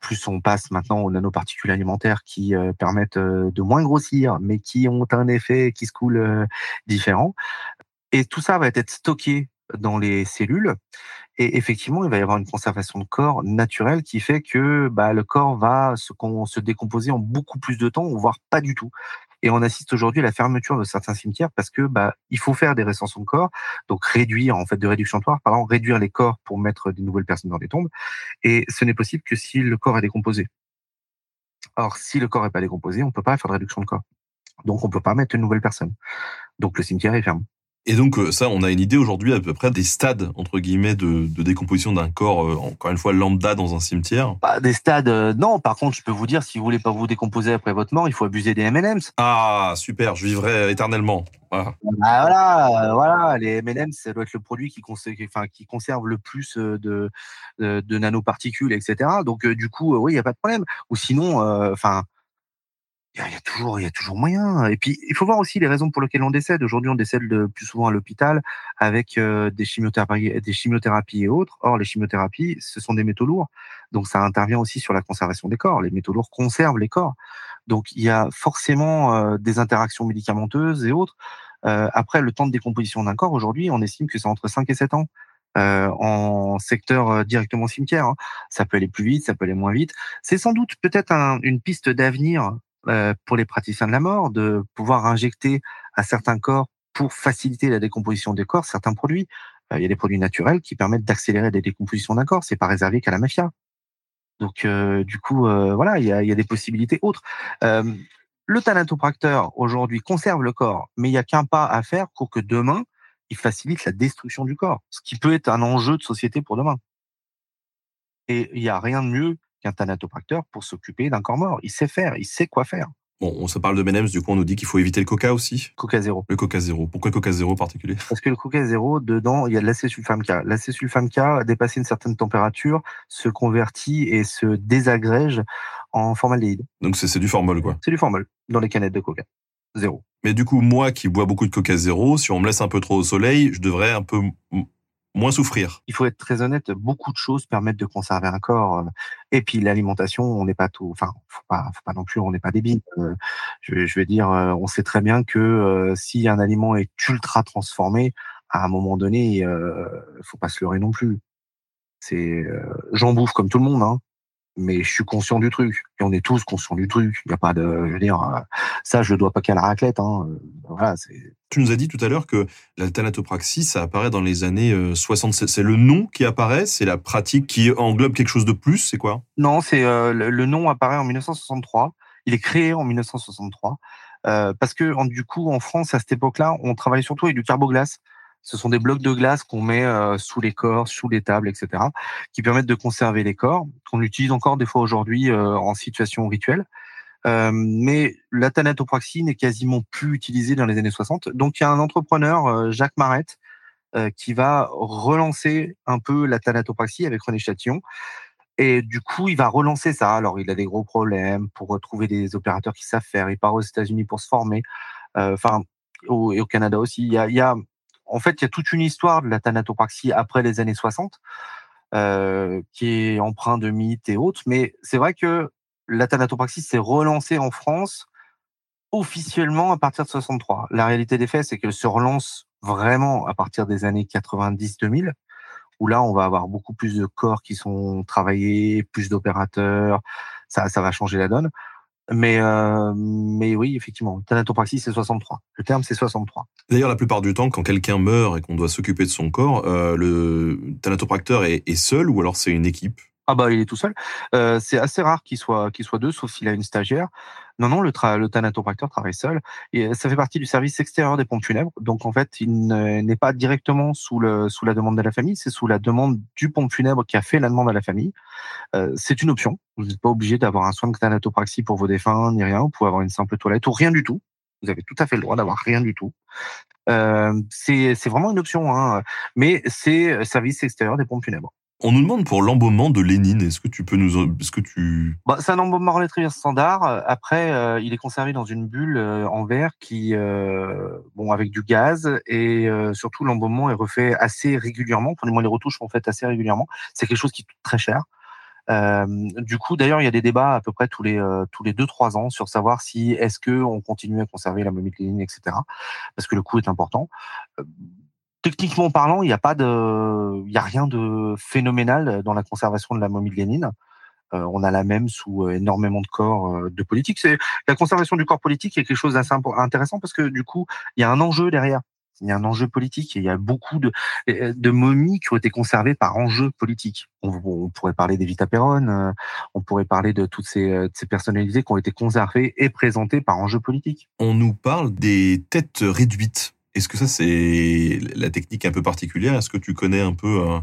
Plus on passe maintenant aux nanoparticules alimentaires qui euh, permettent euh, de moins grossir, mais qui ont un effet qui se coule euh, différent. Et tout ça va être stocké dans les cellules. Et effectivement, il va y avoir une conservation de corps naturelle qui fait que bah, le corps va se, se décomposer en beaucoup plus de temps, voire pas du tout. Et on assiste aujourd'hui à la fermeture de certains cimetières parce que bah, il faut faire des récensions de corps, donc réduire en fait de réduire les corps pour mettre des nouvelles personnes dans des tombes. Et ce n'est possible que si le corps est décomposé. Or, si le corps n'est pas décomposé, on ne peut pas faire de réduction de corps. Donc, on ne peut pas mettre une nouvelle personne. Donc, le cimetière est fermé. Et donc euh, ça, on a une idée aujourd'hui à peu près des stades entre guillemets de, de décomposition d'un corps, euh, encore une fois lambda dans un cimetière. Pas des stades, euh, non. Par contre, je peux vous dire, si vous voulez pas vous décomposer après votre mort, il faut abuser des M&M's. Ah super, je vivrai éternellement. Voilà. Ah, voilà, voilà, les M&M's, ça doit être le produit qui, conserve, enfin, qui conserve le plus de, de, de nanoparticules, etc. Donc du coup, oui, il y a pas de problème. Ou sinon, enfin il y, a toujours, il y a toujours moyen. Et puis, il faut voir aussi les raisons pour lesquelles on décède. Aujourd'hui, on décède le plus souvent à l'hôpital avec euh, des, chimiothérapies, des chimiothérapies et autres. Or, les chimiothérapies, ce sont des métaux lourds. Donc, ça intervient aussi sur la conservation des corps. Les métaux lourds conservent les corps. Donc, il y a forcément euh, des interactions médicamenteuses et autres. Euh, après, le temps de décomposition d'un corps, aujourd'hui, on estime que c'est entre 5 et 7 ans. En secteur directement cimetière. Hein. Ça peut aller plus vite, ça peut aller moins vite. C'est sans doute peut-être un, une piste d'avenir pour les praticiens de la mort de pouvoir injecter à certains corps pour faciliter la décomposition des corps certains produits. Euh, il y a des produits naturels qui permettent d'accélérer la décomposition d'un corps. C'est pas réservé qu'à la mafia. Donc euh, du coup, voilà, il y a, y a, des possibilités autres. le thanatopracteur aujourd'hui conserve le corps, mais il n'y a qu'un pas à faire pour que demain il facilite la destruction du corps, ce qui peut être un enjeu de société pour demain. Et il n'y a rien de mieux qu'un thanatopracteur pour s'occuper d'un corps mort. Il sait faire, il sait quoi faire. Bon, on se parle de Menems, du coup, on nous dit qu'il faut éviter le coca aussi. Coca zéro. Le coca zéro. Pourquoi le coca zéro en particulier? Parce que le coca zéro, dedans, il y a de l'acésulfame K. L'acésulfame K, dépassé une certaine température, se convertit et se désagrège en formaldéhyde. Donc c'est du formol, quoi. C'est du formol dans les canettes de coca. Zéro. Mais du coup, moi qui bois beaucoup de coca zéro, si on me laisse un peu trop au soleil, je devrais un peu moins souffrir. Il faut être très honnête, beaucoup de choses permettent de conserver un corps. Euh, et puis l'alimentation, on n'est pas tout, enfin, faut pas, faut pas non plus, on n'est pas débile. Euh, je, je vais dire, euh, on sait très bien que si un aliment est ultra transformé, à un moment donné, euh, faut pas se leurrer non plus. C'est, j'en bouffe comme tout le monde, hein mais je suis conscient du truc. Et on est tous conscients du truc. Il n'y a pas de, je veux dire, euh, ça, je dois pas qu'à la raclette. Hein. Euh, voilà, tu nous as dit tout à l'heure que la thanatopraxie, ça apparaît dans les années 60. Euh, c'est le nom qui apparaît, c'est la pratique qui englobe quelque chose de plus, c'est quoi? Non, c'est le, nom apparaît en 1963. Il est créé en 1963 parce que du coup, en France, à cette époque-là, on travaillait surtout avec du carboglace. Ce sont des blocs de glace qu'on met euh, sous les corps, sous les tables, etc., qui permettent de conserver les corps, qu'on utilise encore des fois aujourd'hui euh, en situation rituelle. Euh, mais la thanatopraxie n'est quasiment plus utilisée dans les années 60. Donc il y a un entrepreneur, Jacques Marette, qui va relancer un peu la thanatopraxie avec René Chatillon. Et du coup, il va relancer ça. Alors, il a des gros problèmes pour retrouver des opérateurs qui savent faire. Il part aux États-Unis pour se former. Enfin, au, et au Canada aussi. Il y a, en fait, il y a toute une histoire de la thanatopraxie après les années 60, euh, qui est empreint de mythes et autres. Mais c'est vrai que la thanatopraxie s'est relancée en France officiellement à partir de 63. La réalité des faits, c'est qu'elle se relance vraiment à partir des années 90-2000 où là, on va avoir beaucoup plus de corps qui sont travaillés, plus d'opérateurs. Ça, ça va changer la donne. Mais, euh, mais oui, effectivement, thanatopraxie, c'est 63. Le terme, c'est 63. D'ailleurs, la plupart du temps, quand quelqu'un meurt et qu'on doit s'occuper de son corps, euh, le thanatopracteur est, est seul ou alors c'est une équipe? Ah bah il est tout seul. Euh, c'est assez rare qu'il soit qu'il soit deux, sauf s'il a une stagiaire. Non non, le, le thanatopracteur travaille seul et ça fait partie du service extérieur des pompes funèbres. Donc en fait, il n'est pas directement sous la demande de la famille, c'est sous la demande du pompe funèbre qui a fait la demande à la famille. Euh, c'est une option. Vous n'êtes pas obligé d'avoir un soin de thanatopraxie pour vos défunts ni rien. Vous pouvez avoir une simple toilette ou rien du tout. Vous avez tout à fait le droit d'avoir rien du tout. Euh, c'est vraiment une option, hein. mais c'est service extérieur des pompes funèbres. On nous demande pour l'embaumement de Lénine. Est-ce que tu peux nous, est-ce que tu bah, C'est un embaumement très standard. Après, euh, il est conservé dans une bulle euh, en verre qui, euh, bon, avec du gaz et surtout l'embaumement est refait assez régulièrement. Pour les moins les retouches sont faites assez régulièrement. C'est quelque chose qui coûte très cher. du coup, d'ailleurs, il y a des débats à peu près tous les tous les deux trois ans sur savoir si est-ce que on continue à conserver la momie de Lénine, etc. Parce que le coût est important techniquement parlant, il n'y a pas de, il a rien de phénoménal dans la conservation de la momie de Lénine. Euh, on a la même sous euh, énormément de corps euh, de politique. C'est la conservation du corps politique est quelque chose d'assez intéressant parce que du coup, il y a un enjeu derrière. Il y a un enjeu politique et il y a beaucoup de, de momies qui ont été conservées par enjeu politique. On, pourrait parler d'Evita Perron, on pourrait parler de toutes ces, ces personnalités qui ont été conservées et présentées par enjeu politique. On nous parle des têtes réduites est-ce que ça, c'est la technique un peu particulière? Est-ce que tu connais un peu euh,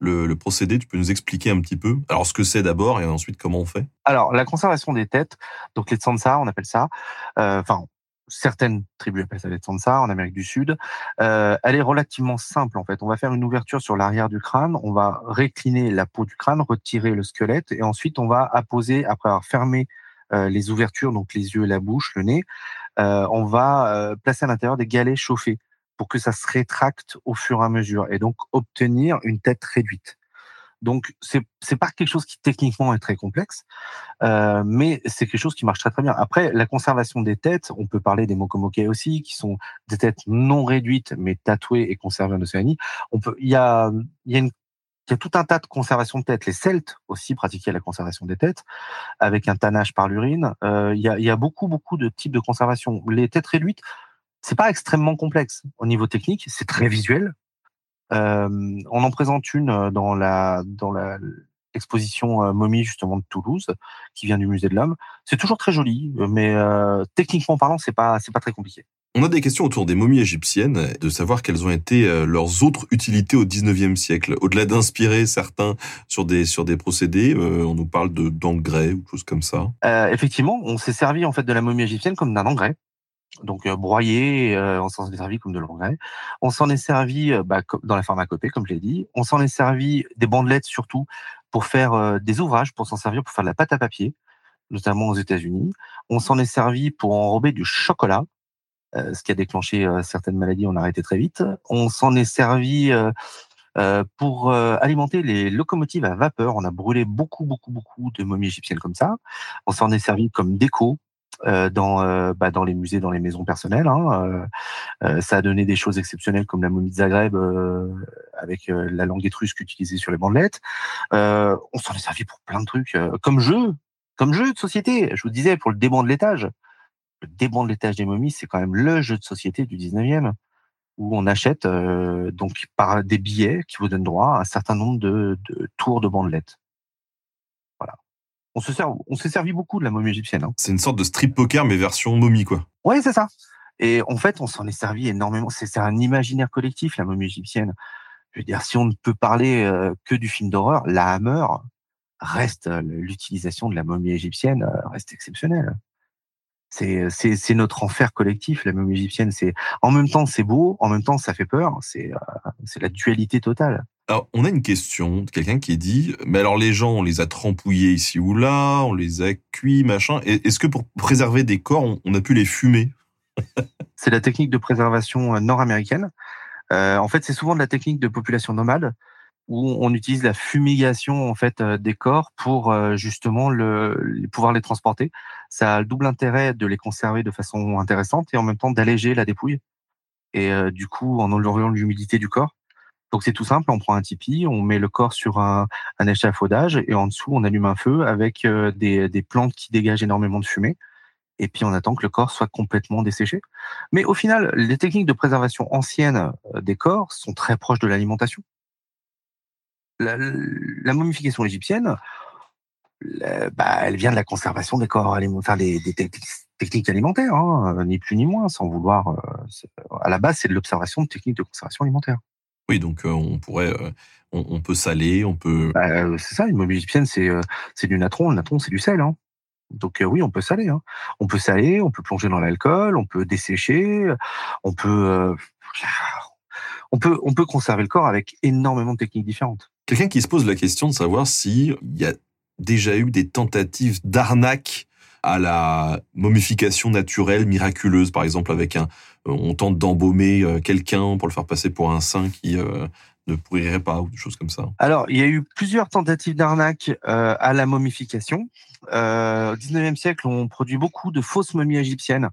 le, procédé? Tu peux nous expliquer un petit peu? Alors, ce que c'est d'abord et ensuite comment on fait? Alors, la conservation des têtes, donc les tsansa, on appelle ça, euh, enfin, certaines tribus appellent ça les tsansa en Amérique du Sud. Euh, elle est relativement simple en fait. On va faire une ouverture sur l'arrière du crâne, on va récliner la peau du crâne, retirer le squelette et ensuite on va apposer, après avoir fermé les ouvertures, donc les yeux, la bouche, le nez, on va euh, placer à l'intérieur des galets chauffés pour que ça se rétracte au fur et à mesure et donc obtenir une tête réduite. Donc c'est c'est pas quelque chose qui techniquement est très complexe, euh, mais c'est quelque chose qui marche très très bien. Après la conservation des têtes, on peut parler des mokomoke aussi, qui sont des têtes non réduites mais tatouées et conservées en Océanie. On peut, il y a il y a une il y a tout un tas de conservation de têtes. Les Celtes aussi pratiquaient la conservation des têtes avec un tannage par l'urine. Euh, il, y a, beaucoup, beaucoup de types de conservation. Les têtes réduites, c'est pas extrêmement complexe au niveau technique, c'est très visuel. Euh, on en présente une euh, dans la dans euh, momie justement de Toulouse qui vient du musée de l'homme. C'est toujours très joli, mais techniquement parlant, c'est pas c'est pas très compliqué. On a des questions autour des momies égyptiennes, de savoir quelles ont été euh, leurs autres utilités au 19e siècle. Au-delà d'inspirer certains sur des, sur des procédés, euh, on nous parle de d'engrais ou choses comme ça. Euh, effectivement, on s'est servi en fait de la momie égyptienne comme d'un engrais. Donc euh, broyé, on s'en est servi comme de l'engrais. On s'en est servi bah, dans la pharmacopée, comme je l'ai dit. On s'en est servi des bandelettes surtout pour faire des ouvrages, pour s'en servir pour faire de la pâte à papier, notamment aux États-Unis. On s'en est servi pour enrober du chocolat euh, ce qui a déclenché euh, certaines maladies, on a arrêté très vite. On s'en est servi euh, pour alimenter les locomotives à vapeur. On a brûlé beaucoup, beaucoup, beaucoup de momies égyptiennes comme ça. On s'en est servi comme déco dans bah, dans les musées, dans les maisons personnelles. Hein. ça a donné des choses exceptionnelles comme la momie de Zagreb avec la langue étrusque utilisée sur les bandelettes. on s'en est servi pour plein de trucs, comme jeu, comme jeu de société. Je vous disais pour le déban de l'étage le de l'étage des momies, c'est quand même le jeu de société du 19e où on achète euh, donc par des billets qui vous donnent droit à un certain nombre de, tours de bandelettes. Voilà. On se sert, on s'est servi beaucoup de la momie égyptienne. Hein. C'est une sorte de strip poker mais version momie quoi. Oui, c'est ça. Et en fait, on s'en est servi énormément. C'est un imaginaire collectif la momie égyptienne. Je veux dire, si on ne peut parler euh, que du film d'horreur, la Hammer reste euh, l'utilisation de la momie égyptienne reste exceptionnelle c'est c'est notre enfer collectif la momie égyptienne c'est en même temps c'est beau en même temps ça fait peur c'est euh, c'est la dualité totale Alors, on a une question de quelqu'un qui dit, mais alors les gens, on les a trempouillés ici ou là, on les a cuits, machin. Est-ce que pour préserver des corps, on, a pu les fumer? C'est la technique de préservation euh, nord-américaine. Euh, en fait, c'est souvent de la technique de population nomade où on utilise la fumigation en fait euh, des corps pour justement le, pouvoir les transporter. Ça a le double intérêt de les conserver de façon intéressante et en même temps d'alléger la dépouille et du coup en enlevant l'humidité du corps. Donc c'est tout simple, on prend un tipi, on met le corps sur un, échafaudage et en dessous on allume un feu avec euh, des, plantes qui dégagent énormément de fumée. Et puis on attend que le corps soit complètement desséché. Mais au final, les techniques de préservation anciennes euh, des corps sont très proches de l'alimentation. La, momification égyptienne, bah, elle vient de la conservation des corps alimentaires, des, techniques alimentaires, hein, ni plus ni moins, sans vouloir. Euh, à la base, c'est de l'observation de techniques de conservation alimentaire. Oui, donc euh, on pourrait, euh, on, peut saler, on peut. Bah, c'est ça, une mobile égyptienne, c'est c'est du natron. Le natron, c'est du sel. Hein. Donc oui, on peut saler. Hein. On peut saler, on peut plonger dans l'alcool, on peut dessécher, on peut, on peut, on peut conserver le corps avec énormément de techniques différentes. Quelqu'un qui se pose la question de savoir s'il y a déjà eu des tentatives d'arnaque à la momification naturelle miraculeuse, par exemple avec un, euh, on tente d'embaumer euh, quelqu'un pour le faire passer pour un saint qui euh, ne pourrirait pas ou des choses comme ça. Alors, il y a eu plusieurs tentatives d'arnaque à la momification. au 19e siècle, on produit beaucoup de fausses momies égyptiennes.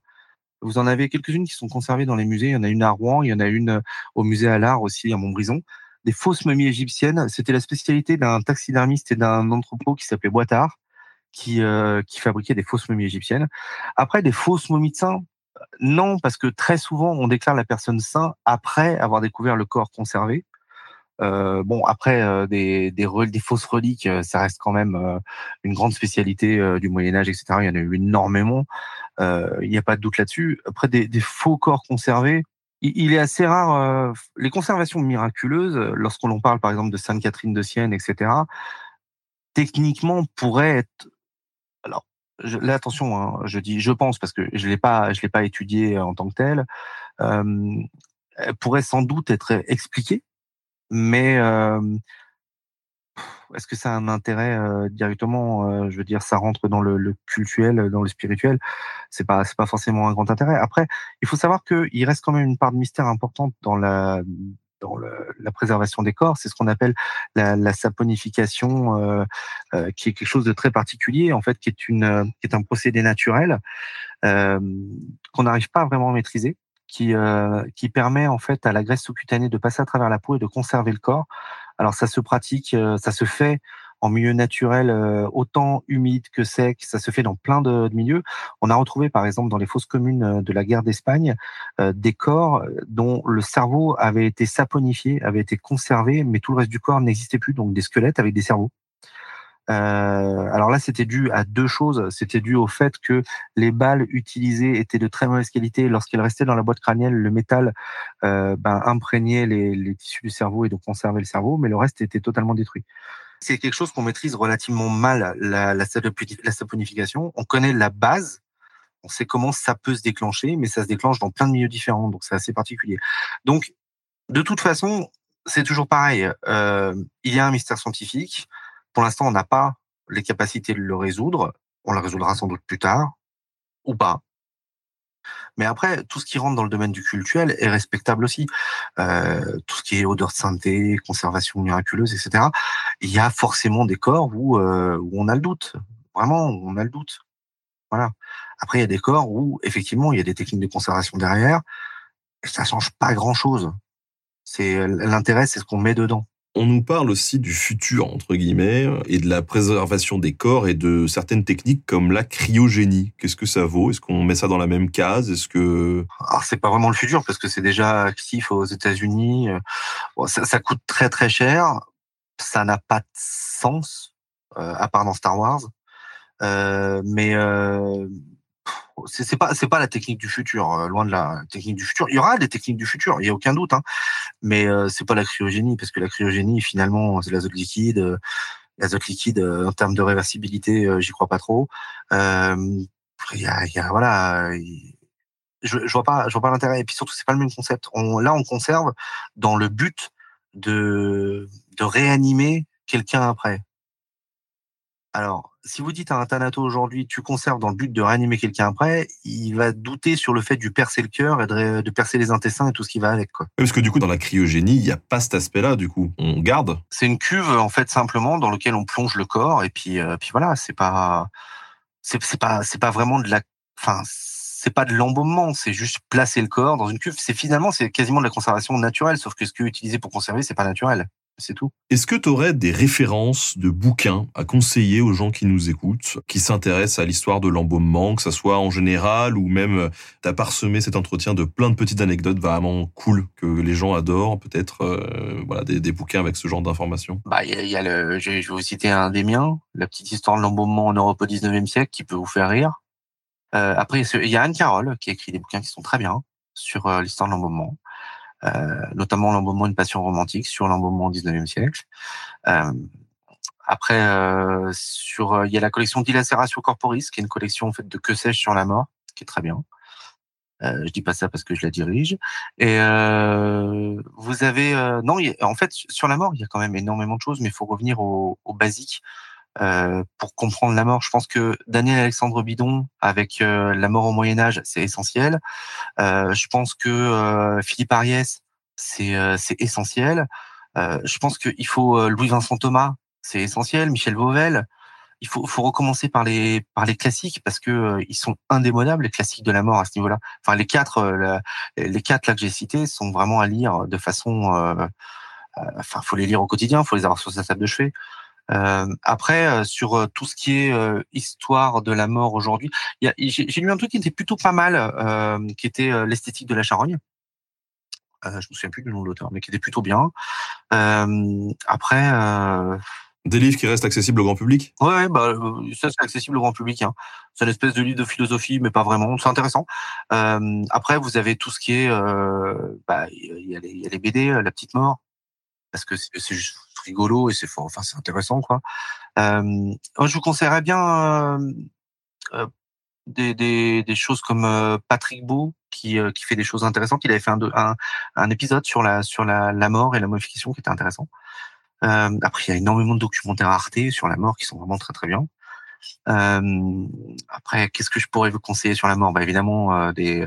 Vous en avez quelques-unes qui sont conservées dans les musées. Il y en a une à Rouen, il y en a une au musée à l'art aussi à Montbrison. Des fausses momies égyptiennes, c'était la spécialité d'un taxidermiste et d'un entrepôt qui s'appelait Boitard, qui, qui fabriquait des fausses momies égyptiennes. Après, des fausses momies de saints, non, parce que très souvent, on déclare la personne sainte après avoir découvert le corps conservé. Euh, bon, après, euh, des, des, des, fausses reliques, euh, ça reste quand même une grande spécialité du Moyen Âge, etc. Il y en a eu énormément. Il n'y a pas de doute là-dessus. Après, des, des, faux corps conservés, il, est assez rare. les conservations miraculeuses, lorsqu'on parle par exemple de Sainte Catherine de Sienne, etc., techniquement pourraient être alors je, là attention, hein, je dis je pense parce que je l'ai pas, je l'ai pas étudié en tant que tel. Euh, pourrait sans doute être expliquée, mais euh, est-ce que ça a un intérêt euh, directement Je veux dire, ça rentre dans le, le cultuel, dans le spirituel? C'est pas, c'est pas forcément un grand intérêt. Après, il faut savoir qu'il reste quand même une part de mystère importante dans la dans la préservation des corps, c'est ce qu'on appelle la, saponification, euh, euh, qui est quelque chose de très particulier, en fait, qui est une, qui est un procédé naturel euh, qu'on n'arrive pas vraiment à maîtriser, qui, euh, qui permet en fait à la graisse sous-cutanée de passer à travers la peau et de conserver le corps. Alors ça se pratique, euh, ça se fait en milieu naturel euh, autant humide que sec. Ça se fait dans plein de, milieux. On a retrouvé par exemple dans les fosses communes euh, de la guerre d'Espagne des corps dont le cerveau avait été saponifié, avait été conservé, mais tout le reste du corps n'existait plus, donc des squelettes avec des cerveaux. Alors là, c'était dû à deux choses. C'était dû au fait que les balles utilisées étaient de très mauvaise qualité. Lorsqu'elles restaient dans la boîte crânienne, le métal ben, imprégnait les, les, tissus du cerveau et donc conservait le cerveau, mais le reste était totalement détruit. C'est quelque chose qu'on maîtrise relativement mal, la, la, saponification. On connaît la base, on sait comment ça peut se déclencher, mais ça se déclenche dans plein de milieux différents, donc c'est assez particulier. Donc, de toute façon, c'est toujours pareil. Euh, il y a un mystère scientifique. Pour l'instant, on n'a pas les capacités de le résoudre. On le résoudra sans doute plus tard, ou pas. Mais après, tout ce qui rentre dans le domaine du cultuel est respectable aussi. Euh, tout ce qui est odeur de sainteté, conservation miraculeuse, etc. Il y a forcément des corps où, euh, où on a le doute. Vraiment, on a le doute. Voilà. Après, il y a des corps où, effectivement, il y a des techniques de conservation derrière. Et ça change pas grand-chose. C'est l'intérêt, c'est ce qu'on met dedans. On nous parle aussi du futur, entre guillemets, et de la préservation des corps et de certaines techniques comme la cryogénie. Qu'est-ce que ça vaut? Est-ce qu'on met ça dans la même case? Est-ce que... Alors, c'est pas vraiment le futur parce que c'est déjà actif aux États-Unis. ça, coûte très très cher. Ça n'a pas de sens, euh, à part dans Star Wars. Euh, mais euh, c'est pas c'est pas la technique du futur, euh, loin de la technique du futur. Il y aura des techniques du futur, il y a aucun doute, hein. mais euh, c'est pas la cryogénie parce que la cryogénie finalement c'est l'azote liquide. Euh, l'azote liquide en termes de réversibilité, j'y crois pas trop. Il y a, voilà, je, je vois pas je vois pas l'intérêt. Et puis surtout c'est pas le même concept. On, là on conserve dans le but de, de réanimer quelqu'un après. Alors, si vous dites à un thanato aujourd'hui, tu conserves dans le but de réanimer quelqu'un après, il va douter sur le fait de percer le cœur et de, de, percer les intestins et tout ce qui va avec. Quoi. Parce que du coup, dans la cryogénie, il n'y a pas cet aspect-là, du coup. On garde? C'est une cuve, en fait, simplement, dans laquelle on plonge le corps. Et puis, euh, puis voilà, c'est pas, c'est, pas, pas vraiment de la, enfin, c'est pas de l'embaumement, c'est juste placer le corps dans une cuve. C'est finalement, c'est quasiment de la conservation naturelle, sauf que ce qui est utilisé pour conserver, c'est pas naturel c'est tout. Est-ce que tu aurais des références de bouquins à conseiller aux gens qui nous écoutent, qui s'intéressent à l'histoire de l'embaumement, que ce soit en général ou même euh, tu as parsemé cet entretien de plein de petites anecdotes vraiment cool que les gens adorent, peut-être euh, voilà des, des, bouquins avec ce genre d'informations? Bah il y, a, le, je, vais vous citer un des miens, la petite histoire de l'embaumement en Europe au 19e siècle qui peut vous faire rire. Euh, après il y a Anne Carroll qui écrit des bouquins qui sont très bien sur euh, l'histoire de l'embaumement. Euh, notamment l'embaumement une passion romantique sur l'embaumement au 19e siècle. Euh, après, euh, sur, il y a la collection Dilaceratio Corporis, qui est une collection en fait de que sais-je sur la mort, qui est très bien. Euh, je dis pas ça parce que je la dirige. Et euh, vous avez non, en fait sur la mort, il y a quand même énormément de choses, mais il faut revenir au, au basique euh, pour comprendre la mort. Je pense que Daniel Alexandre Bidon avec euh, la mort au Moyen Âge, c'est essentiel. Euh, je pense que Philippe Ariès, c'est c'est essentiel. je pense qu'il faut Louis Vincent Thomas, c'est essentiel. Michel Vauvel. Il faut, faut recommencer par les par les classiques parce que ils sont indémodables les classiques de la mort à ce niveau-là. Enfin les quatre les quatre là que j'ai cités sont vraiment à lire de façon enfin faut les lire au quotidien, faut les avoir sur sa table de chevet. Euh, après, euh, sur euh, tout ce qui est histoire de la mort aujourd'hui, j'ai lu un truc qui était plutôt pas mal, qui était l'esthétique de la charogne. je me souviens plus du nom de l'auteur, mais qui était plutôt bien. après. Des livres qui restent accessibles au grand public? Ouais, bah ça c'est accessible au grand public. Hein. C'est une espèce de livre de philosophie, mais pas vraiment. C'est intéressant. Euh, après, vous avez tout ce qui est, bah, il y, y a les BD, La Petite Mort, parce que c'est juste rigolo et c'est enfin c'est intéressant quoi. Euh, je vous conseillerais bien euh, des, des, des, choses comme Patrick Beau qui, qui fait des choses intéressantes. Il avait fait un, un, un épisode sur la sur la, la, mort et la modification qui était intéressant. Euh, après, il y a énormément de documentaires Arte sur la mort qui sont vraiment très très bien. Euh, après, qu'est-ce que je pourrais vous conseiller sur la mort? Bah évidemment euh, des,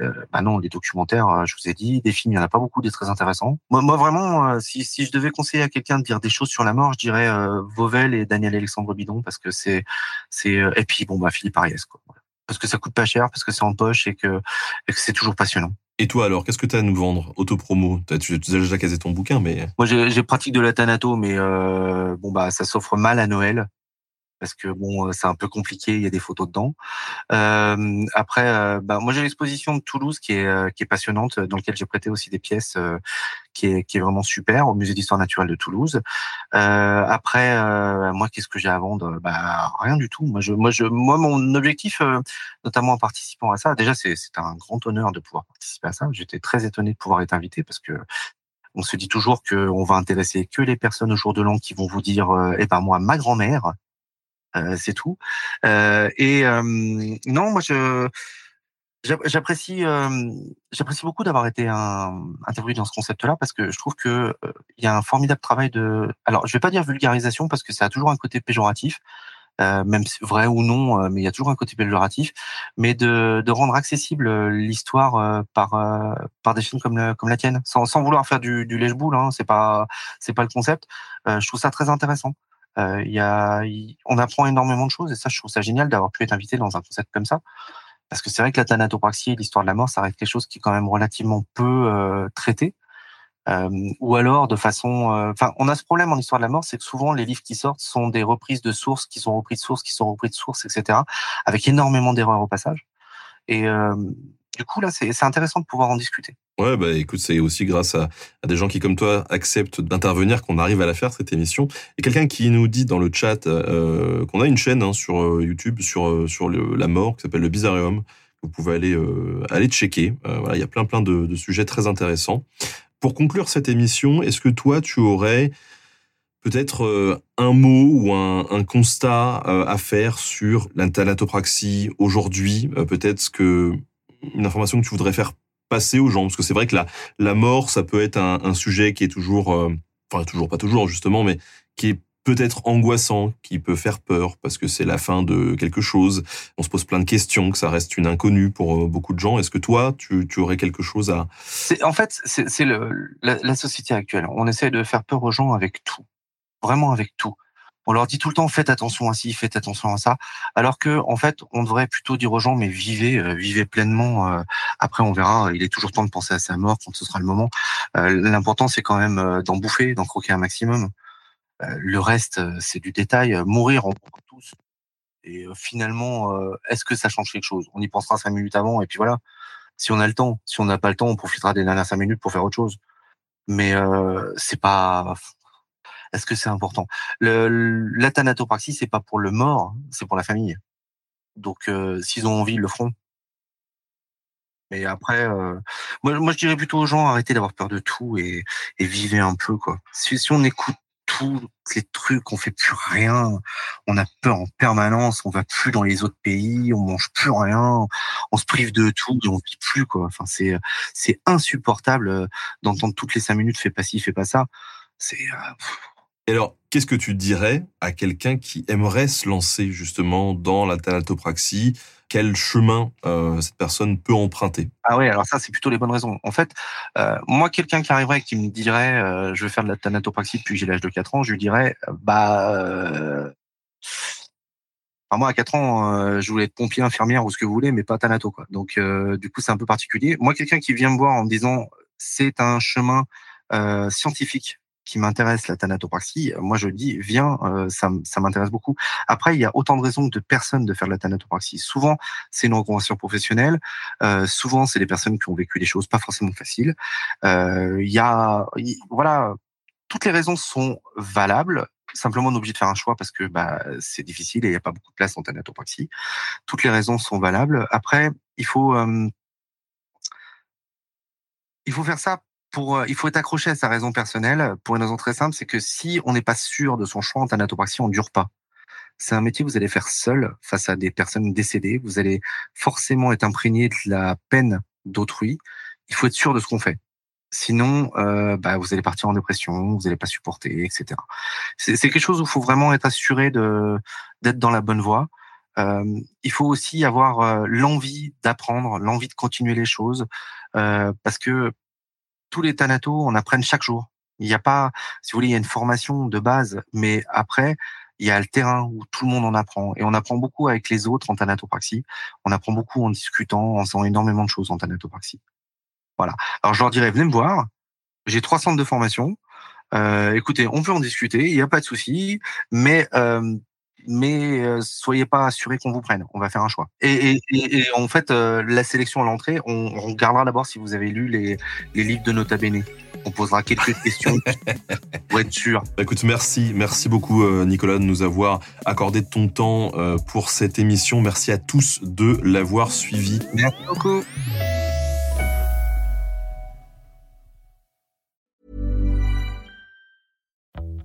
euh, bah non, des documentaires. je vous ai dit, des films, il y en a pas beaucoup, des très intéressants. Moi, moi vraiment, si, si je devais conseiller à quelqu'un de dire des choses sur la mort, je dirais Vauvel et Daniel Alexandre Bidon parce que c'est, c'est, et puis bon bah Philippe Ariès quoi. Parce que ça coûte pas cher, parce que c'est en poche et que, et que c'est toujours passionnant. Et toi alors, qu'est-ce que tu as à nous vendre? Autopromo Tu as déjà casé ton bouquin, mais... Moi j'ai pratique de la Thanato, mais euh, bon bah ça s'offre mal à Noël parce que bon, c'est un peu compliqué, il y a des photos dedans. Euh, après, euh, bah, moi j'ai l'exposition de Toulouse qui est euh, passionnante, dans laquelle j'ai prêté aussi des pièces euh, qui est vraiment super au musée d'histoire naturelle de Toulouse. Euh, après, moi qu'est-ce que j'ai à vendre? Bah rien du tout. Moi mon objectif, notamment en participant à ça, déjà c'est un grand honneur de pouvoir participer à ça. J'étais très étonné de pouvoir être invité parce que on se dit toujours qu'on va intéresser que les personnes au jour de l'an qui vont vous dire, eh ben moi, ma grand-mère, euh, c'est tout. Euh, et euh, non, moi je j'apprécie j'apprécie beaucoup d'avoir été un, interviewé dans ce concept-là parce que je trouve que il y a un formidable travail de alors je vais pas dire vulgarisation parce que ça a toujours un côté péjoratif euh, même vrai ou non mais il y a toujours un côté péjoratif mais de, de rendre accessible l'histoire par par des chaînes comme comme la tienne. Sans, sans vouloir faire du, du lèche-boule hein, c'est pas c'est pas le concept. Je trouve ça très intéressant. euh, y a, on apprend énormément de choses et ça, je trouve ça génial d'avoir pu être invité dans un concept comme ça. Parce que c'est vrai que la thanatopraxie et l'histoire de la mort, ça reste quelque chose qui est quand même relativement peu euh, traité. Euh, ou alors de façon, euh, enfin, on a ce problème en histoire de la mort, c'est que souvent les livres qui sortent sont des reprises de sources, qui sont reprises de sources, qui sont reprises de sources, etc., avec énormément d'erreurs au passage. Et euh, du coup, là, c'est intéressant de pouvoir en discuter. Ouais, bah écoute, c'est aussi grâce à, des gens qui, comme toi, acceptent d'intervenir qu'on arrive à la faire, cette émission. Et quelqu'un qui nous dit dans le chat euh, qu'on a une chaîne hein, sur euh, YouTube sur, euh, sur la mort qui s'appelle le Bizarreum. Vous pouvez aller, euh, aller checker. Euh, il y a plein, plein de, sujets très intéressants. Pour conclure cette émission, est-ce que toi, tu aurais peut-être un mot ou un, constat à faire sur l'antanatopraxie aujourd'hui Peut-être que une information que tu voudrais faire passer aux gens Parce que c'est vrai que la, la mort, ça peut être un, sujet qui est toujours, euh, enfin toujours pas toujours justement, mais qui est peut-être angoissant, qui peut faire peur parce que c'est la fin de quelque chose. On se pose plein de questions, que ça reste une inconnue pour euh, beaucoup de gens. Est-ce que toi, tu, tu aurais quelque chose à... En fait, c'est la société actuelle. On essaie de faire peur aux gens avec tout. Vraiment avec tout. On leur dit tout le temps faites attention à ci, faites attention à ça, alors que en fait on devrait plutôt dire aux gens mais vivez, euh, vivez pleinement. Euh, après on verra, il est toujours temps de penser à sa mort quand ce sera le moment. Euh, l'important c'est quand même d'en bouffer, d'en croquer un maximum. le reste c'est du détail. Mourir on mourra tous. Et finalement, est-ce que ça change quelque chose? On y pensera cinq minutes avant et puis voilà. Si on a le temps, si on n'a pas le temps, on profitera des dernières cinq minutes pour faire autre chose. Mais c'est pas est-ce que c'est important? Le, La thanatopraxie, c'est pas pour le mort, c'est pour la famille. Donc, euh, s'ils ont envie, ils le feront. Mais après, euh, moi, moi, je dirais plutôt aux gens arrêtez d'avoir peur de tout et, et vivez un peu quoi. Si, si on écoute tous les trucs, on fait plus rien, on a peur en permanence, on va plus dans les autres pays, on mange plus rien, on se prive de tout et on vit plus quoi. Enfin, c'est c'est insupportable euh, d'entendre toutes les cinq minutes fais pas ci, fais pas ça. C'est alors, qu'est-ce que tu dirais à quelqu'un qui aimerait se lancer justement dans la thanatopraxie Quel chemin euh, cette personne peut emprunter? Ah oui, alors ça, c'est plutôt les bonnes raisons. En fait, euh, moi, quelqu'un qui arriverait et qui me dirait euh, je veux faire de la thanatopraxie depuis j'ai l'âge de 4 ans, je lui dirais bah... moi, à 4 ans, je voulais être pompier, infirmière ou ce que vous voulez, mais pas thanato. Donc, du coup, c'est un peu particulier. Moi, quelqu'un qui vient me voir en me disant c'est un chemin scientifique qui m'intéresse, la thanatopraxie, moi je dis, viens, euh, ça, ça m'intéresse beaucoup. Après, il y a autant de raisons de personnes de faire de la thanatopraxie. Souvent, c'est une reconversion professionnelle. Euh, souvent, c'est des personnes qui ont vécu des choses pas forcément faciles. Euh, il y a, voilà, toutes les raisons sont valables. Simplement, on est obligé de faire un choix parce que bah, c'est difficile et il n'y a pas beaucoup de place en thanatopraxie. Toutes les raisons sont valables. Après, il faut euh, il faut faire ça euh, il faut être accroché à sa raison personnelle pour une raison très simple, c'est que si on n'est pas sûr de son choix en thanatopraxie, on ne dure pas. C'est un métier que vous allez faire seul face à des personnes décédées. Vous allez forcément être imprégné de la peine d'autrui. Il faut être sûr de ce qu'on fait. Sinon, euh, bah, vous allez partir en dépression, vous n'allez pas supporter, etc. C'est quelque chose où il faut vraiment être assuré d'être dans la bonne voie. Euh, il faut aussi avoir l'envie d'apprendre, l'envie de continuer les choses, parce que tous les thanatos en apprennent chaque jour. Il n'y a pas, si vous voulez, il y a une formation de base, mais après, il y a le terrain où tout le monde en apprend. Et on apprend beaucoup avec les autres en thanatopraxie. On apprend beaucoup en discutant, en faisant énormément de choses en thanatopraxie. Voilà. Alors je leur dirais, venez me voir. J'ai trois centres de formation. Euh, écoutez, on peut en discuter, il n'y a pas de souci, mais euh, mais euh, soyez pas assurés qu'on vous prenne. On va faire un choix. Et, en fait, euh, la sélection à l'entrée, on, regardera d'abord si vous avez lu les, livres de Nota Bene. On posera quelques questions pour être sûr. Bah, écoute, merci, merci beaucoup euh, Nicolas de nous avoir accordé ton temps pour cette émission. Merci à tous de l'avoir suivi. Merci beaucoup.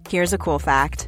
Here's a cool fact.